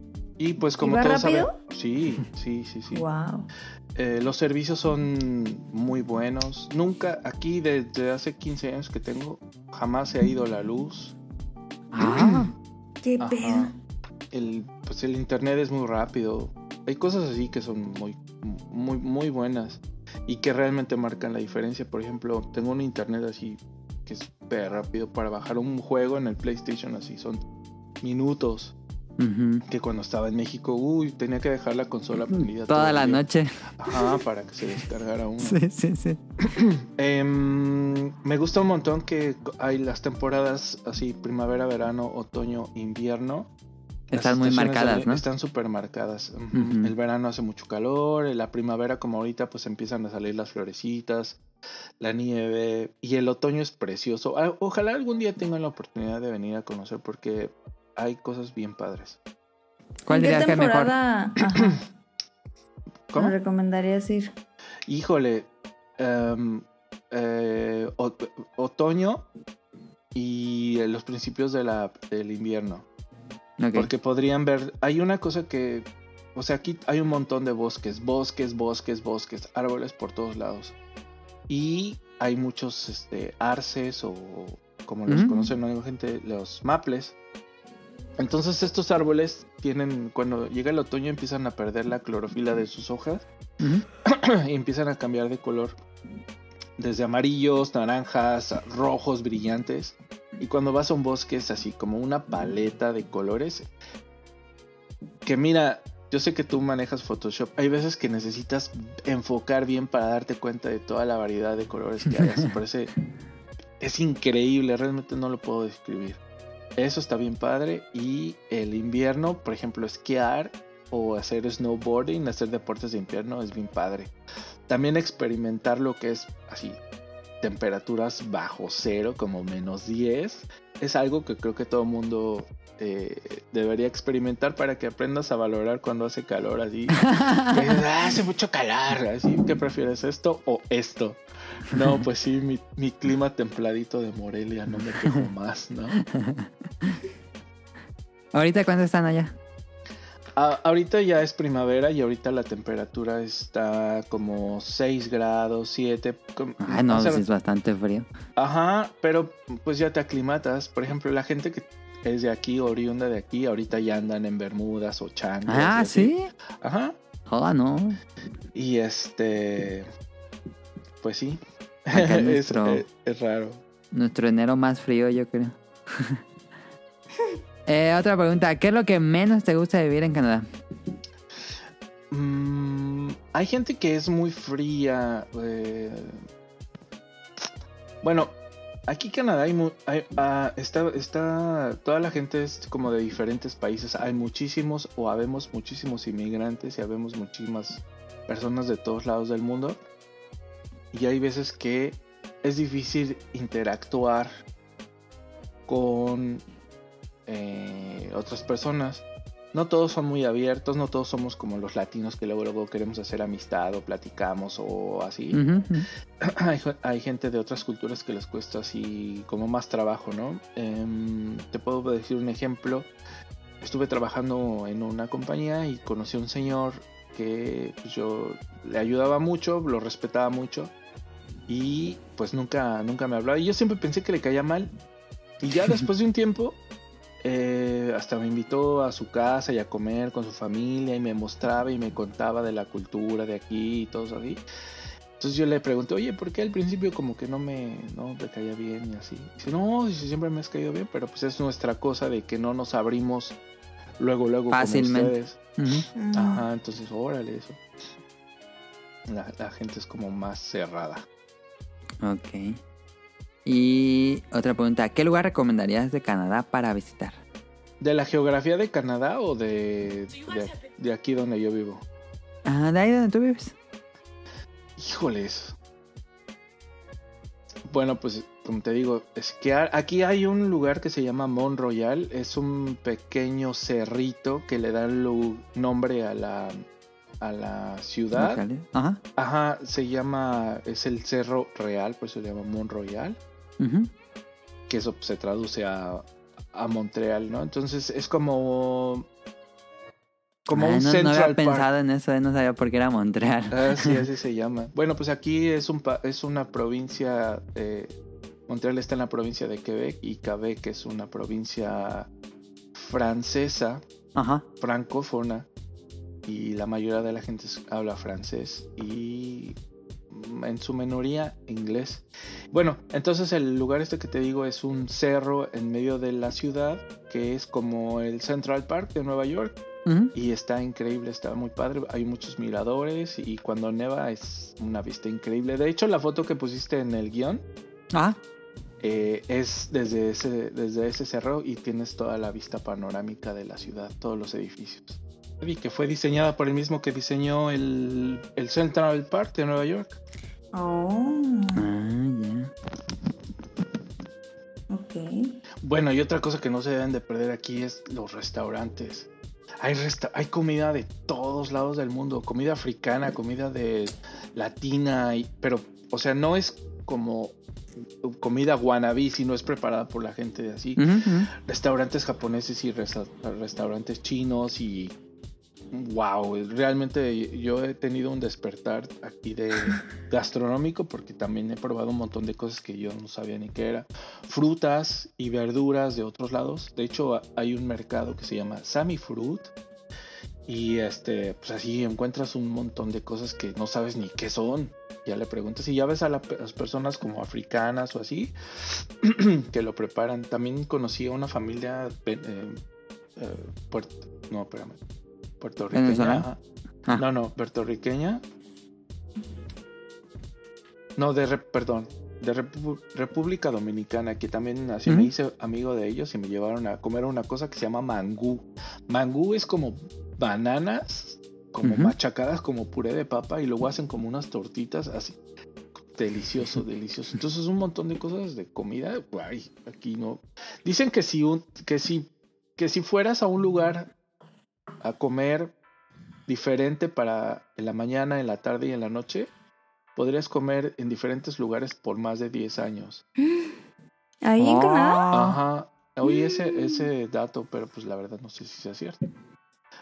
S3: Y pues como todos saben, sí, sí, sí, sí.
S1: Wow.
S3: Eh, los servicios son muy buenos. Nunca, aquí desde hace 15 años que tengo, jamás se ha ido la luz.
S2: Ah,
S1: ¿Qué
S3: Ajá.
S1: pedo?
S3: El, pues el internet es muy rápido. Hay cosas así que son muy, muy, muy buenas y que realmente marcan la diferencia. Por ejemplo, tengo un internet así que es súper rápido para bajar un juego en el PlayStation así. Son minutos. Que cuando estaba en México, uy, tenía que dejar la consola prendida.
S2: Toda la noche.
S3: Ajá, para que se descargara uno.
S2: Sí, sí, sí.
S3: Em, me gusta un montón que hay las temporadas así, primavera, verano, otoño, invierno.
S2: Están muy marcadas, ¿no?
S3: Están súper marcadas. El verano hace mucho calor, en la primavera como ahorita pues empiezan a salir las florecitas, la nieve y el otoño es precioso. Ah, Ojalá algún día tengan la oportunidad de venir a conocer porque hay cosas bien padres.
S2: ¿Cuál
S1: ¿En qué
S2: dirías que mejor?
S3: ¿Cómo?
S1: me recomendarías ir?
S3: Híjole, em, eh, otoño y los principios de la, del invierno. Porque podrían ver, hay una cosa que, o sea, aquí hay un montón de bosques, bosques, bosques, bosques, árboles por todos lados. Y hay muchos este, arces o como los
S2: Mm.
S3: conocen la gente, los maples. Entonces estos árboles tienen, cuando llega el otoño empiezan a perder la clorofila de sus hojas y empiezan a cambiar de color. Desde amarillos, naranjas, rojos brillantes. Y cuando vas a un bosque es así como una paleta de colores. Que mira, yo sé que tú manejas Photoshop. Hay veces que necesitas enfocar bien para darte cuenta de toda la variedad de colores que hay. Así parece. Es increíble, realmente no lo puedo describir. Eso está bien padre. Y el invierno, por ejemplo, esquiar o hacer snowboarding, hacer deportes de invierno es bien padre. También experimentar lo que es así, temperaturas bajo cero, como menos 10, es algo que creo que todo mundo eh, debería experimentar para que aprendas a valorar cuando hace calor así. Que "Ah, hace mucho calor, así, ¿qué prefieres, esto o esto? No, pues sí, mi, mi clima templadito de Morelia, no me quejo más, ¿no?
S2: ¿Ahorita cuánto están allá?
S3: A- ahorita ya es primavera y ahorita la temperatura está como 6 grados, 7. com-
S2: Ah, no,
S3: o sea,
S2: sí es bastante frío.
S3: Ajá, pero pues ya te aclimatas. Por ejemplo, la gente que es de aquí, oriunda de aquí, ahorita ya andan en bermudas o chanclas. y
S2: Ah, sí.
S3: Ajá.
S2: Joda, no.
S3: Y este. Pues sí.
S2: Nuestro-
S3: es- es raro.
S2: Nuestro enero más frío, yo creo. Eh, otra pregunta. ¿Qué es lo que menos te gusta vivir en Canadá?
S3: Mm, hay gente que es muy fría. eh, Bueno, aquí en Canadá hay, hay- ah, está, está, toda la gente es como de diferentes países. Hay muchísimos o habemos muchísimos inmigrantes y habemos muchísimas personas de todos lados del mundo. Y hay veces que es difícil interactuar con eh, otras personas. No todos son muy abiertos, no todos somos como los latinos que luego, luego queremos hacer amistad o platicamos o así. Hay gente de otras culturas que les cuesta así como más trabajo, ¿no? Em, te puedo decir un ejemplo. Estuve trabajando en una compañía y conocí a un señor que pues, yo le ayudaba mucho, lo respetaba mucho y pues nunca, nunca me hablaba. Y yo siempre pensé que le caía mal. Y ya después de un tiempo, eh, hasta me invitó a su casa y a comer con su familia y me mostraba y me contaba de la cultura de aquí y todo eso así. Entonces yo le pregunté, oye, ¿por qué al principio como que no me, no me caía bien y así? Dice, no, siempre me has caído bien, pero pues es nuestra cosa de que no nos abrimos luego, luego
S2: Fácilmente.
S3: como ustedes. Ajá, entonces órale eso. La, la gente es como más cerrada.
S2: Ok. Y otra pregunta. ¿Qué lugar recomendarías de Canadá para visitar?
S3: ¿De la geografía de Canadá o de, de, de aquí donde yo vivo?
S2: Ah, de ahí donde tú vives.
S3: Híjoles. Bueno, pues como te digo, esquiar. Aquí hay un lugar que se llama Mont Royal. Es un pequeño cerrito que le da nombre a la, a la ciudad.
S2: Locales. Ajá.
S3: Ajá, se llama, es el Cerro Real, por eso se llama Mont Royal. Que eso se traduce a, a Montreal, ¿no? Entonces es como... Como un
S2: no, no había
S3: Park.
S2: pensado en eso, eh, no sabía por qué era Montreal.
S3: Ah, sí, así se llama. Bueno, pues aquí es, un es una provincia. eh, Montreal está en la provincia de Quebec y Quebec es una provincia francesa,
S2: Ajá.
S3: francófona. Y la mayoría de la gente habla francés. Y en su minoría inglés. Bueno, entonces el lugar este que te digo es un cerro en medio de la ciudad que es como el Central Park de Nueva York y está increíble, está muy padre. Hay muchos miradores y cuando neva es una vista increíble. De hecho, la foto que pusiste en el guion
S2: Ah,
S3: eh, es desde ese, desde ese cerro y tienes toda la vista panorámica de la ciudad, todos los edificios. Y que fue diseñada por el mismo que diseñó el, el Central Park de Nueva York.
S1: Oh,
S2: ah, ya.
S1: ok.
S3: Bueno, y otra cosa que no se deben de perder aquí es los restaurantes. Hay, resta- hay comida de todos lados del mundo, comida africana, comida de latina, y- pero, o sea, no es como comida wannabe, sino es preparada por la gente de así. Restaurantes japoneses y resta- restaurantes chinos y... Wow, realmente yo he tenido un despertar aquí de gastronómico porque también he probado un montón de cosas que yo no sabía ni qué era. Frutas y verduras de otros lados. De hecho, hay un mercado que se llama Sami Fruit. Y este, pues así encuentras un montón de cosas que no sabes ni qué son. Ya le preguntas y ya ves a la- las personas como africanas o así que lo preparan. También conocí a una familia eh, eh, no, espérame, puertorriqueña.
S2: Ah.
S3: No, no, puertorriqueña. No, de, perdón, de Repu- República Dominicana, que también así me hice amigo de ellos y me llevaron a comer una cosa que se llama mangú. Mangú es como bananas, como machacadas como puré de papa y luego hacen como unas tortitas así. Delicioso, delicioso. Entonces un montón de cosas de comida, guay, aquí no. Dicen que si un, que si, que si fueras a un lugar a comer diferente para en la mañana, en la tarde y en la noche, podrías comer en diferentes lugares por más de 10 años.
S1: Ahí en. Canadá.
S3: Ajá. Oí ese, ese dato, pero pues la verdad no sé si sea cierto.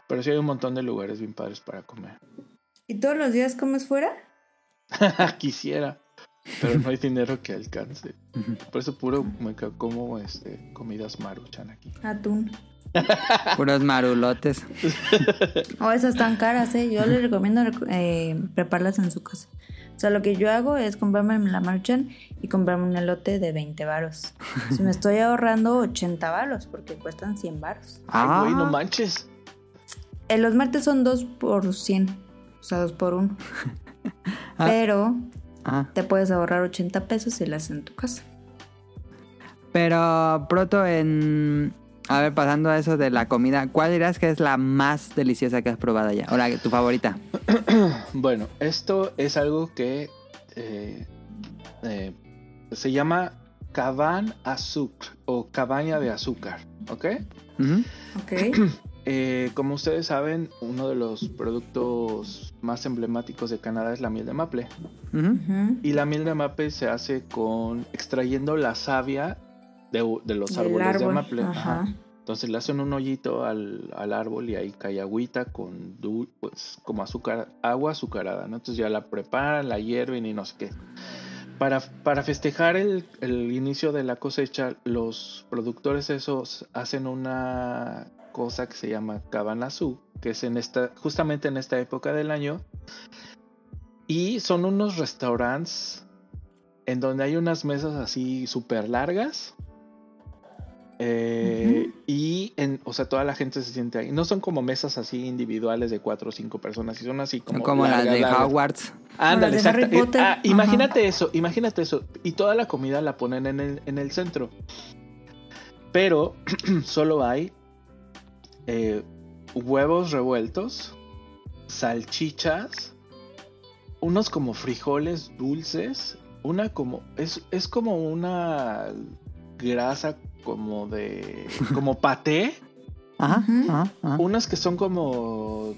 S3: Pero sí hay un montón de lugares bien padres para comer.
S1: ¿Y todos los días comes fuera?
S3: Quisiera, pero no hay dinero que alcance. Por eso puro me como este, comidas maruchan aquí.
S1: Atún.
S2: Puros marulotes.
S1: O esas tan caras, ¿eh? Yo les recomiendo eh, prepararlas en su casa. O sea, lo que yo hago es comprarme la maruchan y comprarme un elote de 20 varos. Si me estoy ahorrando 80 varos porque cuestan 100 varos.
S3: Ay, güey, no
S2: Ah.
S3: manches.
S1: Eh, los martes son 2 por 100, o sea, 2 por 1.
S2: Ah.
S1: Pero
S2: Ajá.
S1: te puedes ahorrar 80 pesos y las en tu casa.
S2: Pero pronto en... A ver, pasando a eso de la comida, ¿cuál dirás que es la más deliciosa que has probado ya? O la, tu favorita.
S3: Bueno, esto es algo que eh, eh, se llama caban azúcar o cabaña de azúcar, ¿ok?
S1: Ok.
S3: Eh, como ustedes saben, uno de los productos más emblemáticos de Canadá es la miel de maple. Y la miel de maple se hace con extrayendo la savia de, de los árboles de maple.
S1: ajá.
S3: Ajá. Entonces le hacen un hoyito al, al árbol y ahí cae agüita con dul- pues como azúcar, agua azucarada, ¿no? Entonces ya la preparan, la hierven y no sé qué. Para, para festejar el, el inicio de la cosecha, los productores esos hacen una cosa que se llama cabanazú, que es en esta, justamente en esta época del año. Y son unos restaurantes en donde hay unas mesas así súper largas. Eh, Y, en, o sea, toda la gente se siente ahí. No son como mesas así individuales de cuatro o cinco personas, y son así como.
S2: Como las de
S3: largas.
S2: Hogwarts.
S3: Ándale,
S1: Las de Harry
S3: exacta- eh, ah, imagínate eso, imagínate eso. Y toda la comida la ponen en el, en el centro. Pero solo hay eh, huevos revueltos, salchichas, unos como frijoles dulces, una como. Es, es como una grasa como de. como paté.
S2: Ajá,
S1: Ujú.
S2: ajá, ajá.
S3: Unas que son como.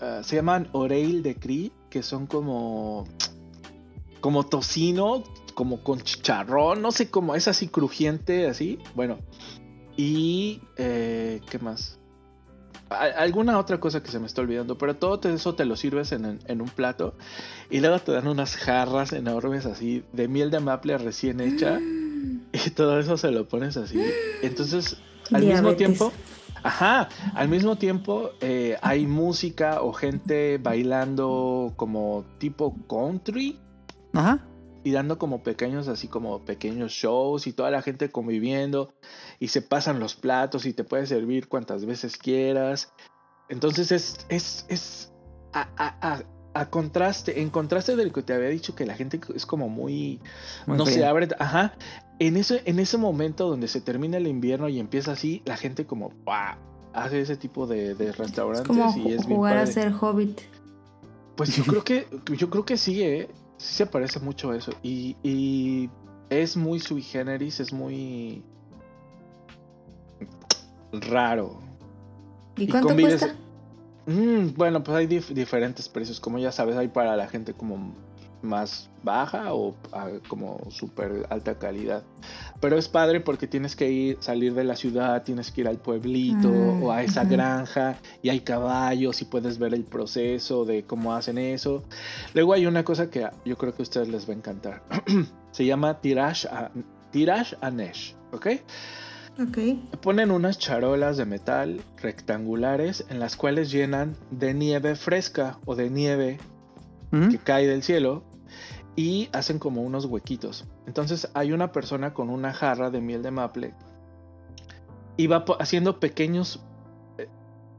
S3: ah, se llaman oreille de cri, que son como. como tocino, como con chicharrón, no sé cómo, es así crujiente, así. Bueno. Y. eh, ¿Qué más? Alguna otra cosa que se me está olvidando, pero todo eso te lo sirves en, en un plato y luego te dan unas jarras enormes así de miel de maple recién hecha y todo eso se lo pones así. Entonces, al mismo tiempo, Ajá, al mismo tiempo eh, hay música o gente bailando como tipo country
S2: Ajá.
S3: Y dando como pequeños, así como pequeños shows y toda la gente conviviendo y se pasan los platos y te puedes servir cuantas veces quieras. Entonces es, es, es a, a- a- a contraste, en contraste del que te había dicho que la gente es como muy,
S2: Muy
S3: no se
S2: fría.
S3: abre, ajá. En ese, en ese momento donde se termina el invierno y empieza así, la gente como, wow, hace ese tipo de, de
S1: Es
S3: restaurantes
S1: como
S3: y es bien
S1: jugar a ser hobbit.
S3: Pues yo creo que, yo creo que sí, ¿eh? Sí se parece mucho a eso. Y, y es muy sui generis, es muy raro.
S1: ¿Y
S3: Y
S1: cuánto
S3: convives-
S1: cuesta?
S3: Mm, bueno, pues hay dif- diferentes precios. Como ya sabes, hay para la gente como más baja o a- como súper alta calidad. Pero es padre porque tienes que ir, salir de la ciudad, tienes que ir al pueblito
S1: Mm,
S3: o a esa
S1: ujú.
S3: granja y hay caballos y puedes ver el proceso de cómo hacen eso. Luego hay una cosa que yo creo que a ustedes les va a encantar. Se llama Tirage a, tirage a Neige, ¿ok?
S1: Ok.
S3: Ponen unas charolas de metal rectangulares en las cuales llenan de nieve fresca o de nieve
S2: Ujú.
S3: que cae del cielo y hacen como unos huequitos. Entonces hay una persona con una jarra de miel de maple y va haciendo pequeños eh,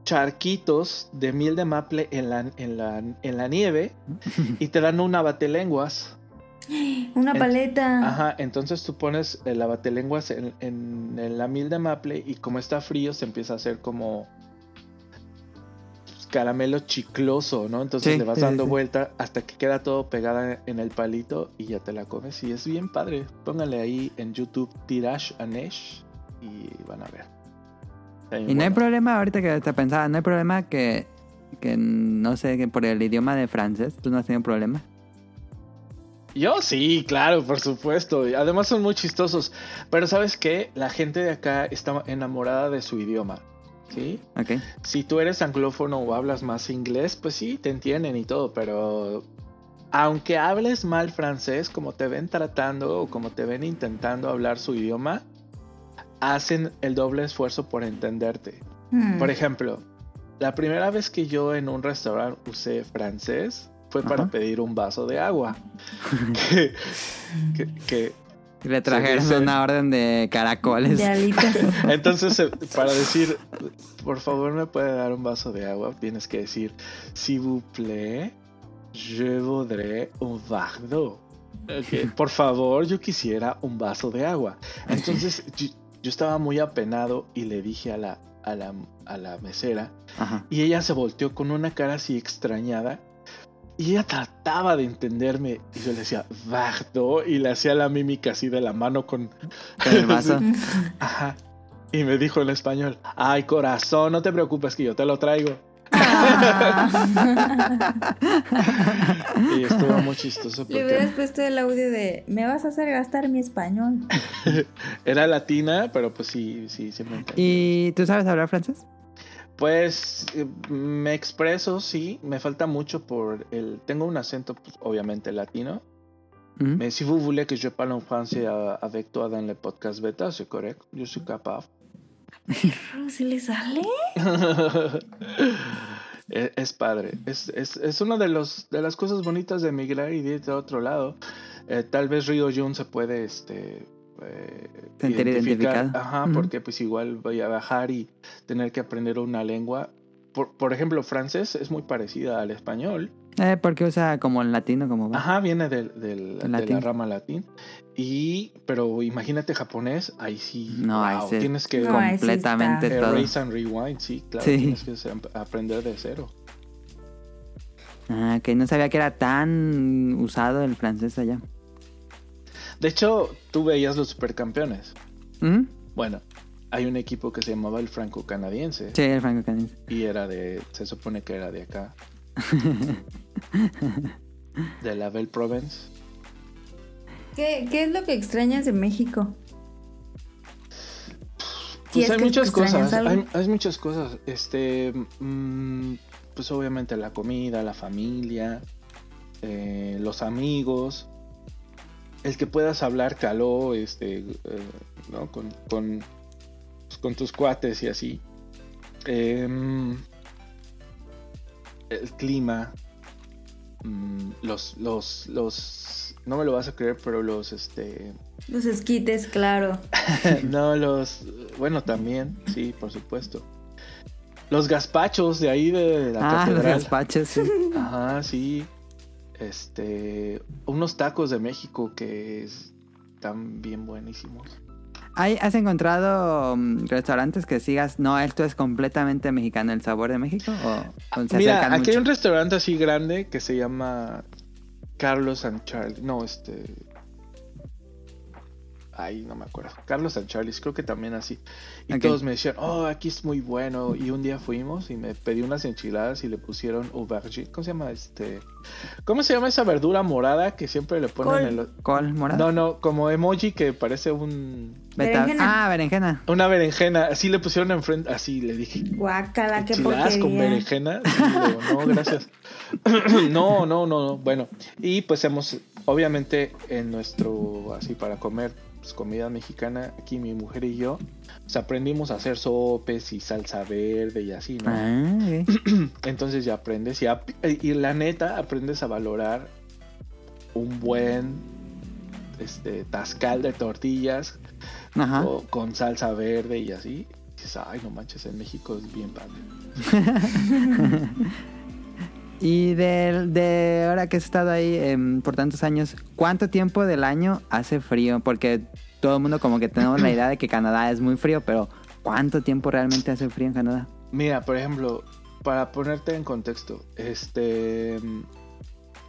S3: charquitos de miel de maple en la, en la, en la nieve y te dan una batelenguas.
S1: Una paleta.
S3: Ajá, entonces tú pones el lavatelenguas en, en, en la miel de maple y como está frío se empieza a hacer como caramelo chicloso, ¿no? Entonces
S2: Sí,
S3: le vas
S2: sí,
S3: dando
S2: sí.
S3: vuelta hasta que queda todo pegada en el palito y ya te la comes y es bien padre. Pónganle ahí en YouTube Tirage Anesh y van a ver.
S2: Y no hay problema, ahorita que te pensaba, no hay problema que, que no sé, que por el idioma de francés, tú no has tenido problema.
S3: Yo sí, claro, por supuesto. Además son muy chistosos. Pero sabes qué, la gente de acá está enamorada de su idioma. ¿Sí?
S2: Ok.
S3: si tú eres anglófono o hablas más inglés, pues sí, te entienden y todo, pero aunque hables mal francés, como te ven tratando o como te ven intentando hablar su idioma, hacen el doble esfuerzo por entenderte.
S1: Hmm.
S3: Por ejemplo, la primera vez que yo en un restaurante usé francés fue para
S2: Ajá.
S3: pedir un vaso de agua. que, que- que-
S2: Y Le trajeron
S3: Sí,
S2: una orden de caracoles.
S1: De.
S3: Entonces, eh, para decir, por favor, me puede dar un vaso de agua, tienes que decir, s'il vous plaît, je voudrais un verre d'eau. Ok, Por favor, yo quisiera un vaso de agua. Entonces, yo, yo estaba muy apenado y le dije a la, a la, a la mesera,
S2: Ajá.
S3: y ella se volteó con una cara así extrañada. Y ella trataba de entenderme. Y yo le decía, d'eau", Y le hacía la mímica así de la mano con,
S2: Con el vaso.
S3: Ajá. Y me dijo en español, ay corazón, no te preocupes que yo te lo traigo. Y estuvo muy chistoso
S1: Le hubieras
S3: porque
S1: puesto el audio de me vas a hacer gastar mi español.
S3: era latina, pero pues sí, sí, sí me encanta.
S2: ¿Y tú sabes hablar francés?
S3: Pues eh, me expreso, sí, me falta mucho por el... Tengo un acento, pues, obviamente, latino.
S2: Ujú.
S3: Mais si vous voulez que je parle en français avec toi dans le podcast beta, c'est correct, je suis capable.
S1: ¿Cómo se le sale?
S3: es, es padre. Es, es, es una de, los, de las cosas bonitas de emigrar y de irte a otro lado. Eh, tal vez Río Jun se puede este, eh,
S2: Sentir identificado.
S3: Ajá,
S2: Ujú.
S3: porque pues igual voy a bajar y tener que aprender una lengua. Por, por ejemplo, francés es muy parecida al español.
S2: Eh, porque usa como el latino, como va.
S3: Ajá, viene del, del- de la rama latín. Y, pero imagínate japonés, ahí sí.
S2: No, ahí
S3: wow,
S2: sí.
S3: tienes que
S1: No, ahí sí
S2: completamente
S1: está.
S2: todo.
S3: erase and rewind, sí, claro.
S2: Sí.
S3: Tienes que aprender de cero.
S2: Ah, que no sabía que era tan usado el francés allá.
S3: De hecho, tú veías los supercampeones.
S2: Ujú.
S3: Bueno, hay un equipo que se llamaba el franco-canadiense
S2: Sí, el franco canadiense.
S3: y era de, se supone que era de acá, de la Belle Province.
S1: ¿Qué, ¿Qué es lo que extrañas de México?
S3: Pues
S1: es
S3: hay muchas cosas, hay, hay muchas cosas. Este, mm, pues obviamente la comida, la familia, eh, los amigos, el que puedas hablar caló, este, eh, ¿no? Con, con, pues, con tus cuates y así. Em, el clima. mm, los, los, los. No me lo vas a creer, pero los, este.
S1: Los esquites, claro.
S3: no, los. Bueno, también, sí, por supuesto. Los gazpachos de ahí de la
S2: Ah, los gazpaches, sí.
S3: Ajá, sí. Este. Unos tacos de México que es- están bien buenísimos.
S2: ¿Hay- ¿Has encontrado mm, restaurantes que sigas, no, esto es completamente mexicano, el sabor de México? ¿O, o se
S3: Mira, aquí hay un restaurante así grande que se llama Carlos and Charlie. No, este. Ay, no me acuerdo. Carlos and Charlie, creo que también así. Y todos me decían, oh, aquí es muy bueno. Y un día fuimos y me pedí unas enchiladas y le pusieron aubergine. ¿Cómo se llama este? ¿Cómo se llama esa verdura morada que siempre le ponen
S1: Col.
S3: en los...
S2: ¿Col morado?
S3: No, no, como emoji que parece un...
S1: Berenjena.
S2: Ah, berenjena.
S3: Una berenjena. Así le pusieron enfrente. Así le dije,
S1: Guácala, qué
S3: enchiladas con
S1: porquería.
S3: berenjena. No, gracias. no, no, no, no. Bueno, y pues hemos, obviamente, en nuestro, así para comer pues, comida mexicana, aquí mi mujer y yo, pues aprendimos a hacer sopes y salsa verde y así, ¿no?
S2: Ah.
S3: Entonces ya aprendes y, la neta aprendes a valorar un buen este tascal de tortillas
S2: Ajá.
S3: con salsa verde y así. Y dices, ay, no manches, en México es bien padre.
S2: Y de, de ahora que has estado ahí em, por tantos años, ¿cuánto tiempo del año hace frío? Porque todo el mundo como que tenemos la idea de que Canadá es muy frío, pero ¿cuánto tiempo realmente hace frío en Canadá?
S3: Mira, por ejemplo, para ponerte en contexto, este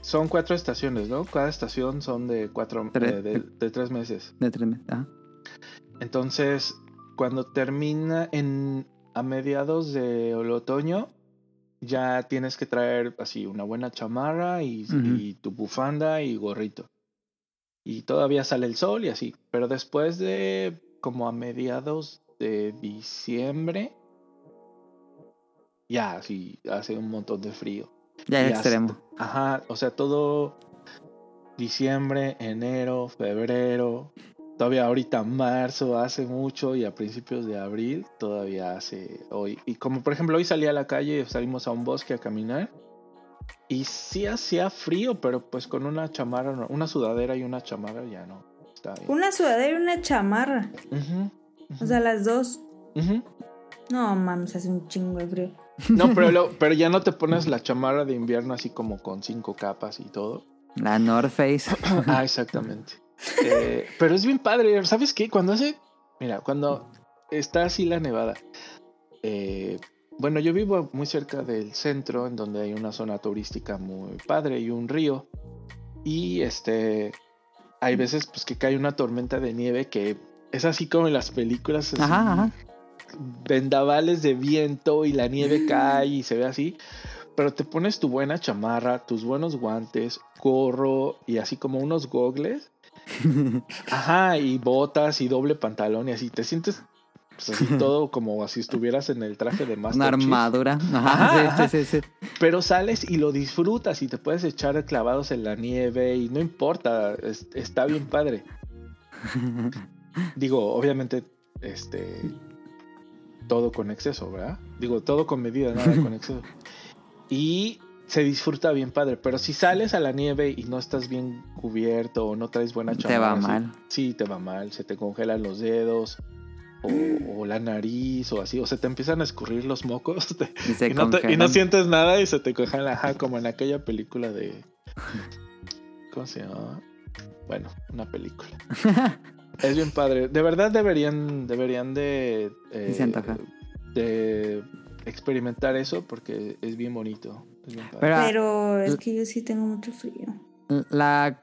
S3: son cuatro estaciones, ¿no? Cada estación son de cuatro
S2: Tres.
S3: eh, de, de tres meses.
S2: De tres meses. Ajá.
S3: Entonces, cuando termina en a mediados del otoño, ya tienes que traer así una buena chamarra y, tu bufanda y gorrito. Y todavía sale el sol y así. Pero después de como a mediados de diciembre, ya sí hace un montón de frío.
S2: Ya es
S3: hasta-
S2: extremo.
S3: Ajá, o sea, todo diciembre, enero, febrero, todavía ahorita marzo hace mucho y a principios de abril todavía hace hoy. Y como por ejemplo hoy salí a la calle, salimos a un bosque a caminar y sí hacía frío, pero pues con una chamarra, no- una sudadera y una chamarra ya no. Está bien.
S1: Una sudadera y una chamarra.
S3: Ujú,
S1: O sea, las dos.
S3: ujú.
S1: No, mames, hace un chingo de frío.
S3: No, pero, lo- pero ya no te pones la chamarra de invierno así como con cinco capas y todo.
S2: La North Face.
S3: Ah, exactamente. Eh, pero es bien padre, ¿sabes qué? Cuando hace, mira, cuando está así la nevada, eh, bueno, yo vivo muy cerca del centro, en donde hay una zona turística muy padre y un río, y este, hay veces pues que cae una tormenta de nieve que es así como en las películas, así,
S2: Ajá, ajá.
S3: vendavales de viento y la nieve cae y se ve así. Pero te pones tu buena chamarra, tus buenos guantes, gorro y así como unos gogles. Ajá, y botas y doble pantalón y así. Te sientes pues, así todo como si estuvieras en el traje de Master
S2: Una armadura.
S3: Ajá,
S2: sí, sí, sí, sí.
S3: Pero sales y lo disfrutas y te puedes echar clavados en la nieve y no importa, es- está bien padre. Digo, obviamente, este, todo con exceso, ¿verdad? Digo, todo con medida, nada con exceso. Y se disfruta bien padre, pero si sales a la nieve y no estás bien cubierto o no traes buena
S2: Te
S3: chamarra,
S2: va
S3: sí-
S2: mal.
S3: Sí, te va mal, se te congelan los dedos. O, o la nariz o así, o se te empiezan a escurrir los mocos te-
S2: Y
S3: no te- y no
S2: congelan.
S3: sientes nada y se te congela, ajá, como en aquella película de. ¿Cómo se llama? Bueno, una película. es bien padre. De verdad deberían, deberían eh, de experimentar eso porque es bien bonito. es bien padre.
S2: Pero
S1: Pero es que yo sí tengo mucho frío.
S2: la,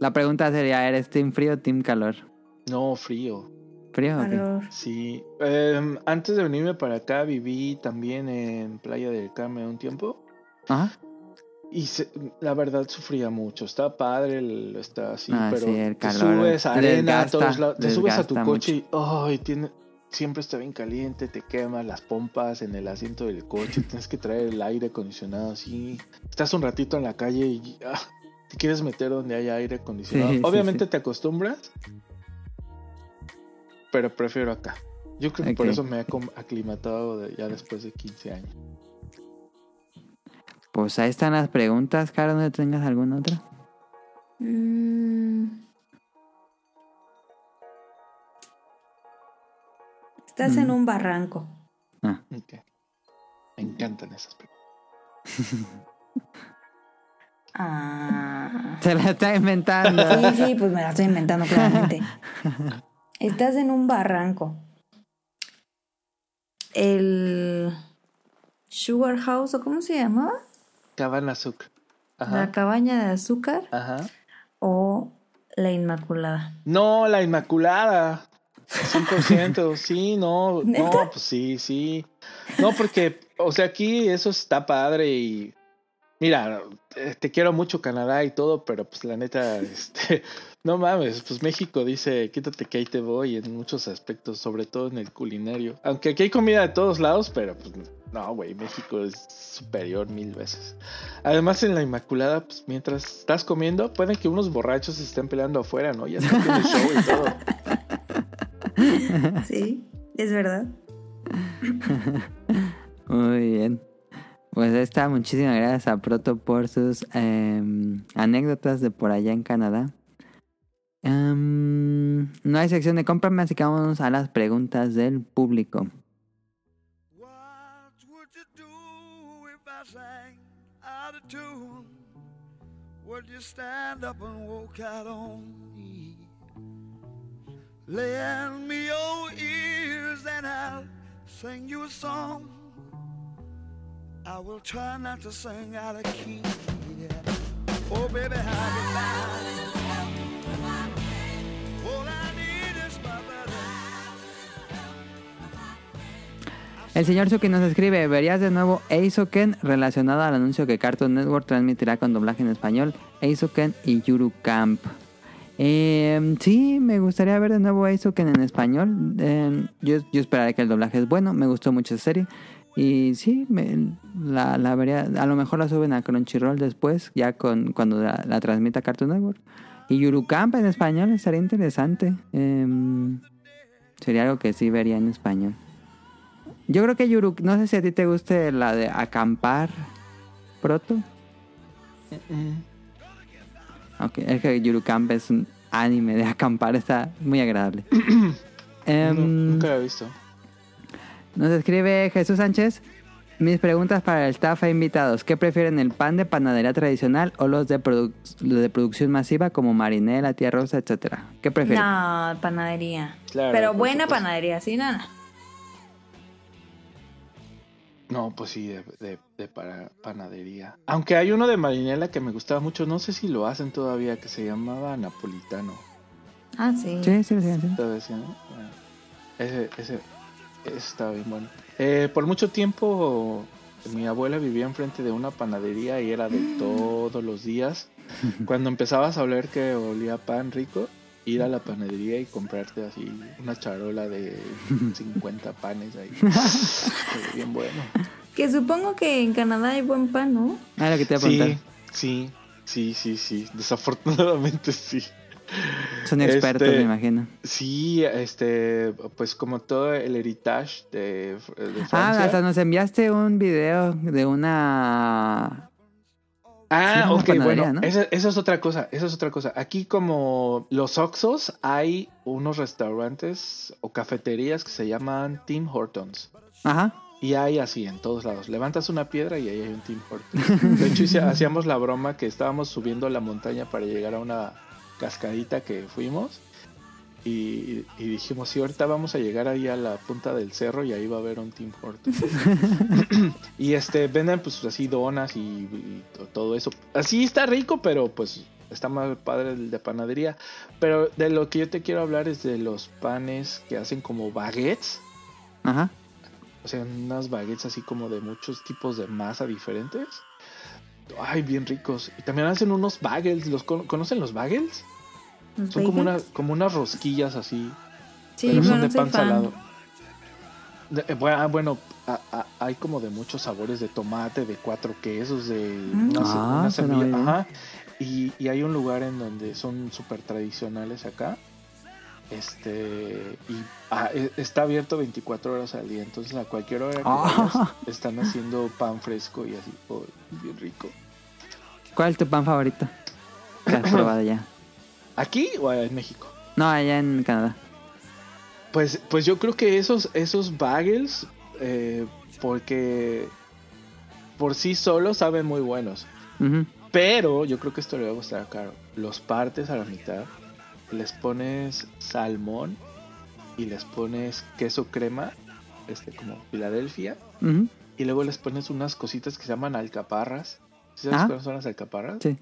S2: la pregunta sería, ¿eres team frío o team calor?
S3: No, frío.
S2: ¿Frío?
S1: Calor.
S3: Sí. Em, antes de venirme para acá viví también en Playa del Carmen un tiempo.
S2: Ajá.
S3: Y se- la verdad sufría mucho. Está padre, el- está así,
S2: Ah,
S3: pero
S2: sí, el
S3: te
S2: calor
S3: subes a
S2: te
S3: arena, a
S2: desgasta,
S3: todos lados, te subes a tu coche y ay, tiene, siempre está bien caliente, te quemas las pompas en el asiento del coche, tienes que traer el aire acondicionado así. Estás un ratito en la calle y ah, te quieres meter donde haya aire acondicionado.
S2: Sí,
S3: Obviamente
S2: sí.
S3: te acostumbras, pero prefiero acá. Yo creo que por eso me he aclimatado de- ya después de 15 años.
S2: Pues ahí están las preguntas, Cara, ¿no tengas alguna otra?
S1: Mm. Estás en un barranco.
S2: Ah,
S3: Ok. Me encantan esas preguntas.
S1: Ah.
S2: se la está inventando.
S1: Sí, sí, pues me la estoy inventando claramente. Estás en un barranco. El Sugar House, ¿o cómo se llamaba?
S3: Cabana azúcar.
S1: La cabaña de azúcar
S3: Ajá.
S1: o la Inmaculada.
S3: No, la Inmaculada. 100%, sí, no, no, pues sí, sí. No, porque, o sea, aquí eso está padre y mira, te, te quiero mucho Canadá y todo, pero pues la neta, este, no mames, pues México dice, quítate que ahí te voy en muchos aspectos, sobre todo en el culinario. Aunque aquí hay comida de todos lados, pero pues no, güey, México es superior mil veces. Además en la Inmaculada, pues mientras estás comiendo, pueden que unos borrachos se estén peleando afuera, ¿no? Ya están el show y todo.
S1: Sí, es verdad.
S2: Muy bien. Pues ahí está, muchísimas gracias a Proto por sus em, anécdotas de por allá en Canadá. Em, no hay sección de cómprame, así que vamos a las preguntas del público.
S5: Would you stand up and walk out on? Lend me your ears and I'll sing you a song. I will try not to sing out of key. Oh, baby, how you.
S2: El señor Suki nos escribe, ¿verías de nuevo Eisoken relacionado al anuncio que Cartoon Network transmitirá con doblaje en español? Eisoken y Yuru Camp. Eh, sí, me gustaría ver de nuevo Eisoken en español. Eh, yo, yo esperaría que el doblaje es bueno, me gustó mucho esa serie. Y sí, me- la, vería, a lo mejor la suben a Crunchyroll después, ya con cuando la, transmita Cartoon Network. Y Yuru Camp en español estaría interesante. Eh, sería algo que sí vería en español. Yo creo que Yuru, no sé si a ti te guste la de acampar proto.
S3: Mm,
S2: Ok, es que Yuru Camp es un anime de acampar, está muy agradable. Em,
S3: nunca lo he visto.
S2: nos escribe Jesús Sánchez. Mis preguntas para el staff e invitados. ¿Qué prefieren, el pan de panadería tradicional o los de, produ- los de producción masiva como marinela, tía rosa, etcétera? ¿Qué prefieren?
S1: No, panadería.
S3: Claro,
S1: Pero buena
S3: supuesto.
S1: panadería, sí, nada.
S3: No, pues sí, de, de- de para panadería. Aunque hay uno de marinela que me gustaba mucho, no sé si lo hacen todavía, que se llamaba napolitano.
S1: Ah, sí.
S2: Sí, sí, sí.
S3: Bueno, ese, ese, ese estaba bien bueno. Eh, por mucho tiempo mi abuela vivía enfrente de una panadería y era de todos los días. Cuando empezabas a oler que olía pan rico, ir a la panadería y comprarte así una charola de 50 panes ahí. bien bueno.
S1: Que supongo que en Canadá hay buen pan, ¿no?
S2: Ah, lo que te iba a preguntar.
S3: Sí, sí, sí, sí, sí. Desafortunadamente sí.
S2: Son expertos,
S3: Este-
S2: me imagino.
S3: Sí, este, pues como todo el heritage de, de
S2: Ah,
S3: Francia.
S2: hasta nos enviaste un video de una...
S3: Ah,
S2: Sí,
S3: ok,
S2: panadería,
S3: bueno,
S2: ¿no?
S3: esa, esa es otra cosa, esa es otra cosa. Aquí como los Oxos hay unos restaurantes o cafeterías que se llaman Tim Hortons.
S2: Ajá.
S3: Y hay así en todos lados. Levantas una piedra y ahí hay un Tim Hortons. De hecho, hacíamos la broma que estábamos subiendo la montaña para llegar a una cascadita que fuimos. Y, y dijimos, sí, ahorita vamos a llegar ahí a la punta del cerro y ahí va a haber un Tim Hortons. y este, venden pues así donas y, y to- todo eso. Así está rico, pero pues está más padre el de panadería. Pero de lo que yo te quiero hablar es de los panes que hacen como baguettes.
S2: Ajá.
S3: O sea, unas baguettes así como de muchos tipos de masa diferentes. Ay, bien ricos. Y también hacen unos bagels. ¿Los con- ¿Conocen los bagels?
S1: ¿Los
S3: Son como, una, como unas rosquillas así.
S1: Sí,
S3: pero
S1: pero
S3: son
S1: no
S3: de pan salado. De- eh, bueno, ah, bueno, a- a- hay como de muchos sabores de tomate, de cuatro quesos, de
S1: Mm.
S3: una,
S2: Ah,
S3: una semilla. Ajá. Y, y hay un lugar en donde son súper tradicionales acá. Este, y ah, e- está abierto 24 horas al día, entonces a cualquier hora que
S2: Ah.
S3: vayas, están haciendo pan fresco y así, oh, bien rico.
S2: ¿Cuál es tu pan favorito? Que has probado ya.
S3: ¿Aquí o en México?
S2: No, allá en Canadá.
S3: Pues, pues yo creo que esos, esos bagels, eh, porque por sí solos saben muy buenos. Pero yo creo que esto le va a gustar a Caro. Los partes a la mitad, les pones salmón y les pones queso crema, este como Filadelfia, y luego les pones unas cositas que se llaman alcaparras. ¿Sí ¿Sabes
S2: Ah.
S3: cuáles son las alcaparras?
S2: Sí,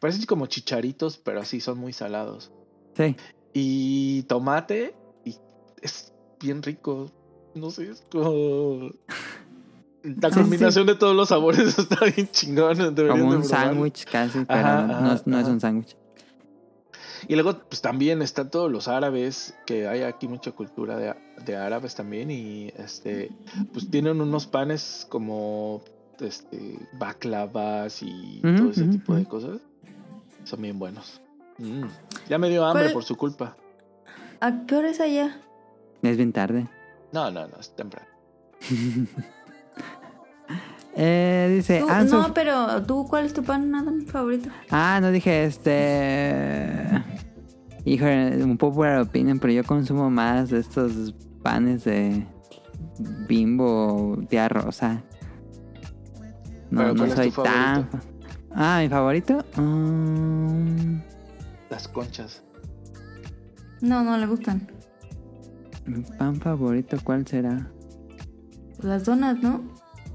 S3: parecen como chicharitos, pero así son muy salados.
S2: sí.
S3: Y tomate, y es bien rico. No sé, es como... La
S2: Sí,
S3: combinación de todos los sabores está bien chingón.
S2: Como un sándwich casi, pero
S3: Ajá,
S2: no,
S3: ajá,
S2: no es un sándwich.
S3: Y luego, pues también están todos los árabes, que hay aquí mucha cultura de, de árabes también. Y este, pues tienen unos panes como este baklavas y todo ese tipo de cosas. Son bien buenos. Mm. Ya me dio hambre
S1: ¿Cuál?
S3: por su culpa.
S1: ¿A qué hora es allá?
S2: Es bien tarde.
S3: No, no, no, es temprano.
S2: Eh, dice,
S1: Tú-
S2: Ansu-
S1: no, pero tú, ¿cuál es tu pan Adam, favorito?
S2: Ah, no dije este. Híjole, un popular opinion, pero yo consumo más de estos panes de bimbo de rosa. No,
S3: ¿Pero
S2: no soy
S3: tu
S2: tan.
S3: favorito?
S2: Ah, mi favorito. Mm,
S3: Las conchas.
S1: No, no le gustan.
S2: mi pan favorito, ¿cuál será?
S1: Las donas, ¿no?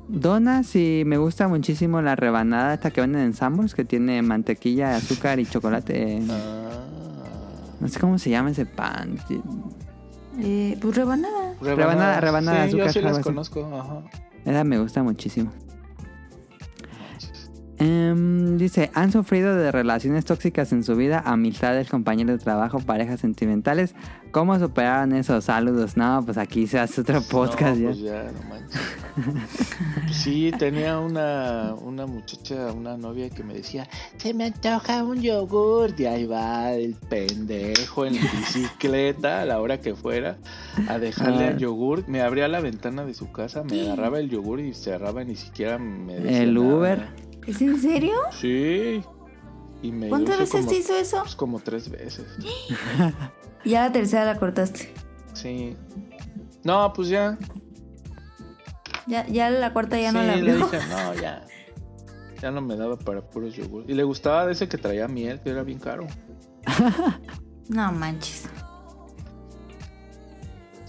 S2: Donas y me gusta muchísimo la rebanada esta que venden en Sambors que tiene mantequilla, azúcar y chocolate.
S3: Ah.
S2: No sé cómo se llama ese pan.
S1: Eh, pues rebanada.
S2: Rebanada- rebanada de
S3: Sí, yo
S2: azúcar,
S3: sí las conozco. Ajá.
S2: Esa me gusta muchísimo. Em, dice, ¿han sufrido de relaciones tóxicas en su vida? Amistades, compañeros de trabajo, parejas sentimentales. ¿Cómo superaron esos saludos? No, pues aquí se hace otro podcast
S3: no,
S2: ya.
S3: Pues ya, no manches. Sí, tenía una, una muchacha, una novia que me decía, se me antoja un yogur. Y ahí va el pendejo en bicicleta a la hora que fuera a dejarle
S2: Ah.
S3: el yogur. Me abría la ventana de su casa, me agarraba el yogur y cerraba, ni siquiera me decía
S2: El
S3: nada.
S2: Uber.
S1: ¿Es en serio?
S3: Sí. Y me
S1: ¿Cuántas veces
S3: como,
S1: te hizo eso?
S3: pues, como tres veces.
S1: Ya la tercera la cortaste.
S3: Sí. No, pues ya.
S1: Ya, ya la cuarta ya no
S3: sí,
S1: la
S3: le
S1: abrió.
S3: dije, no, ya. Ya no me daba para puros yogur. Y le gustaba de ese que traía miel, que era bien caro.
S1: No manches.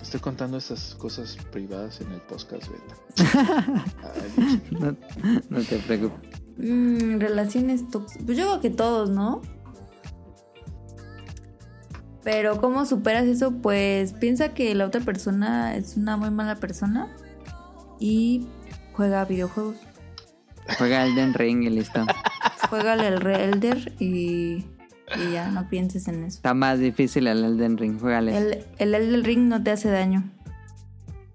S3: Estoy contando esas cosas privadas en el podcast beta. Ay, Dios.
S2: No, no te preocupes.
S1: Mm, relaciones tóxicas. Pues yo creo que todos, ¿no? Pero ¿cómo superas eso? Pues piensa que la otra persona es una muy mala persona y juega videojuegos.
S2: Juega el Den Ring y listo.
S1: Juega el Re- Elder y, y ya, no pienses en eso.
S2: Está más difícil el Elden Ring. Juégale.
S1: El, el Elden Ring no te hace daño.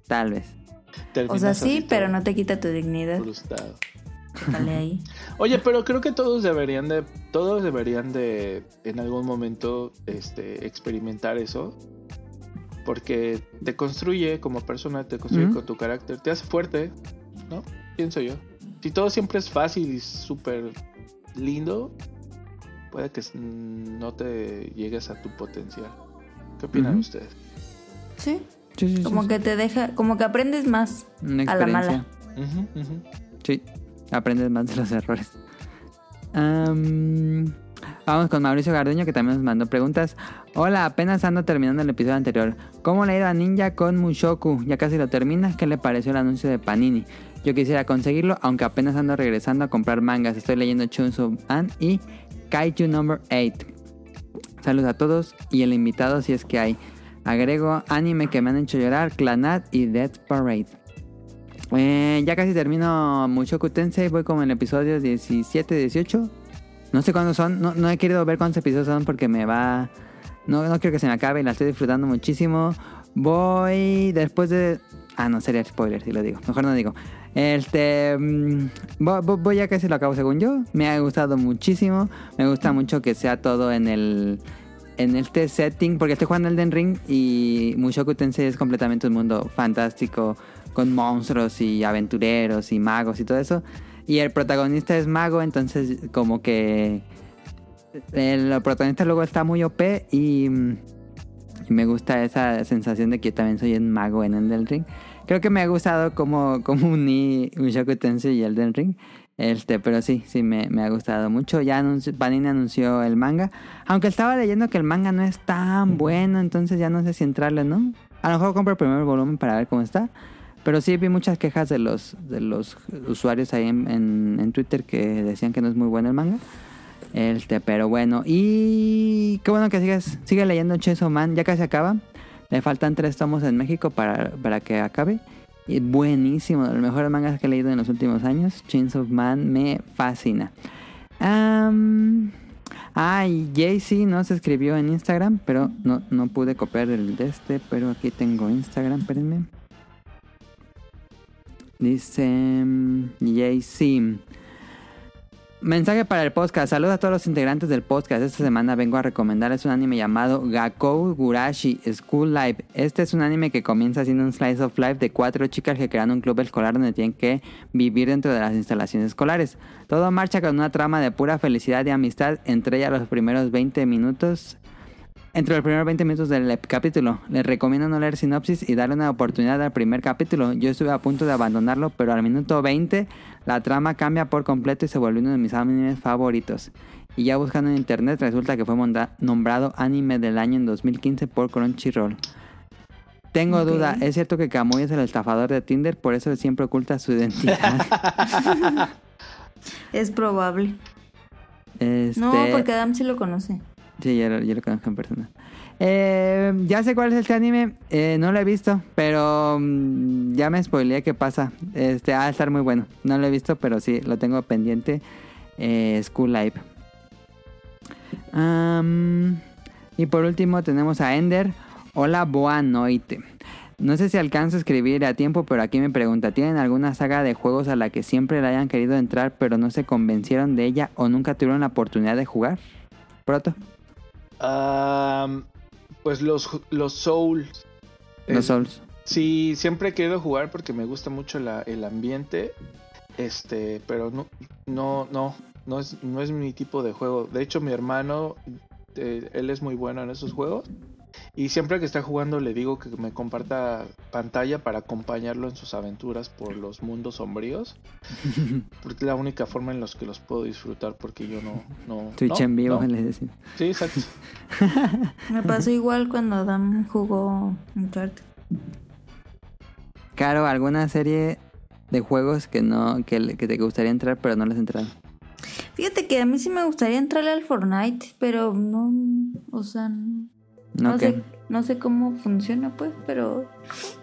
S2: Tal vez.
S1: O sea, sí, pero no te quita tu dignidad.
S3: frustrado.
S1: Dale ahí.
S3: Oye, pero creo que todos deberían de, todos deberían de, en algún momento, este, experimentar eso, porque te construye como persona, te construye con tu carácter, te hace fuerte, ¿no? Pienso yo. Si todo siempre es fácil y súper lindo, puede que no te llegues a tu potencial. ¿Qué opinan ustedes?
S1: Sí,
S2: Sí, sí, sí,
S1: como
S2: sí.
S1: que te deja, como que aprendes más.
S2: Una
S1: a la mala.
S3: ujú.
S2: Sí, aprendes más de los errores. Am, vamos con Mauricio Garduño que también nos mandó preguntas. Hola, apenas ando terminando el episodio anterior. ¿Cómo le a Ninja con Mushoku? Ya casi lo termina. ¿Qué le pareció el anuncio de Panini? Yo quisiera conseguirlo, aunque apenas ando regresando a comprar mangas. Estoy leyendo Chunso Man y Kaiju Number 8. Saludos a todos y el invitado si es que hay. Agrego anime que me han hecho llorar, Clanat y Death Parade. Ya casi termino Mushoku Tensei, voy como en el episodio 17, 18. No sé cuándo son, no, no he querido ver cuántos episodios son porque me va... No, no quiero que se me acabe y la estoy disfrutando muchísimo. Voy después de... Ah, no, sería spoiler si lo digo. Mejor no digo. Este... mm, voy ya casi lo acabo según yo. Me ha gustado muchísimo. Me gusta mucho que sea todo en el... en este setting, porque estoy jugando Elden Ring y Mushoku Tensei es completamente un mundo fantástico con monstruos y aventureros y magos y todo eso. Y el protagonista es mago, entonces como que el protagonista luego está muy OP y, me gusta esa sensación de que yo también soy un mago en Elden Ring. Creo que me ha gustado como, como uní Mushoku Tensei y Elden Ring. Este, pero sí, sí, me, me ha gustado mucho. Ya anunció, Panini anunció el manga. Aunque estaba leyendo que el manga no es tan bueno, entonces ya no sé si entrarle, ¿no? A lo mejor compro el primer volumen para ver cómo está. Pero sí vi muchas quejas de los, de los usuarios ahí en, en- en Twitter que decían que no es muy bueno el manga. Este, pero bueno. Y qué bueno que sigues, sigue leyendo Chainsaw Man. Ya casi acaba. Le faltan tres tomos en México para, para que acabe. Y buenísimo, de los mejores mangas que he leído en los últimos años. Chainsaw Man me fascina. Am, ah, Jay-Z no se escribió en Instagram, pero no, no pude copiar el de este, pero aquí tengo Instagram, espérenme. Dice mm, Jay-Z. Mensaje para el podcast. Saludos a todos los integrantes del podcast. Esta semana vengo a recomendarles un anime llamado Gakou Gurashi School Life. Este es un anime que comienza siendo un slice of life de cuatro chicas que crean un club escolar donde tienen que vivir dentro de las instalaciones escolares. Todo marcha con una trama de pura felicidad y amistad entre ellas los primeros 20 minutos entre los primeros 20 minutos del capítulo. Les recomiendo no leer sinopsis y darle una oportunidad al primer capítulo. Yo estuve a punto de abandonarlo, pero al minuto 20 la trama cambia por completo y se vuelve uno de mis animes favoritos. Y ya buscando en internet resulta que fue nombrado anime del año en 2015 por Crunchyroll. Tengo duda, ¿es cierto que Kamui es el estafador de Tinder? Por eso siempre oculta su identidad.
S1: Es probable.
S2: Este-
S1: No, porque Adam sí lo conoce.
S2: Sí, ya lo, ya lo conozco en persona. Eh, ya sé cuál es este anime. eh, no lo he visto, pero mm, ya me spoileé qué pasa. Este, ha de estar muy bueno. No lo he visto, pero sí, lo tengo pendiente. Eh, School Live. Y por último tenemos a Ender. Hola, boa noite. No sé si alcanzo a escribir a tiempo, pero aquí me pregunta, ¿tienen alguna saga de juegos a la que siempre le hayan querido entrar, pero no se convencieron de ella o nunca tuvieron la oportunidad de jugar? Proto.
S3: Am, pues los, los Souls.
S2: Los
S3: Eh,
S2: Souls.
S3: Sí, siempre he querido jugar porque me gusta mucho la- el ambiente. Este, pero no, no, no, no es, no es mi tipo de juego. De hecho, mi hermano, eh, él es muy bueno en esos juegos. Y siempre que está jugando le digo que me comparta pantalla para acompañarlo en sus aventuras por los mundos sombríos. Porque es la única forma en los que los puedo disfrutar porque yo no... no
S2: Twitch
S3: no,
S2: en vivo,
S3: no.
S2: les decimos.
S3: Sí, exacto.
S1: Me pasó igual cuando Adam jugó Uncharted.
S2: Caro, ¿alguna serie de juegos que no que, que te gustaría entrar pero no les entraron?
S1: Fíjate que a mí sí me gustaría entrarle al Fortnite, pero no, o sea, no, no sé, no sé cómo funciona pues, pero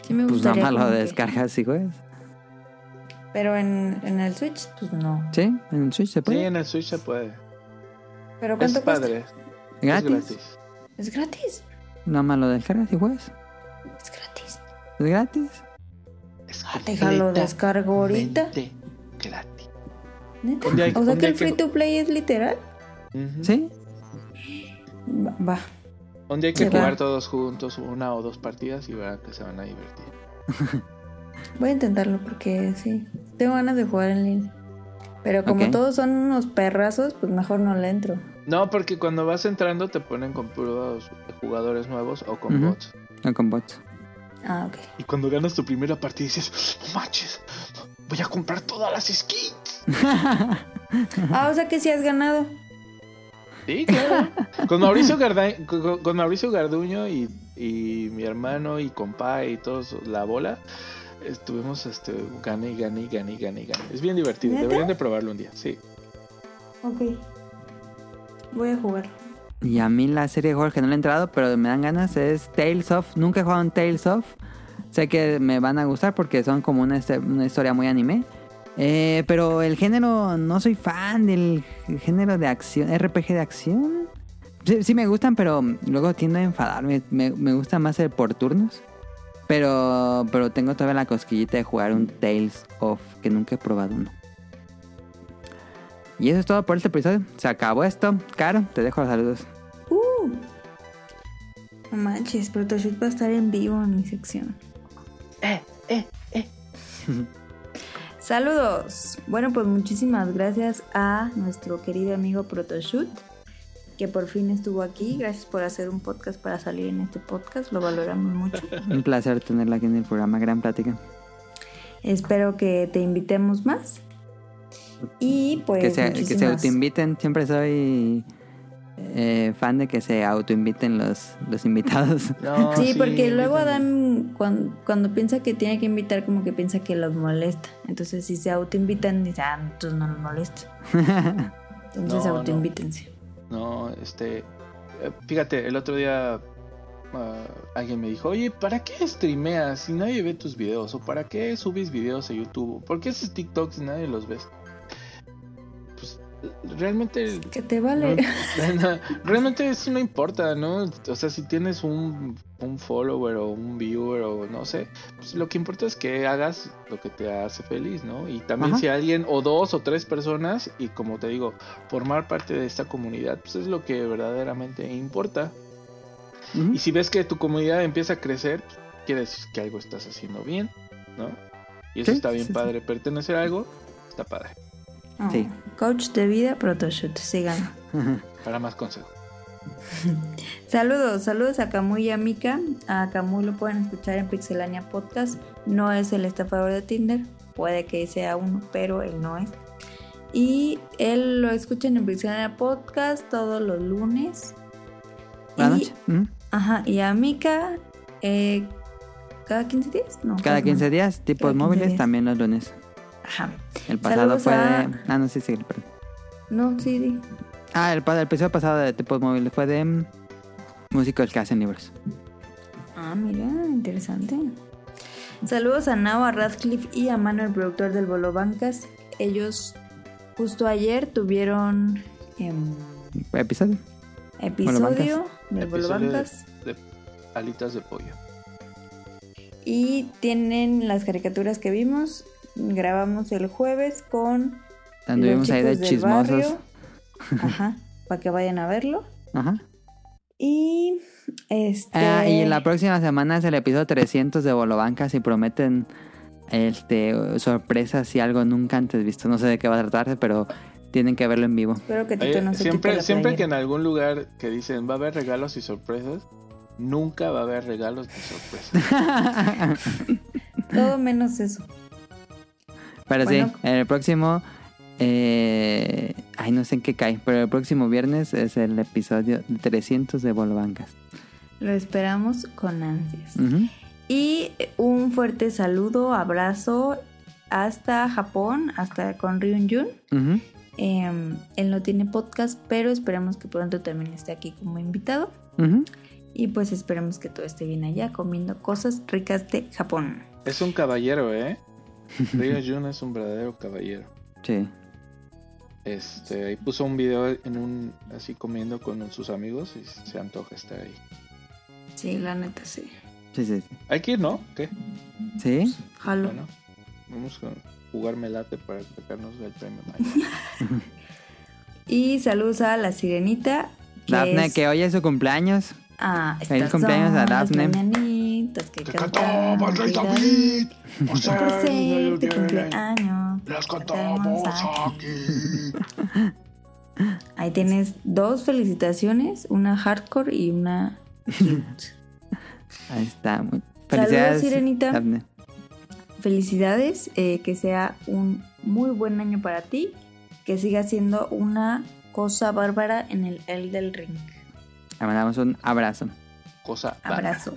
S1: sí me
S2: Pues nada
S1: gustaría.
S2: más lo
S1: como que-
S2: descargas y juegas.
S1: Pero en, en el Switch, pues no.
S2: ¿Sí? ¿En Switch se
S3: Sí,
S2: puede?
S3: en el Switch se puede.
S1: ¿Pero
S3: Es
S1: cuánto cuesta?
S3: padre.
S2: ¿Gratis?
S3: Es gratis.
S1: ¿Es gratis?
S2: Nada más lo descargas y juegas.
S1: Es gratis.
S2: ¿Es gratis?
S3: Es
S1: Ah, déjalo descargo ahorita.
S3: gratis.
S1: ¿Neta?
S3: Día
S1: o sea que el
S3: que-
S1: free to play es literal.
S2: ¿Sí?
S1: Va.
S3: Un día hay que
S1: Se
S3: jugar
S1: va.
S3: todos juntos una o dos partidas y verán que se van a divertir.
S1: Voy a intentarlo porque sí. Tengo ganas de jugar en línea. Pero como todos son unos perrazos, pues mejor no le entro.
S3: No, porque cuando vas entrando te ponen con puros jugadores nuevos o con bots.
S2: No con bots.
S1: Ah, ok.
S3: Y cuando ganas tu primera partida dices, no manches, voy a comprar todas las skins.
S1: Ah, o sea que sí has ganado.
S3: Sí, claro. con, Mauricio Garda- con, con Mauricio Garduño y, y mi hermano y compa y todos la bola, estuvimos este, gane y gane y gane y gane y gane. Es bien divertido,
S1: ¿Neta?
S3: deberían de probarlo un día, sí.
S1: Ok. Voy a jugar.
S2: Y a mí la serie de juegos que no le he entrado, pero me dan ganas, es Tales of. Nunca he jugado en Tales of. Sé que me van a gustar porque son como una, este- una historia muy anime. Eh, pero el género, no soy fan del género de acción, RPG de acción. Sí, sí me gustan, pero luego tiendo a enfadarme. Me, me gusta más el por turnos. Pero, pero tengo todavía la cosquillita de jugar un Tales of, que nunca he probado uno. Y eso es todo por este episodio. Se acabó esto. Caro, te dejo los saludos.
S1: Uh, No manches, Protoshoot va a estar en vivo en mi sección.
S3: Eh, eh, eh.
S1: Saludos. Bueno, pues muchísimas gracias a nuestro querido amigo Protoshoot, que por fin estuvo aquí. Gracias por hacer un podcast para salir en este podcast. Lo valoramos mucho.
S2: Un placer tenerla aquí en el programa. Gran plática.
S1: Espero que te invitemos más. Y pues.
S2: que se, que se
S1: muchísimas-
S2: autoinviten. Siempre soy eh, fan de que se autoinviten los, los invitados.
S3: No,
S1: Sí, porque luego. Adán, cuando, cuando piensa que tiene que invitar, como que piensa que los molesta. Entonces, si se autoinvitan, dice, ah, entonces no los molesto. Entonces,
S3: No, no.
S1: autoinvítense.
S3: No, este. eh, Fíjate, el otro día ah, alguien me dijo, oye, ¿para qué streameas si nadie ve tus videos? ¿O para qué subes videos a YouTube? ¿Por qué haces TikTok si nadie los ves? Realmente.
S1: Que te vale.
S3: no, realmente eso no importa, ¿no? O sea, si tienes un, un follower o un viewer o no sé, pues lo que importa es que hagas lo que te hace feliz, ¿no? Y también
S2: Ajá.
S3: si alguien o dos o tres personas, y como te digo, formar parte de esta comunidad, pues es lo que verdaderamente importa. Y si ves que tu comunidad empieza a crecer, pues, quiere decir que algo estás haciendo bien, ¿no? Y eso
S2: Sí,
S3: está bien
S2: sí, sí.
S3: padre. Pertenecer a algo, está padre.
S1: Oh,
S2: Sí.
S1: Coach de vida, Protoshoot. Sigan.
S3: Para más consejos.
S1: Saludos, saludos a Camuy y a Mika. A Camuy lo pueden escuchar en Pixelania Podcast. No es el estafador de Tinder. Puede que sea uno, pero él no es. Y él lo escuchan en Pixelania Podcast todos los lunes.
S2: Buenas
S1: Y-
S2: noches. Ujú.
S1: Ajá, y a Mika eh, cada 15 días. No,
S2: Cada 15 días, tipos
S1: 15
S2: móviles
S1: días.
S2: también los lunes.
S1: Ajá.
S2: El pasado
S1: Saludos
S2: fue
S1: a-
S2: de... Ah, no, sí, sí, perdón.
S1: No, sí, di.
S2: Ah, el, el episodio pasado de tipos móviles fue de mm, músicos que hacen libros.
S1: Ah, mira, interesante. Saludos a Nao, a Radcliffe y a Manuel, productor del Bolo Bancas. Ellos justo ayer tuvieron em,
S2: ¿Episodio?
S1: episodio del Bolo
S3: de-
S1: Bancas
S3: de alitas de pollo.
S1: y tienen las caricaturas que vimos. Grabamos el jueves con
S2: Anduvimos ahí de chismosos.
S1: barrio. Ajá, para que vayan a verlo.
S2: Ajá.
S1: Y este
S2: Ah, y la próxima semana es el episodio 300 de Bolobancas y prometen este sorpresas y algo nunca antes visto. No sé de qué va a tratarse, pero tienen que verlo en vivo.
S1: espero que Tito
S3: Oye,
S1: no se quite
S3: siempre
S1: la
S3: siempre que en algún lugar que dicen va a haber regalos y sorpresas, nunca va a haber regalos ni sorpresas.
S1: Todo menos eso.
S2: Pero
S1: Bueno.
S2: sí, el próximo... eh, ay, no sé en qué cae, pero el próximo viernes es el episodio 300 de Bolobancas.
S1: Lo esperamos con ansias. Y un fuerte saludo, abrazo hasta Japón, hasta con Ryun Jun.
S2: Ujú.
S1: Em, él no tiene podcast, pero esperemos que pronto también esté aquí como invitado. Y pues esperemos que todo esté bien allá comiendo cosas ricas de Japón.
S3: es un caballero, ¿eh? Ryo Jun es un verdadero caballero.
S2: Sí.
S3: Este, ahí puso un video en un así comiendo con sus amigos y se antoja estar ahí.
S1: Sí, la neta, sí.
S2: Sí, sí, sí.
S3: Hay que ir, ¿no? ¿Qué?
S2: ¿Sí?
S1: Jalo.
S3: Bueno, vamos a jugar melate para sacarnos el premio.
S1: Y saludos a la sirenita. Que
S2: Daphne,
S1: es-
S2: que hoy es su cumpleaños.
S1: Ah,
S2: Feliz cumpleaños a Daphne.
S1: Que
S3: ¡Que
S1: cantamos
S3: cantamos el
S1: el
S3: David! ¡Por ser
S1: Por ser tu cumpleaños.
S3: ¡Las
S1: cantamos
S3: aquí!
S1: Ahí tienes dos felicitaciones, una hardcore y una.
S2: Ahí está. Muy- Felicidades,
S1: Sirenita.
S2: Daphne.
S1: Felicidades, eh, que sea un muy buen año para ti, que siga siendo una cosa bárbara en el El del Ring.
S2: Le mandamos un abrazo.
S3: Cosa bárbara.
S1: Abrazo.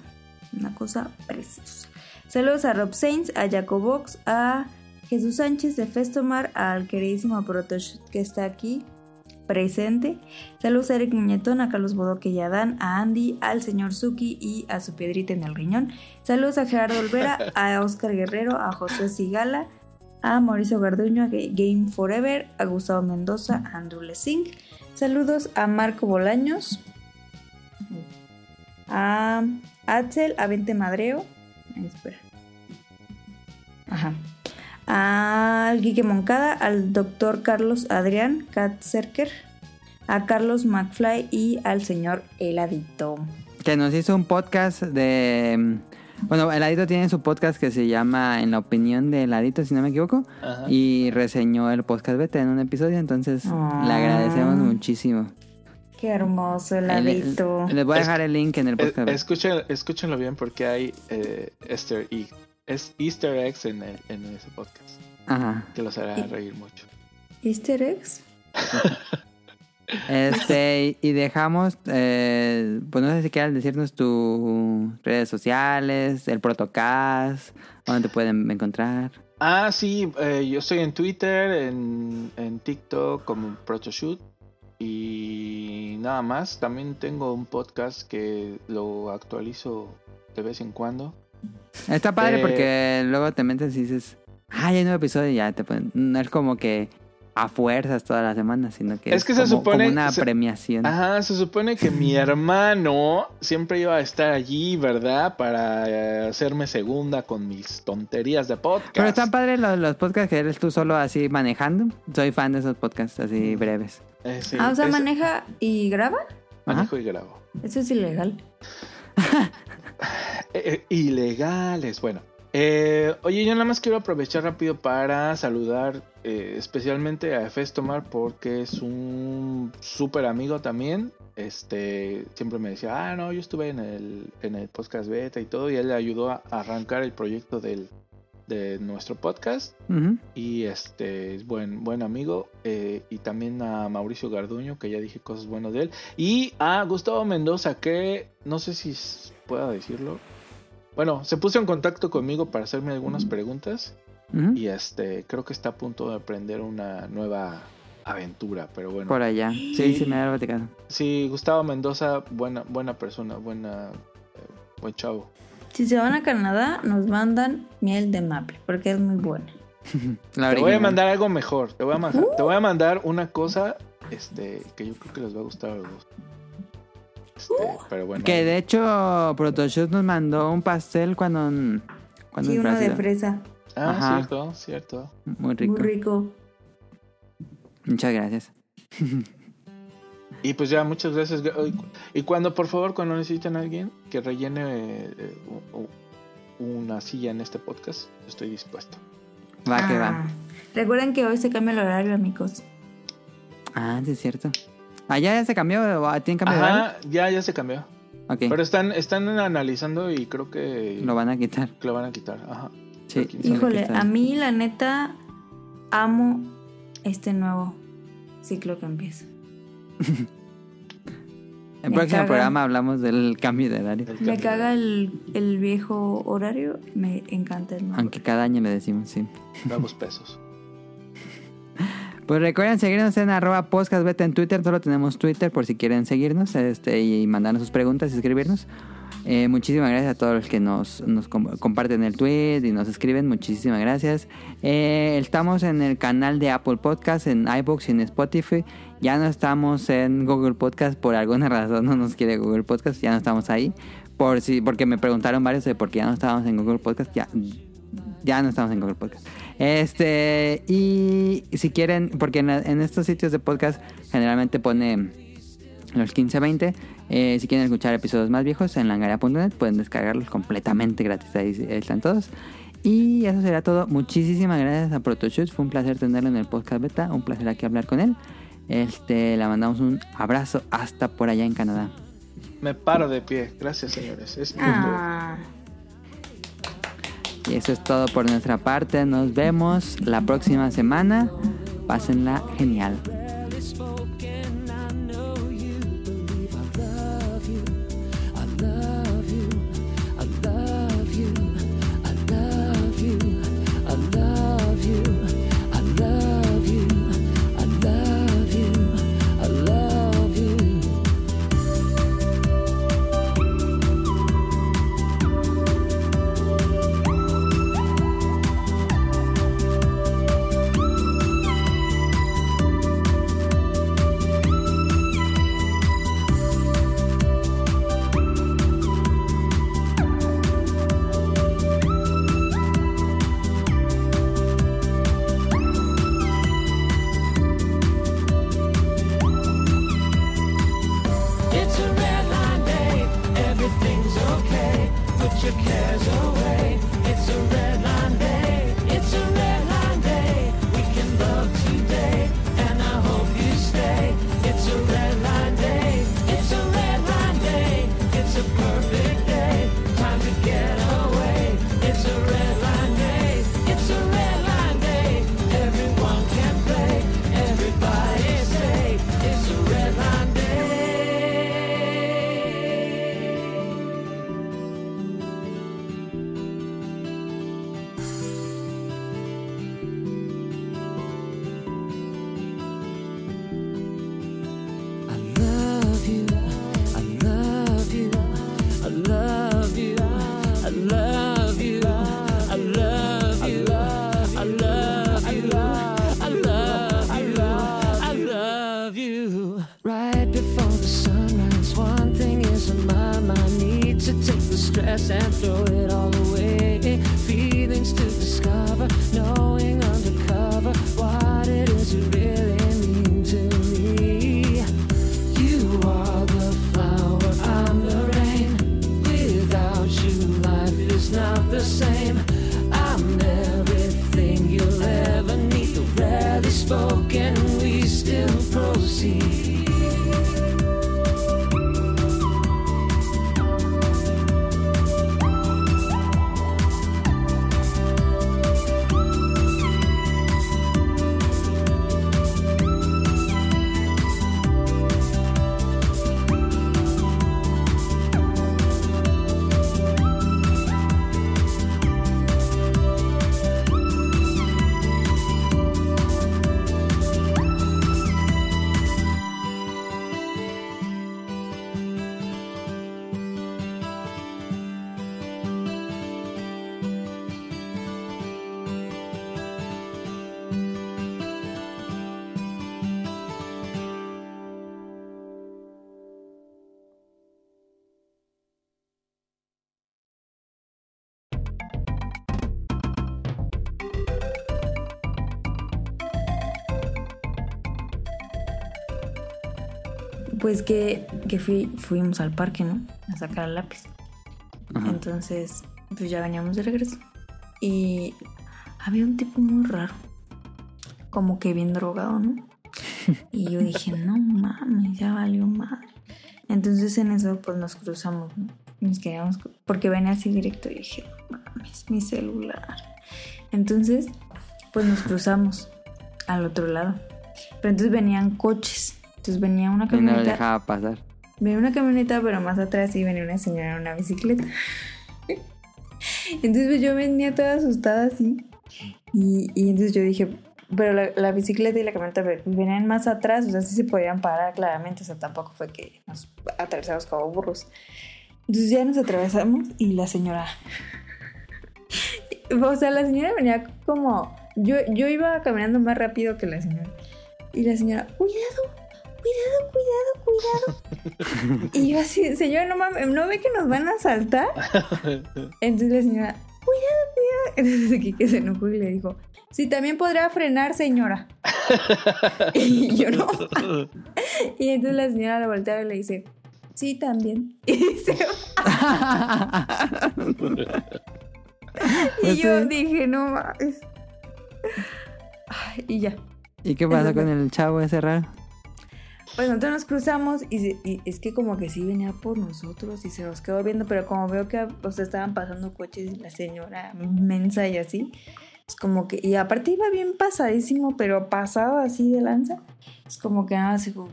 S1: Una cosa preciosa. Saludos a Rob Sainz, a Jacobox, a Jesús Sánchez de Festomar, al queridísimo Protoshot que está aquí presente. Saludos a Eric Muñetón, a Carlos Bodoque y a Dan, a Andy, al señor Suki y a su piedrita en el riñón. Saludos a Gerardo Olvera, a Oscar Guerrero, a José Sigala, a Mauricio Garduño, a Ga- Game Forever, a Gustavo Mendoza, a Andrew Lesing. Saludos a Marco Bolaños, a Axel, a Vente Madreo. Ay, espera. Ajá. Al Guille Moncada, al doctor Carlos Adrián Katzerker, a Carlos McFly y al señor Heladito.
S2: que nos hizo un podcast de... Bueno, el Adito tiene su podcast que se llama En la opinión del Adito, si no me equivoco.
S3: Ajá.
S2: Y reseñó el podcast beta en un episodio, entonces
S1: Ah.
S2: le agradecemos muchísimo.
S1: Qué hermoso el
S2: le-
S1: ladito.
S2: Les voy a dejar el link en el
S3: Eh,
S2: podcast.
S3: escuchen- escúchenlo bien porque hay eh, Easter, egg- es Easter eggs en, el- en ese podcast
S2: Ajá.
S3: que los hará reír mucho.
S1: ¿Easter eggs?
S2: Este, y y dejamos, eh, pues no sé si quieras decirnos tus redes sociales, el protocast, dónde te pueden encontrar.
S3: Ah, sí, eh, yo estoy en Twitter, en, en TikTok como Protoshoot y nada más. También tengo un podcast que lo actualizo de vez en cuando.
S2: Está padre
S3: Eh,
S2: porque luego te metes y dices, ah, ya hay un nuevo episodio y ya te ponen. No es como que a fuerzas toda la semana, sino que
S3: Es que se
S2: como,
S3: supone-
S2: como una
S3: se-
S2: premiación.
S3: Ajá, se supone que mi hermano siempre iba a estar allí, ¿verdad? Para eh, hacerme segunda con mis tonterías de podcast.
S2: Pero están padres los, los podcasts que eres tú solo así manejando. Soy fan de esos podcasts así breves.
S3: Eh, sí,
S1: ah, o sea,
S3: es-
S1: maneja y graba.
S3: manejo y grabo.
S1: Eso es ilegal.
S3: Eh, eh, ilegales. Bueno, eh, oye, yo nada más quiero aprovechar rápido para saludar eh, especialmente a Efes Tomar porque es un súper amigo también. Este siempre me decía, ah, no, yo estuve en el, en el podcast beta y todo, y él le ayudó a arrancar el proyecto del, de nuestro podcast. Y este es buen, buen amigo. eh, y también a Mauricio Garduño, que ya dije cosas buenas de él. Y a Gustavo Mendoza, que no sé si pueda decirlo. Bueno, se puso en contacto conmigo para hacerme algunas preguntas. Y este, creo que está a punto de aprender una nueva aventura. Pero bueno.
S2: Por allá. Sí, sí, me había platicado.
S3: Sí, Gustavo Mendoza, buena, buena persona, buena, eh, buen chavo.
S1: Si se van a Canadá, nos mandan miel de maple, porque es muy buena.
S2: La
S3: Te voy a mandar algo mejor. Te voy a, ma- te voy a mandar una cosa este, que yo creo que les va a gustar a los dos. Este, pero bueno.
S2: Que de hecho, Protoshoot nos mandó un pastel cuando. cuando
S1: Sí, uno de fresa.
S3: Ah,
S2: Ajá.
S3: cierto, cierto.
S2: Muy rico.
S1: Muy rico.
S2: Muchas gracias.
S3: Y pues ya, muchas gracias. Y cuando, por favor, cuando necesiten a alguien que rellene eh, una silla en este podcast, estoy dispuesto.
S2: Va que
S1: Ah.
S2: va.
S1: Recuerden que hoy se cambia el horario, amigos.
S2: Ah, sí, es cierto. ¿Allá ya se cambió? ¿O ¿Tienen cambio de horario?
S3: Ajá, ya, ya se cambió.
S2: Ok.
S3: Pero están, están analizando y creo que
S2: Lo van a quitar.
S3: que lo van a quitar. Ajá.
S2: Sí.
S1: Híjole, a mí la neta amo este nuevo ciclo que empieza.
S2: En el próximo
S1: caga.
S2: programa hablamos del cambio de horario.
S1: Me caga el, el viejo horario, me encanta el nuevo.
S2: Aunque cada año le decimos, sí.
S3: Damos pesos.
S2: Pues recuerden seguirnos en arroba podcastbeta en Twitter. Solo tenemos Twitter por si quieren seguirnos este, y mandarnos sus preguntas y escribirnos. Eh, muchísimas gracias a todos los que nos, nos com- comparten el tweet y nos escriben. Muchísimas gracias. Eh, estamos en el canal de Apple Podcast, en iBooks y en Spotify. Ya no estamos en Google Podcast. Por alguna razón no nos quiere Google Podcast. Ya no estamos ahí. Por si, porque me preguntaron varios de por qué ya no estábamos en Google Podcast. Ya, ya no estamos en Google Podcast. Este, y si quieren, porque en, en estos sitios de podcast generalmente pone los 15-20. eh, si quieren escuchar episodios más viejos en langaria.net, pueden descargarlos completamente gratis. Ahí están todos. Y eso será todo. Muchísimas gracias a Protoshoot. Fue un placer tenerlo en el podcast beta. Un placer aquí hablar con él. Este, le mandamos un abrazo hasta por allá en Canadá.
S3: Me paro de pie. Gracias, señores. Es.
S1: Ah,
S2: Y eso es todo por nuestra parte. Nos vemos la próxima semana. Pásenla genial.
S1: Pues que, que fui, fuimos al parque, ¿no? A sacar el lápiz. Entonces, pues ya veníamos de regreso. Y había un tipo muy raro. Como que bien drogado, ¿no? Y yo dije, no mames, ya valió madre. Entonces en eso pues nos cruzamos, ¿no? Nos queríamos, porque venía así directo y dije, no mames, mi celular. Entonces, pues nos cruzamos al otro lado. Pero entonces venían coches. Entonces venía una
S2: Y no
S1: camioneta.
S2: dejaba pasar.
S1: Venía una camioneta, pero más atrás sí venía una señora en una bicicleta. Entonces pues, yo venía toda asustada así. Y, y entonces yo dije, pero la, la bicicleta y la camioneta ve- venían más atrás, o sea, sí se podían parar claramente, o sea, tampoco fue que nos atravesamos como burros. Entonces ya nos atravesamos y la señora... O sea, la señora venía como... Yo, yo iba caminando más rápido que la señora. Y la señora, cuidado, cuidado, cuidado, cuidado. y yo así, señora, no mames, ¿no ve que nos van a asaltar? Entonces la señora, cuidado, cuidado. Entonces que se enojó y le dijo, sí, también podrá frenar, señora. y yo no. y entonces la señora le voltea y le dice, sí, también. Y se va. y yo dije, no mames. Y ya.
S2: ¿Y qué
S1: fue.
S2: con el chavo ese raro?
S1: Pues nosotros nos cruzamos y, y es que como que sí venía por nosotros y se nos quedó viendo, pero como veo que o sea, estaban pasando coches la señora mensa y así, es como que, y aparte iba bien pasadísimo, pero pasado así de lanza, es como que nada, así como,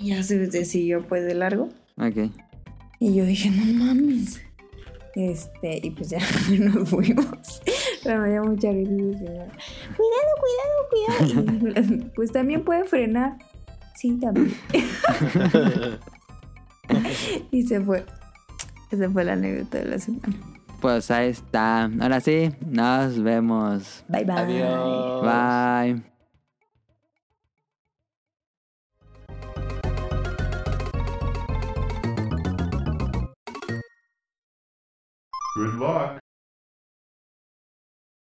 S1: ya se, siguió pues de largo.
S2: Ok.
S1: Y yo dije, no mames. Este, y pues ya nos fuimos. Pero me dio mucha risa. Cuidado, cuidado, cuidado. Pues también puede frenar. Sí, también. y se fue. Esa fue la anécdota de la semana.
S2: Pues ahí está. Ahora sí, nos vemos.
S1: Bye bye.
S3: Adiós.
S2: Bye.
S7: Good luck.